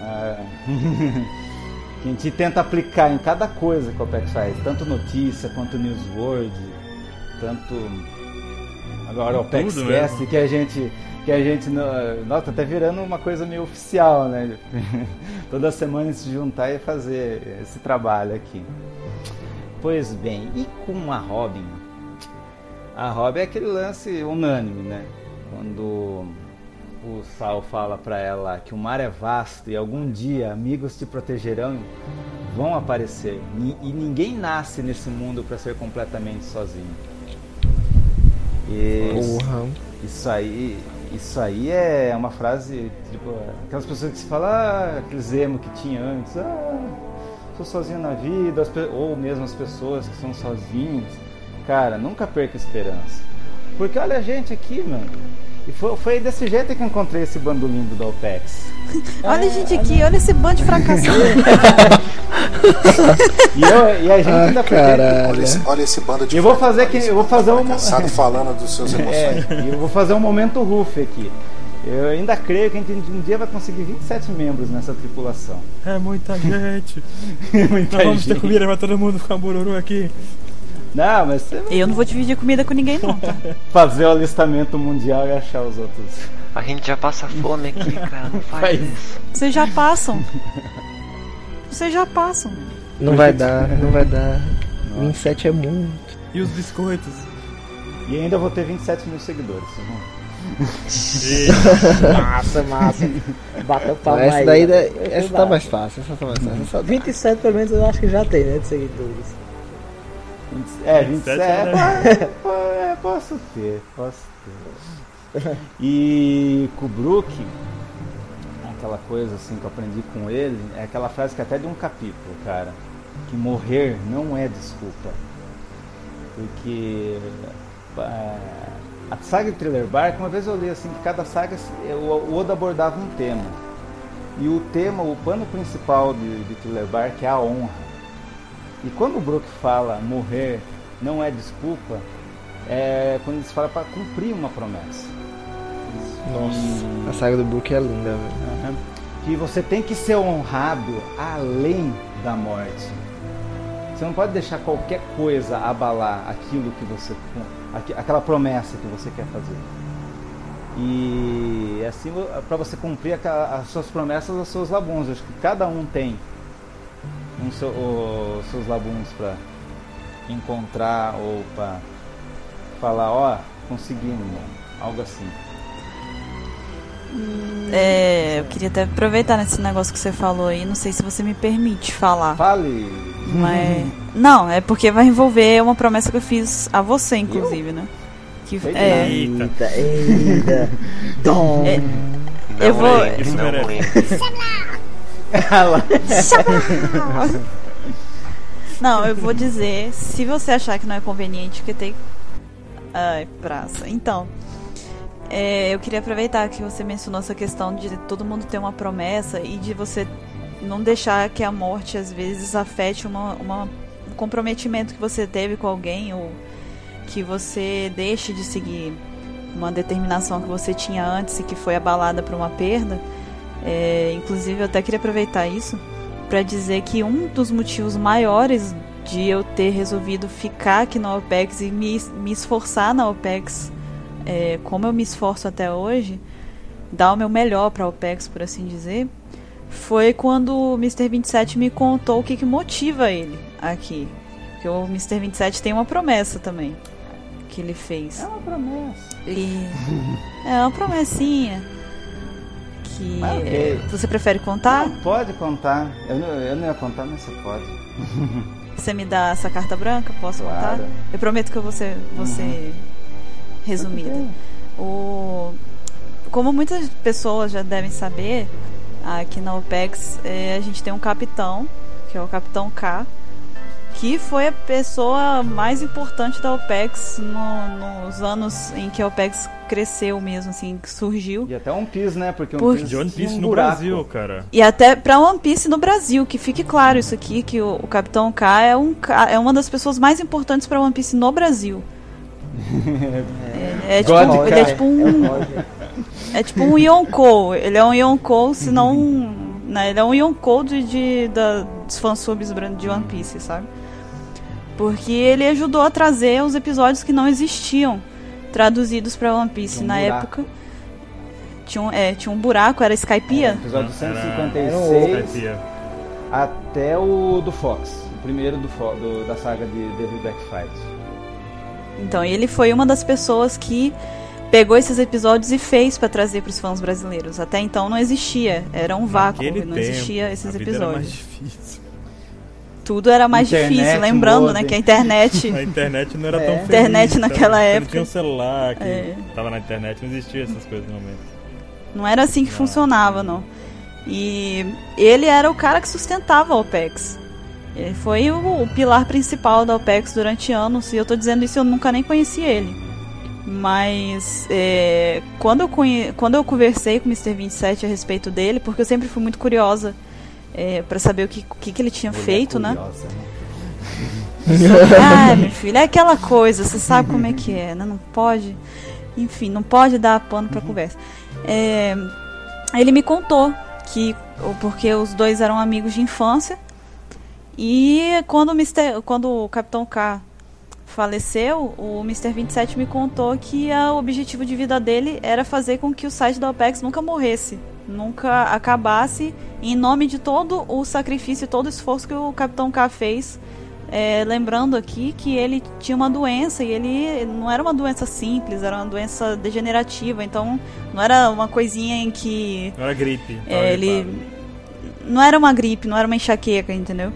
ah, que a gente tenta aplicar em cada coisa que o OPEX faz, tanto notícia quanto newsword, tanto agora o OPEX Cast, que a gente que a gente nossa tá virando uma coisa meio oficial, né? Toda semana se juntar e fazer esse trabalho aqui. Pois bem, e com a Robin? A Robin é aquele lance unânime, né? Quando o Sal fala para ela que o mar é vasto e algum dia amigos te protegerão, vão aparecer. E, e ninguém nasce nesse mundo para ser completamente sozinho. Porra. Isso aí, isso aí é uma frase, tipo, aquelas pessoas que se falam, ah, aqueles emo que tinha antes, ah, sou sozinho na vida, ou mesmo as pessoas que são sozinhos. Cara, nunca perca a esperança. Porque olha a gente aqui, mano e foi, foi desse jeito que eu encontrei esse bando lindo da OPEX. olha, é, gente, aqui, olha esse bando de fracassados. e, eu, e a gente ah, ainda olha, esse, olha esse bando de Eu vou fazer que eu vou fazer um falando dos seus é, emoções. É, eu vou fazer um momento roof aqui. Eu ainda creio que a gente um dia vai conseguir 27 membros nessa tripulação. É muita gente. muita Nós vamos gente. ter comida pra todo mundo ficar bururu aqui. Não, mas você... Eu não vou dividir comida com ninguém, não, tá? Fazer o alistamento mundial e achar os outros. A gente já passa fome aqui, cara. Não faz, faz. isso. Vocês já passam. Vocês já passam. Não vai dar, não vai dar. Nossa. 27 é muito. E os biscoitos? E ainda vou ter 27 mil seguidores, massa, massa. Bateu palma essa daí, essa tá mais fácil, essa tá mais fácil. Essa 27 pelo menos eu acho que já tem, né, de seguidores. É, 27, é, é, posso ter, posso ter. E com o Brook, aquela coisa assim que eu aprendi com ele, é aquela frase que até de um capítulo, cara, que morrer não é desculpa. Porque é, a saga de Thriller Bark, uma vez eu li assim, que cada saga o Oda abordava um tema. E o tema, o pano principal de, de Thriller Bark é a honra e quando o Brook fala morrer não é desculpa, é quando eles falam para cumprir uma promessa. Nossa, e... a saga do Brook é linda, velho. Uhum. Que você tem que ser honrado além da morte. Você não pode deixar qualquer coisa abalar aquilo que você. aquela promessa que você quer fazer. E assim, para você cumprir as suas promessas, os seus labuns. Acho que cada um tem um seu, os seus labuns para encontrar ou para falar, ó, oh, consegui, algo assim. É, eu queria até aproveitar nesse negócio que você falou aí, não sei se você me permite falar. Fale! Mas, não, é porque vai envolver uma promessa que eu fiz a você, inclusive, né? Que, é, eita, eita, Dom. É, eu vou. Não, eu vou dizer, se você achar que não é conveniente, que tem. Ai, praça. Então, é, eu queria aproveitar que você mencionou essa questão de todo mundo ter uma promessa e de você não deixar que a morte às vezes afete uma, uma, um comprometimento que você teve com alguém ou que você deixe de seguir uma determinação que você tinha antes e que foi abalada por uma perda. É, inclusive, eu até queria aproveitar isso para dizer que um dos motivos maiores de eu ter resolvido ficar aqui na OPEX e me, me esforçar na OPEX, é, como eu me esforço até hoje, dar o meu melhor para a OPEX, por assim dizer, foi quando o Mr. 27 me contou o que, que motiva ele aqui. Porque o Mr. 27 tem uma promessa também que ele fez. É uma promessa. E é uma promessinha que você prefere contar? Não, pode contar. Eu não, eu não ia contar, mas você pode. Você me dá essa carta branca? Posso Claro. contar? Eu prometo que eu vou ser, vou ser resumida. O, como muitas pessoas já devem saber, aqui na OPEX eh, a gente tem um capitão, que é o Capitão K, que foi a pessoa mais importante da OPEX no- nos anos em que a OPEX cresceu mesmo, assim, que surgiu. E até One Piece, né? Porque Por- One Piece De One Piece um no buraco. Brasil, cara. E até pra One Piece no Brasil, que fique claro isso aqui, que o, o Capitão K é, um, é uma das pessoas mais importantes pra One Piece no Brasil. É, é tipo, God ele é tipo um. É tipo um Yonkou. Ele é um Yonkou, se não. Né, ele é um Yonkou de, de, da, dos fansubs de One Piece, sabe? Porque ele ajudou a trazer os episódios que não existiam traduzidos pra One Piece Tinha um na buraco. época. Tinha um, é, tinha um buraco, era Skypiea. Episódio Era- 156 Skypiea. até o do Fox. O primeiro do, do- da saga de Devil Backfight. Então, ele foi uma das pessoas que pegou esses episódios e fez pra trazer pros fãs brasileiros. Até então não existia, era um vácuo, Naquele não tempo, existia esses a vida Era mais episódios. difícil. Tudo era mais Internet, difícil, lembrando, né, modem. que a internet A internet não era É. tão feliz. Internet naquela Você época. Não tinha um celular que É. tava na internet, não existia essas coisas no momento. não era assim que Não. funcionava, não. E ele era o cara que sustentava a OPEX. Ele foi o, o pilar principal da OPEX durante anos, e eu tô dizendo isso, eu nunca nem conheci ele. Mas é, quando, eu conhe... quando eu conversei com o Mr. 27 a respeito dele, porque eu sempre fui muito curiosa é, para saber o que, que, que ele tinha Mulher feito, né? curiosa, Ah, meu filho, é aquela coisa, você sabe como é que é, né? Não pode. Enfim, não pode dar pano pra conversa. É, ele me contou que. Porque os dois eram amigos de infância. E quando o, Mr., quando o Capitão K faleceu, o Mr. 27 me contou que o objetivo de vida dele era fazer com que o site da OPEX nunca morresse, nunca acabasse, em nome de todo o sacrifício, todo o esforço que o Capitão K fez. É, lembrando aqui que ele tinha uma doença e ele não era uma doença simples, era uma doença degenerativa, então não era uma coisinha em que Não era gripe. tava é, ele gripado. não era uma gripe, não era uma enxaqueca, entendeu?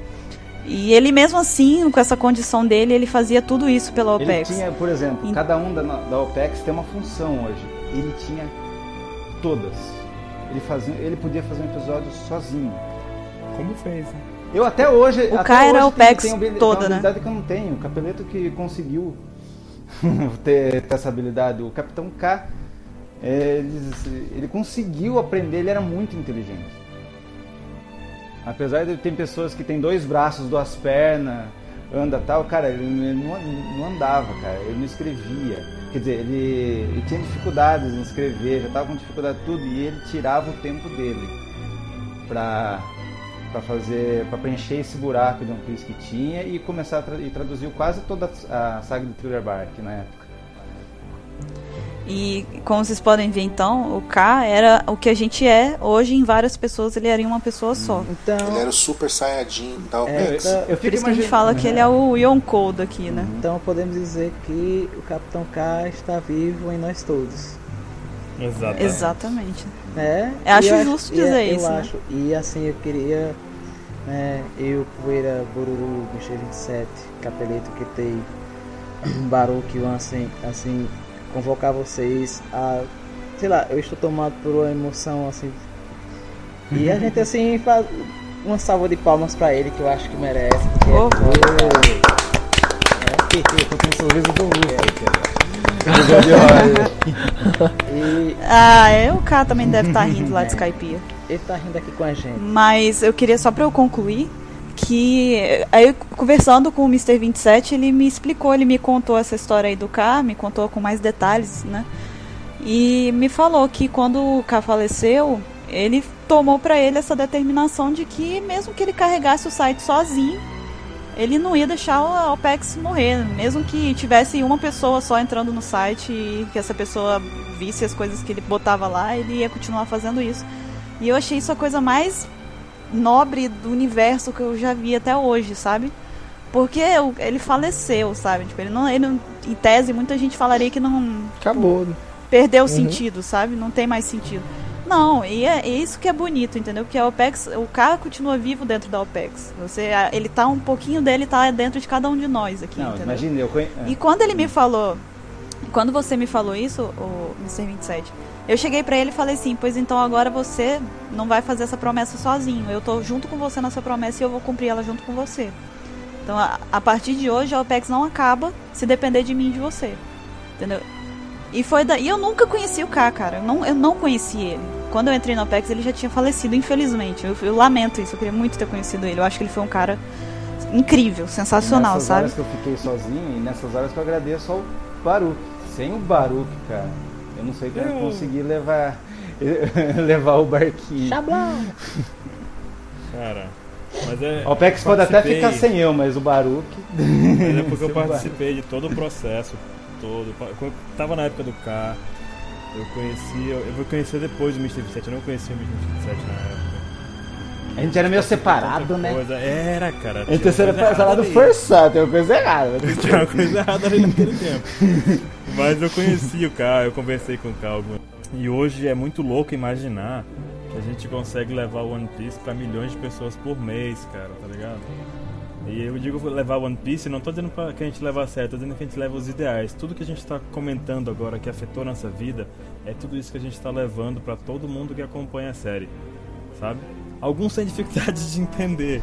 E ele mesmo assim, com essa condição dele, ele fazia tudo isso pela Ele OPEX. tinha, por exemplo, Em- cada um da, da OPEX tem uma função hoje. Ele tinha todas. Ele, fazia, ele podia fazer um episódio sozinho. Como fez, né? Eu até hoje. O até cara era hoje a OPEX toda, tenho uma né? habilidade que eu não tenho. O Capeleto que conseguiu ter, ter essa habilidade. O Capitão K, é, ele, ele conseguiu aprender, ele era muito inteligente. Apesar de ter pessoas que tem dois braços, duas pernas, anda tal, cara, ele, não, não andava, cara, ele não escrevia. Quer dizer, ele, ele tinha dificuldades em escrever, já estava com dificuldade de tudo, e ele tirava o tempo dele pra, pra fazer, pra preencher esse buraco de One Piece que tinha e começar a tra e traduziu quase toda a saga de Thriller Bark na época. E como vocês podem ver então, o K era o que a gente é hoje em várias pessoas, ele era em uma pessoa só. Ele Então, era o Super Saiyajin da É, OPEX. então- Eu Por fico isso que a gente imaginando- fala que ele é o Yonkou daqui, né? então podemos dizer que o Capitão K está vivo em nós todos. Exato. Exatamente. né? Eu acho E justo e dizer eu isso, né? acho. E assim, eu queria, né, eu, Poeira, Bururu, Michel 27, Capeleto, Ketei, Baruque, assim, assim, convocar vocês a, sei lá, eu estou tomado por uma emoção, assim, e a gente, assim, faz uma salva de palmas pra ele, que eu acho que merece, porque Oh. é cara. Eu tô com um sorriso do Luffy, E Ah, é, o K também deve estar rindo lá de Skypiea. ele tá rindo aqui com a gente. Mas eu queria só pra eu concluir que aí conversando com o Mr. 27, ele me explicou, ele me contou essa história aí do K, me contou com mais detalhes, né? E me falou que quando o K faleceu, ele tomou para ele essa determinação de que mesmo que ele carregasse o site sozinho, ele não ia deixar o OPEX morrer, mesmo que tivesse uma pessoa só entrando no site e que essa pessoa visse as coisas que ele botava lá, ele ia continuar fazendo isso. E eu achei isso a coisa mais nobre do universo que eu já vi até hoje, sabe? Porque ele faleceu, sabe? Tipo, ele não, ele não, em tese, muita gente falaria que não. Acabou. Perdeu o uhum. sentido, sabe? Não tem mais sentido. Não, e é, é, isso que é bonito, entendeu? Porque a OPEX, o cara continua vivo dentro da OPEX. Você, ele tá um pouquinho dele tá dentro de cada um de nós aqui, não, entendeu? Imagina, eu conhe... E quando ele me falou, quando você me falou isso, o Mr. 27, eu cheguei para ele e falei assim: "Pois então agora você não vai fazer essa promessa sozinho. Eu tô junto com você nessa promessa e eu vou cumprir ela junto com você." Então, a, a partir de hoje, a OPEX não acaba se depender de mim e de você. Entendeu? E foi daí. Eu nunca conheci o K, cara. Eu não, eu não conheci ele. Quando eu entrei no OPEX, ele já tinha falecido, infelizmente. Eu, eu lamento isso. Eu queria muito ter conhecido ele. Eu acho que ele foi um cara incrível, sensacional, nessas sabe? Nessas horas que eu fiquei sozinho e nessas horas que eu agradeço ao Baruch. Sem o Baruch, cara, eu não sei como eu consegui levar levar o barquinho. Chablão! Cara, mas é. O OPEX pode até ficar sem eu, mas o Baruch. Mas é porque eu participei de todo o processo todo. Quando tava na época do K, eu conheci. Eu, vou conhecer depois do Mr. 27, eu não conhecia o Mr. 27 na época. A gente era meio separado, né? Coisa. Era, cara. A gente era separado forçado, tem uma coisa errada. Tinha uma coisa errada ali naquele tempo. Mas eu conheci o K, eu conversei com o alguma E hoje é muito louco imaginar que a gente consegue levar o One Piece pra milhões de pessoas por mês, cara, tá ligado? E eu digo levar One Piece, não estou dizendo pra que a gente leva a sério, estou dizendo que a gente leva os ideais. Tudo que a gente está comentando agora que afetou nossa vida, é tudo isso que a gente está levando para todo mundo que acompanha a série, sabe? Alguns têm dificuldade de entender,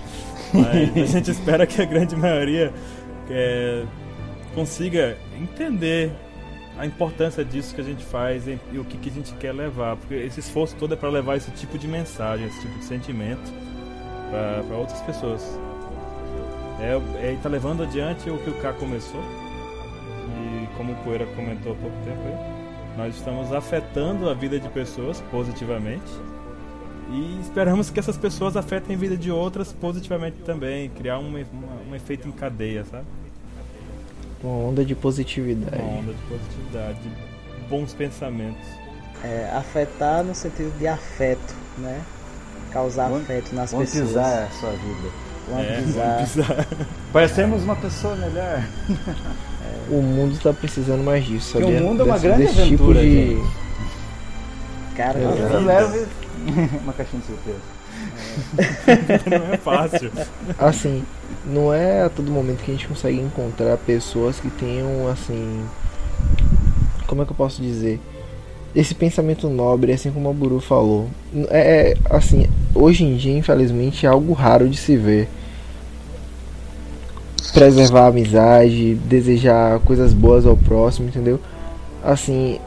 mas a gente espera que a grande maioria é, consiga entender a importância disso que a gente faz e, e o que, que a gente quer levar. Porque esse esforço todo é para levar esse tipo de mensagem, esse tipo de sentimento para outras pessoas. É, é, tá levando adiante o que o K começou. E como o Poeira comentou há pouco tempo aí, nós estamos afetando a vida de pessoas positivamente. E esperamos que essas pessoas afetem a vida de outras positivamente também, criar um, um efeito em cadeia, sabe? Uma onda de positividade. Uma onda de positividade, de bons pensamentos. É, afetar no sentido de afeto, né? Causar afeto nas pessoas. a sua vida. Vamos é, pisar. Parecemos uma pessoa melhor. O mundo está precisando mais disso, sabia? o mundo é uma desse, grande desse aventura, tipo de... Gente. Cara, eu levo uma caixinha de surpresa. não é fácil. Assim, não é a todo momento que a gente consegue encontrar pessoas que tenham, assim... Como é que eu posso dizer? esse pensamento nobre, assim como a Buru falou, é, é assim, hoje em dia, infelizmente, é algo raro de se ver. Preservar a amizade, desejar coisas boas ao próximo, entendeu? Assim,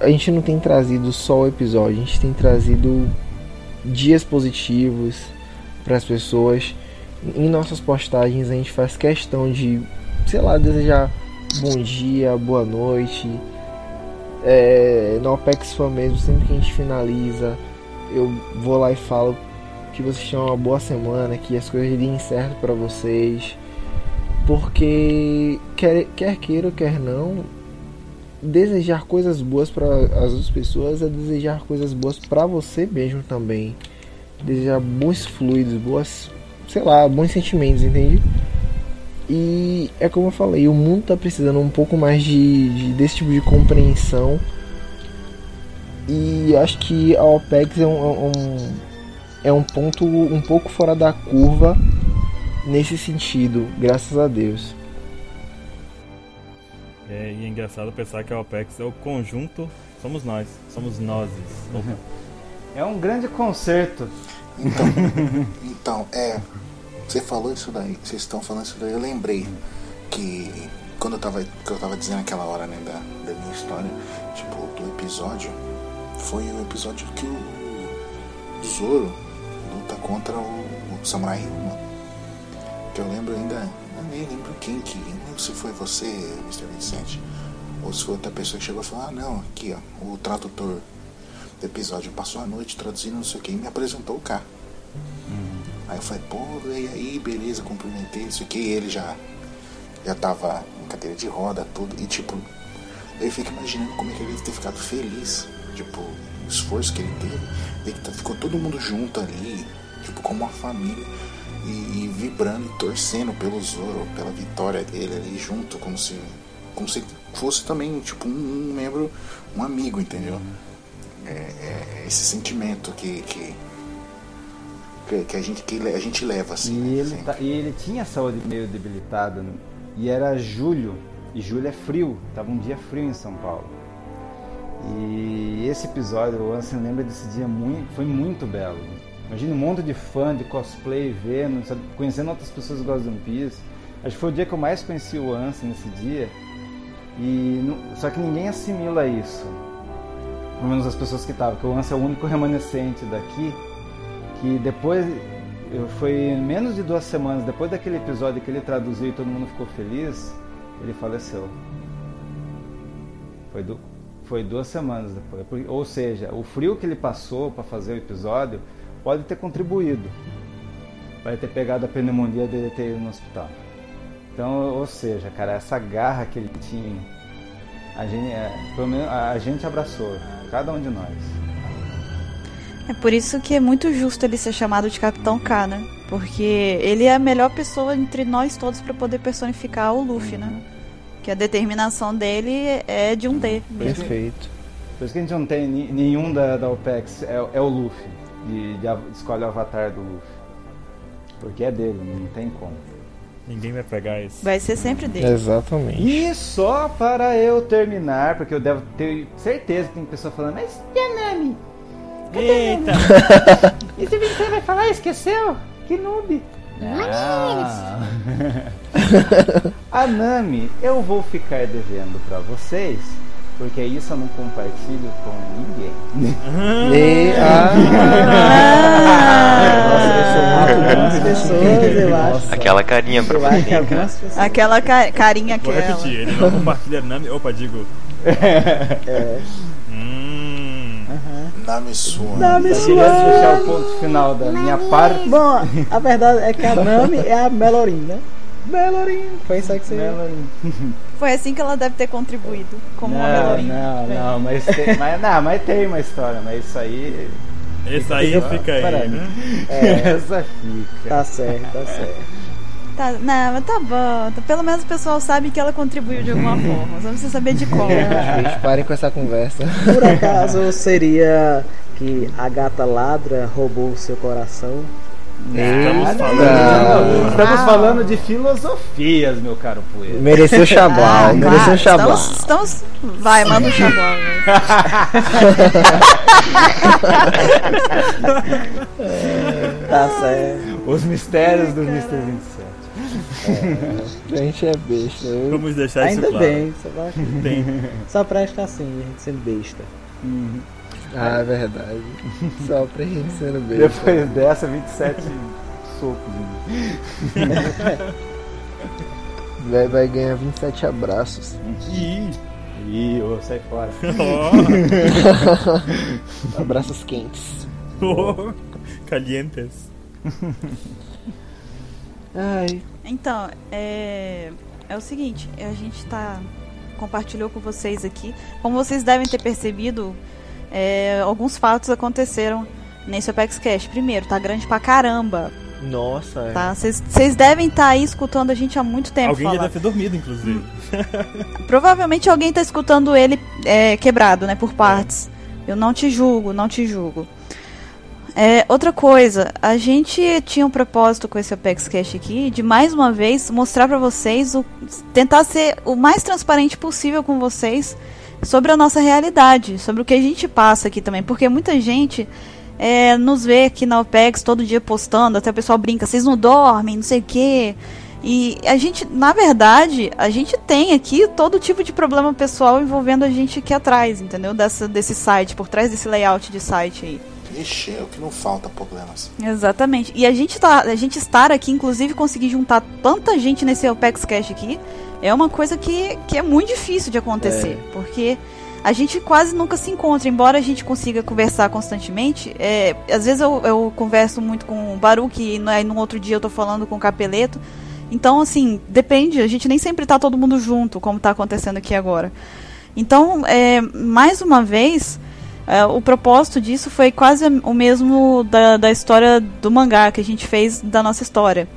a gente não tem trazido só o episódio, a gente tem trazido dias positivos para as pessoas. Em nossas postagens a gente faz questão de, sei lá, desejar bom dia, boa noite, é, no Apex Fan mesmo, sempre que a gente finaliza, eu vou lá e falo que vocês tenham uma boa semana, que as coisas deem certo para vocês. Porque quer, quer queira ou quer não, desejar coisas boas para as outras pessoas é desejar coisas boas para você mesmo também. Desejar bons fluidos, boas, sei lá, bons sentimentos, entende? E é como eu falei, o mundo está precisando um pouco mais de, de, desse tipo de compreensão. E acho que a OPEX é um, é um, é um ponto um pouco fora da curva nesse sentido, graças a Deus. É, e é engraçado pensar que a OPEX é o conjunto, somos nós, somos nós. É um grande concerto. Então, então é, você falou isso daí, vocês estão falando isso daí, eu lembrei que quando eu tava, que eu tava dizendo aquela hora, né, da, da minha história, tipo, do episódio, foi o episódio que o Zoro luta contra o, o Samurai Ryuma. que eu lembro ainda, eu nem lembro quem que, se foi você, Mr. Vicente, ou se foi outra pessoa que chegou e falou, ah não, aqui ó, o tradutor do episódio passou a noite traduzindo não sei o que e me apresentou o K. Aí eu falei, pô, e aí, beleza, cumprimentei, não sei o que, e ele já, já tava em cadeira de roda, tudo, e tipo, eu fico imaginando como é que ele deve ter ficado feliz, tipo, o esforço que ele teve, ver que tá- ficou todo mundo junto ali, tipo, como uma família, e, e vibrando e torcendo pelo Zoro, pela vitória dele ali junto, como se, como se fosse também, tipo, um, membro, um amigo, entendeu? É, é esse sentimento que, que, que, que a, gente, que a gente leva, assim, E né, ele, tá- e ele tinha a saúde meio debilitada. né? E era julho. E julho é frio. Tava um dia frio em São Paulo. E esse episódio, o Ansem lembra desse dia muito, foi muito belo. Imagina um monte de fã de cosplay vendo, sabe, conhecendo outras pessoas que gostam de One Piece. Acho que foi o dia que eu mais conheci o Ansem nesse dia. E não- só que ninguém assimila isso. Pelo menos as pessoas que estavam, porque o Ansem é o único remanescente daqui que depois foi menos de duas semanas depois daquele episódio que ele traduziu e todo mundo ficou feliz, ele faleceu. Foi, foi duas semanas depois. Ou seja, o frio que ele passou para fazer o episódio pode ter contribuído para ter pegado a pneumonia dele ter ido no hospital. Então, ou seja, cara, essa garra que ele tinha, a gente, é, pelo menos a gente abraçou, cada um de nós. É por isso que é muito justo ele ser chamado de Capitão K, né? Porque ele é a melhor pessoa entre nós todos pra poder personificar o Luffy, né? Que a determinação dele é de um D. mesmo. Perfeito. Por isso que a gente não tem nenhum da, da OPEX, é, é o Luffy. De, de escolhe o avatar do Luffy. Porque é dele, não tem como. Ninguém vai pegar isso. Vai ser sempre dele. Exatamente. E só para eu terminar, porque eu devo ter certeza que tem pessoa falando, mas e a Nami? Eita! E se você vai falar, esqueceu? Que noob! Ah. a Nami, eu vou ficar devendo pra vocês, porque isso eu não compartilho com ninguém. E, ah, Nossa, eu sou muito algumas pessoas, eu acho. Aquela carinha pra que você. algumas pessoas. Aquela ca- carinha Vou aquela. repetir, ele não compartilha Nami. Opa, digo. É. Hum. Nami Swan. Nami Eu queria deixar o ponto final da minha parte. Bom, a verdade é que a Nami é a Melorin, né? Melorin. Foi isso aí que você Melorin. Foi assim que ela deve ter contribuído como uma Não, Melorinha. não, não, mas tem, mas, não, mas tem uma história, mas isso aí. Esse aí fica aí, Peraí. né? Essa fica. Tá certo, tá certo. Tá, não, mas tá bom. Tá- Pelo menos o pessoal sabe que ela contribuiu de alguma forma. Só precisa saber de qual. gente, parem com essa conversa. Por acaso seria que a gata ladra roubou o seu coração? Estamos falando de Estamos falando de filosofias, meu caro poeta. Mereceu Xablau, mereceu claro, Xablau. estamos, estamos... Vai, manda o xablau. né? Tá certo. Os mistérios do Mr. 27. A gente é besta. eu- Vamos deixar isso Ainda claro. bem, só, vai- Tem. só presta assim, a gente sendo besta. Ah, é verdade. Só pra gente sendo besta. Depois dessa, 27 socos. Vai, vai ganhar 27 abraços. Ih, Ih, ô, sai fora. Abraços quentes. oh, calientes. Ai, Então, é, é o seguinte, a gente tá compartilhou com vocês aqui. Como vocês devem ter percebido, é, alguns fatos aconteceram nesse Apex Cash. Primeiro, tá grande pra caramba, nossa. é. tá? Vocês devem estar aí escutando a gente há muito tempo Alguém já falar. deve ter dormido, inclusive. Provavelmente alguém tá escutando ele é, quebrado, né, por partes. Eu não te julgo, não te julgo. É, outra coisa, a gente tinha um propósito com esse Apex Cash aqui de mais uma vez mostrar pra vocês, o, tentar ser o mais transparente possível com vocês sobre a nossa realidade, sobre o que a gente passa aqui também, porque muita gente é, nos vê aqui na OPEX todo dia postando, até o pessoal brinca, vocês não dormem, não sei o quê. E a gente, na verdade, a gente tem aqui todo tipo de problema pessoal envolvendo a gente aqui atrás, entendeu? Dessa, desse site, por trás desse layout de site aí. Ixi, é o que não falta problemas. Exatamente. E a gente, tá, a gente estar aqui, inclusive conseguir juntar tanta gente nesse Apex Cash aqui, é uma coisa que, que é muito difícil de acontecer. Porque a gente quase nunca se encontra, embora a gente consiga conversar constantemente. É, às vezes eu, eu converso muito com o Baruch e no, aí no outro dia eu tô falando com o Capeleto. Então, assim, depende, a gente nem sempre tá todo mundo junto, como tá acontecendo aqui agora. Então, é, mais uma vez, é, o propósito disso foi quase o mesmo da, da história do mangá que a gente fez da nossa história,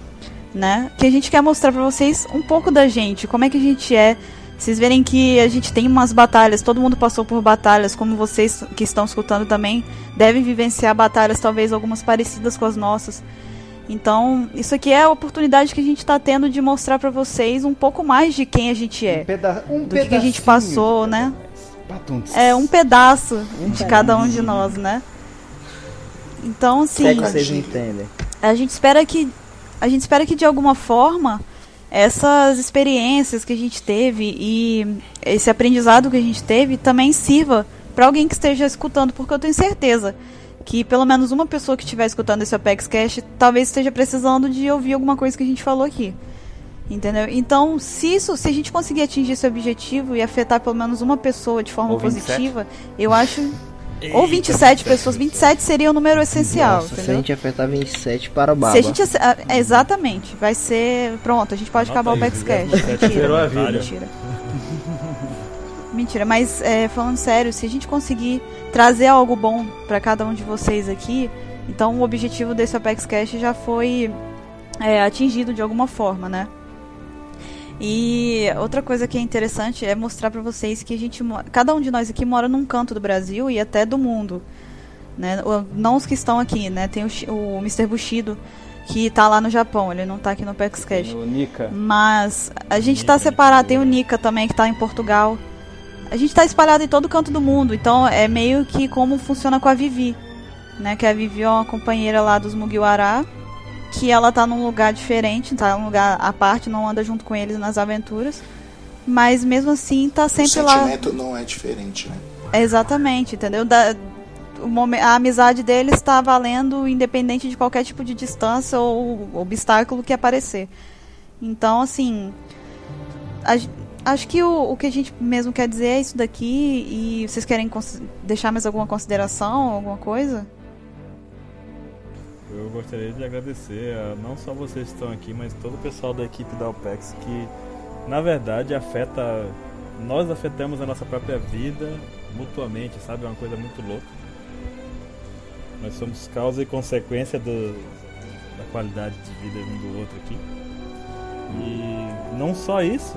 né? Que a gente quer mostrar pra vocês um pouco da gente, como é que a gente é. Vocês verem que a gente tem umas batalhas, todo mundo passou por batalhas, como vocês que estão escutando também devem vivenciar batalhas, talvez algumas parecidas com as nossas. Então, isso aqui é a oportunidade que a gente está tendo de mostrar pra vocês um pouco mais de quem a gente é. Um, peda um do que a gente passou, né? Patuntos. É um pedaço de cada um de nós, né? Então, é que vocês entendem. a gente espera que a gente espera que de alguma forma essas experiências que a gente teve e esse aprendizado que a gente teve também sirva para alguém que esteja escutando, porque eu tenho certeza que pelo menos uma pessoa que estiver escutando esse Apex Cash talvez esteja precisando de ouvir alguma coisa que a gente falou aqui. Entendeu? Então, se isso, se a gente conseguir atingir esse objetivo e afetar pelo menos uma pessoa de forma Ou 27. positiva, eu acho ou 27 pessoas, 27 seria o número essencial, Nossa, se a gente apertar 27 para o baba. Se a gente. ah, é, exatamente. Vai ser. Pronto, a gente pode acabar o Anota aí, backscash. 27 zerou a Mentira. vida. Mentira. Mentira, mas é, falando sério, se a gente conseguir trazer algo bom pra cada um de vocês aqui, então o objetivo desse Apex Cash já foi é, atingido de alguma forma, né? E outra coisa que é interessante é mostrar pra vocês que a gente, cada um de nós aqui mora num canto do Brasil e até do mundo, né? Não os que estão aqui, né? Tem o, o Mr. Bushido que tá lá no Japão, ele não tá aqui no Apex Cash. O Nika. Mas a gente tá Nika, separado, tem o. Nika também que tá em Portugal. A gente tá espalhado em todo canto do mundo, então é meio que como funciona com a Vivi, né? Que a Vivi é uma companheira lá dos Mugiwara, que ela tá num lugar diferente, tá num lugar à parte, não anda junto com eles nas aventuras. Mas mesmo assim tá O sempre lá. sentimento não é diferente, né? Exatamente, entendeu? Da- o a amizade deles está valendo independente de qualquer tipo de distância ou obstáculo que aparecer. Então, assim, a acho que o, o que a gente mesmo quer dizer é isso daqui. E vocês querem cons- deixar mais alguma consideração, alguma coisa? Eu gostaria de agradecer a não só vocês que estão aqui, mas todo o pessoal da equipe da OPEX que, na verdade, afeta. Nós afetamos a nossa própria vida mutuamente, sabe? É uma coisa muito louca. Nós somos causa e consequência do, da qualidade de vida um do outro aqui. E não só isso,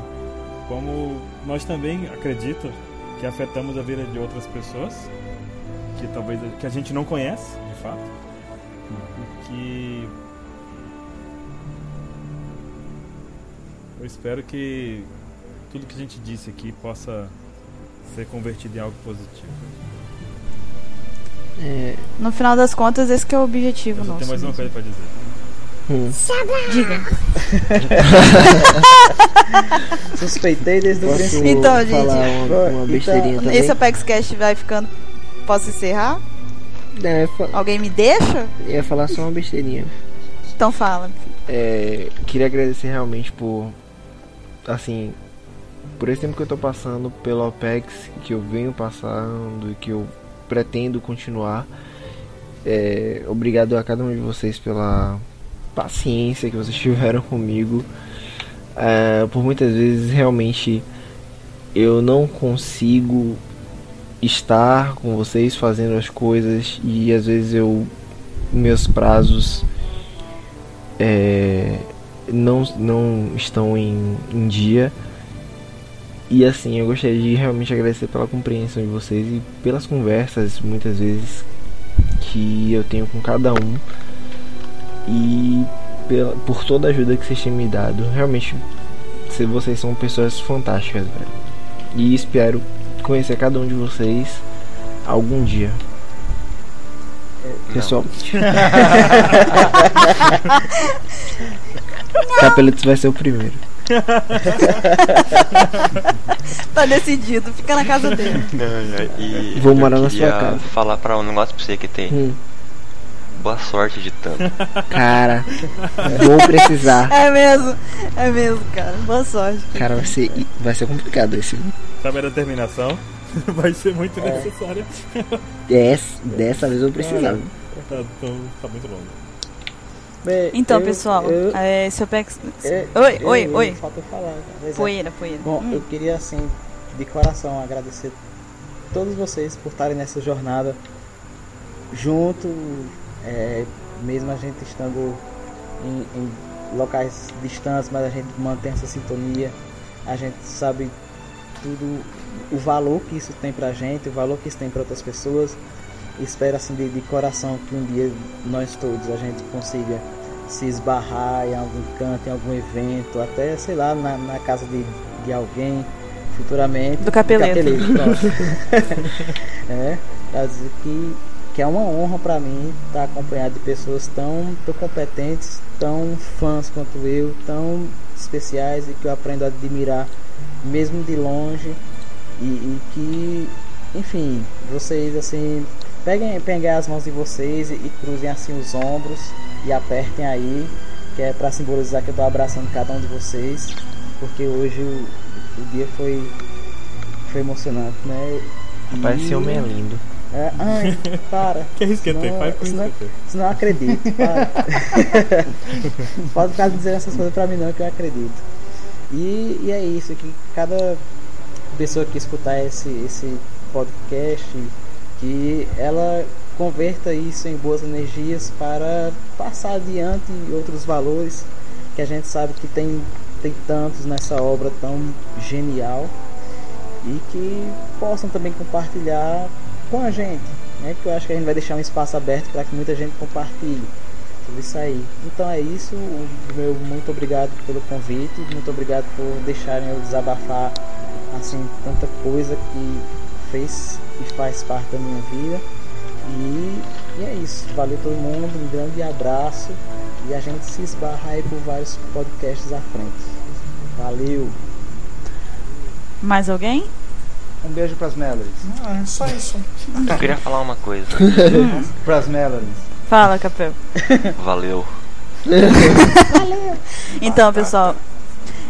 como nós também acredito que afetamos a vida de outras pessoas que talvez que a gente não conhece, de fato que eu espero que tudo que a gente disse aqui possa ser convertido em algo positivo. É, No final das contas, esse que é o objetivo Eu nosso. tenho mais uma coisa pra dizer. hum. Diga. Suspeitei desde o princípio. Então, gente, falar uma, uma besteirinha também? Esse Apex Cash vai ficando. Posso encerrar? É, fa- Alguém me deixa? eu ia falar só uma besteirinha. Então fala. É, queria agradecer realmente por assim por esse tempo que eu tô passando pelo OPEX que eu venho passando e que eu pretendo continuar É, obrigado a cada um de vocês pela paciência que vocês tiveram comigo É, por muitas vezes realmente eu não consigo estar com vocês fazendo as coisas e às vezes eu meus prazos é, não, não estão em, em dia. E assim, eu gostaria de realmente agradecer pela compreensão de vocês e pelas conversas, muitas vezes, que eu tenho com cada um. E pela, por toda a ajuda que vocês têm me dado. Realmente, vocês são pessoas fantásticas, velho. E espero conhecer cada um de vocês algum dia. Pessoal. Capeletos vai ser o primeiro. Tá decidido, fica na casa dele. Não, não, e Vou morar na sua casa. falar pra um negócio pra você que tem. Hum. Boa sorte de tanto. Cara, vou precisar. É mesmo, é mesmo, cara. Boa sorte. Cara, vai ser, vai ser complicado esse. Sabe a determinação? Vai ser muito necessária. Des, dessa vez eu vou precisar. viu? Tá, então, tá muito longo. Bem, Então, eu- pessoal, eu- é, seu Pex. eu- Oi, eu- oi, oi. Falta eu falar. cara. Exato. Poeira, poeira. Bom, Hum. eu queria assim, de coração, agradecer todos vocês por estarem nessa jornada junto, é, mesmo a gente estando em, em locais distantes, mas a gente mantém essa sintonia. A gente sabe tudo, o valor que isso tem pra gente, o valor que isso tem para outras pessoas. Espero assim de, de coração que um dia nós todos a gente consiga se esbarrar em algum canto, em algum evento, até sei lá, na, na casa de, de alguém futuramente. Do capeleto. pronto. é, pra dizer que, que é uma honra pra mim estar acompanhado de pessoas tão, tão competentes, tão fãs quanto eu, tão especiais e que eu aprendo a admirar mesmo de longe e, e que, enfim, vocês assim peguem, peguem as mãos de vocês e, e cruzem assim os ombros e apertem aí, que é para simbolizar que eu tô abraçando cada um de vocês, porque hoje o, o dia foi foi emocionante, né? Rapaz, esse E- homem é lindo. É, ai, para. Que risquetei, pai com senão- risquetei. Senão eu acredito. para. Pode ficar dizendo essas coisas pra mim não que eu acredito. E, e é isso, que cada pessoa que escutar esse, esse podcast, que ela converta isso em boas energias para passar adiante outros valores que a gente sabe que tem, tem tantos nessa obra tão genial e que possam também compartilhar com a gente, né? Que eu acho que a gente vai deixar um espaço aberto para que muita gente compartilhe sobre isso aí. Então é isso, o meu muito obrigado pelo convite, muito obrigado por deixarem eu desabafar assim tanta coisa que fez e faz parte da minha vida. E, e é isso, valeu todo mundo, um grande abraço e a gente se esbarra aí por vários podcasts à frente. Valeu! Mais alguém? Um beijo pras Melodies. Ah, é só isso. Eu queria falar uma coisa. Pras Melodies. Fala, Capel. Valeu. Então, pessoal,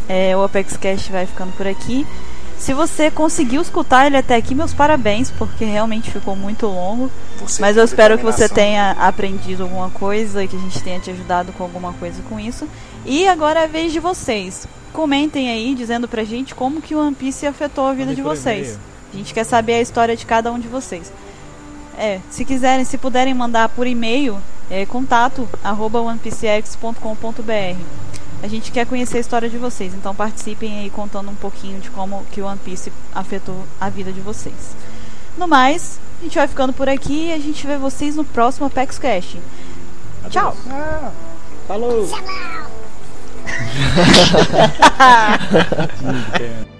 é, o Apex Cash vai ficando por aqui. Se você conseguiu escutar ele até aqui, meus parabéns, porque realmente ficou muito longo. Você Mas eu espero que você tenha aprendido alguma coisa e que a gente tenha te ajudado com alguma coisa com isso. E agora é a vez de vocês. Comentem aí dizendo pra gente como que o One Piece afetou a vida de vocês. A gente quer saber a história de cada um de vocês. É, se quiserem, se puderem mandar por e-mail, é contato arroba onepcx.com.br. A gente quer conhecer a história de vocês, então participem aí contando um pouquinho de como que o One Piece afetou a vida de vocês. No mais, a gente vai ficando por aqui e a gente vê vocês no próximo Apex Cash. Tchau! Falou! Entendo.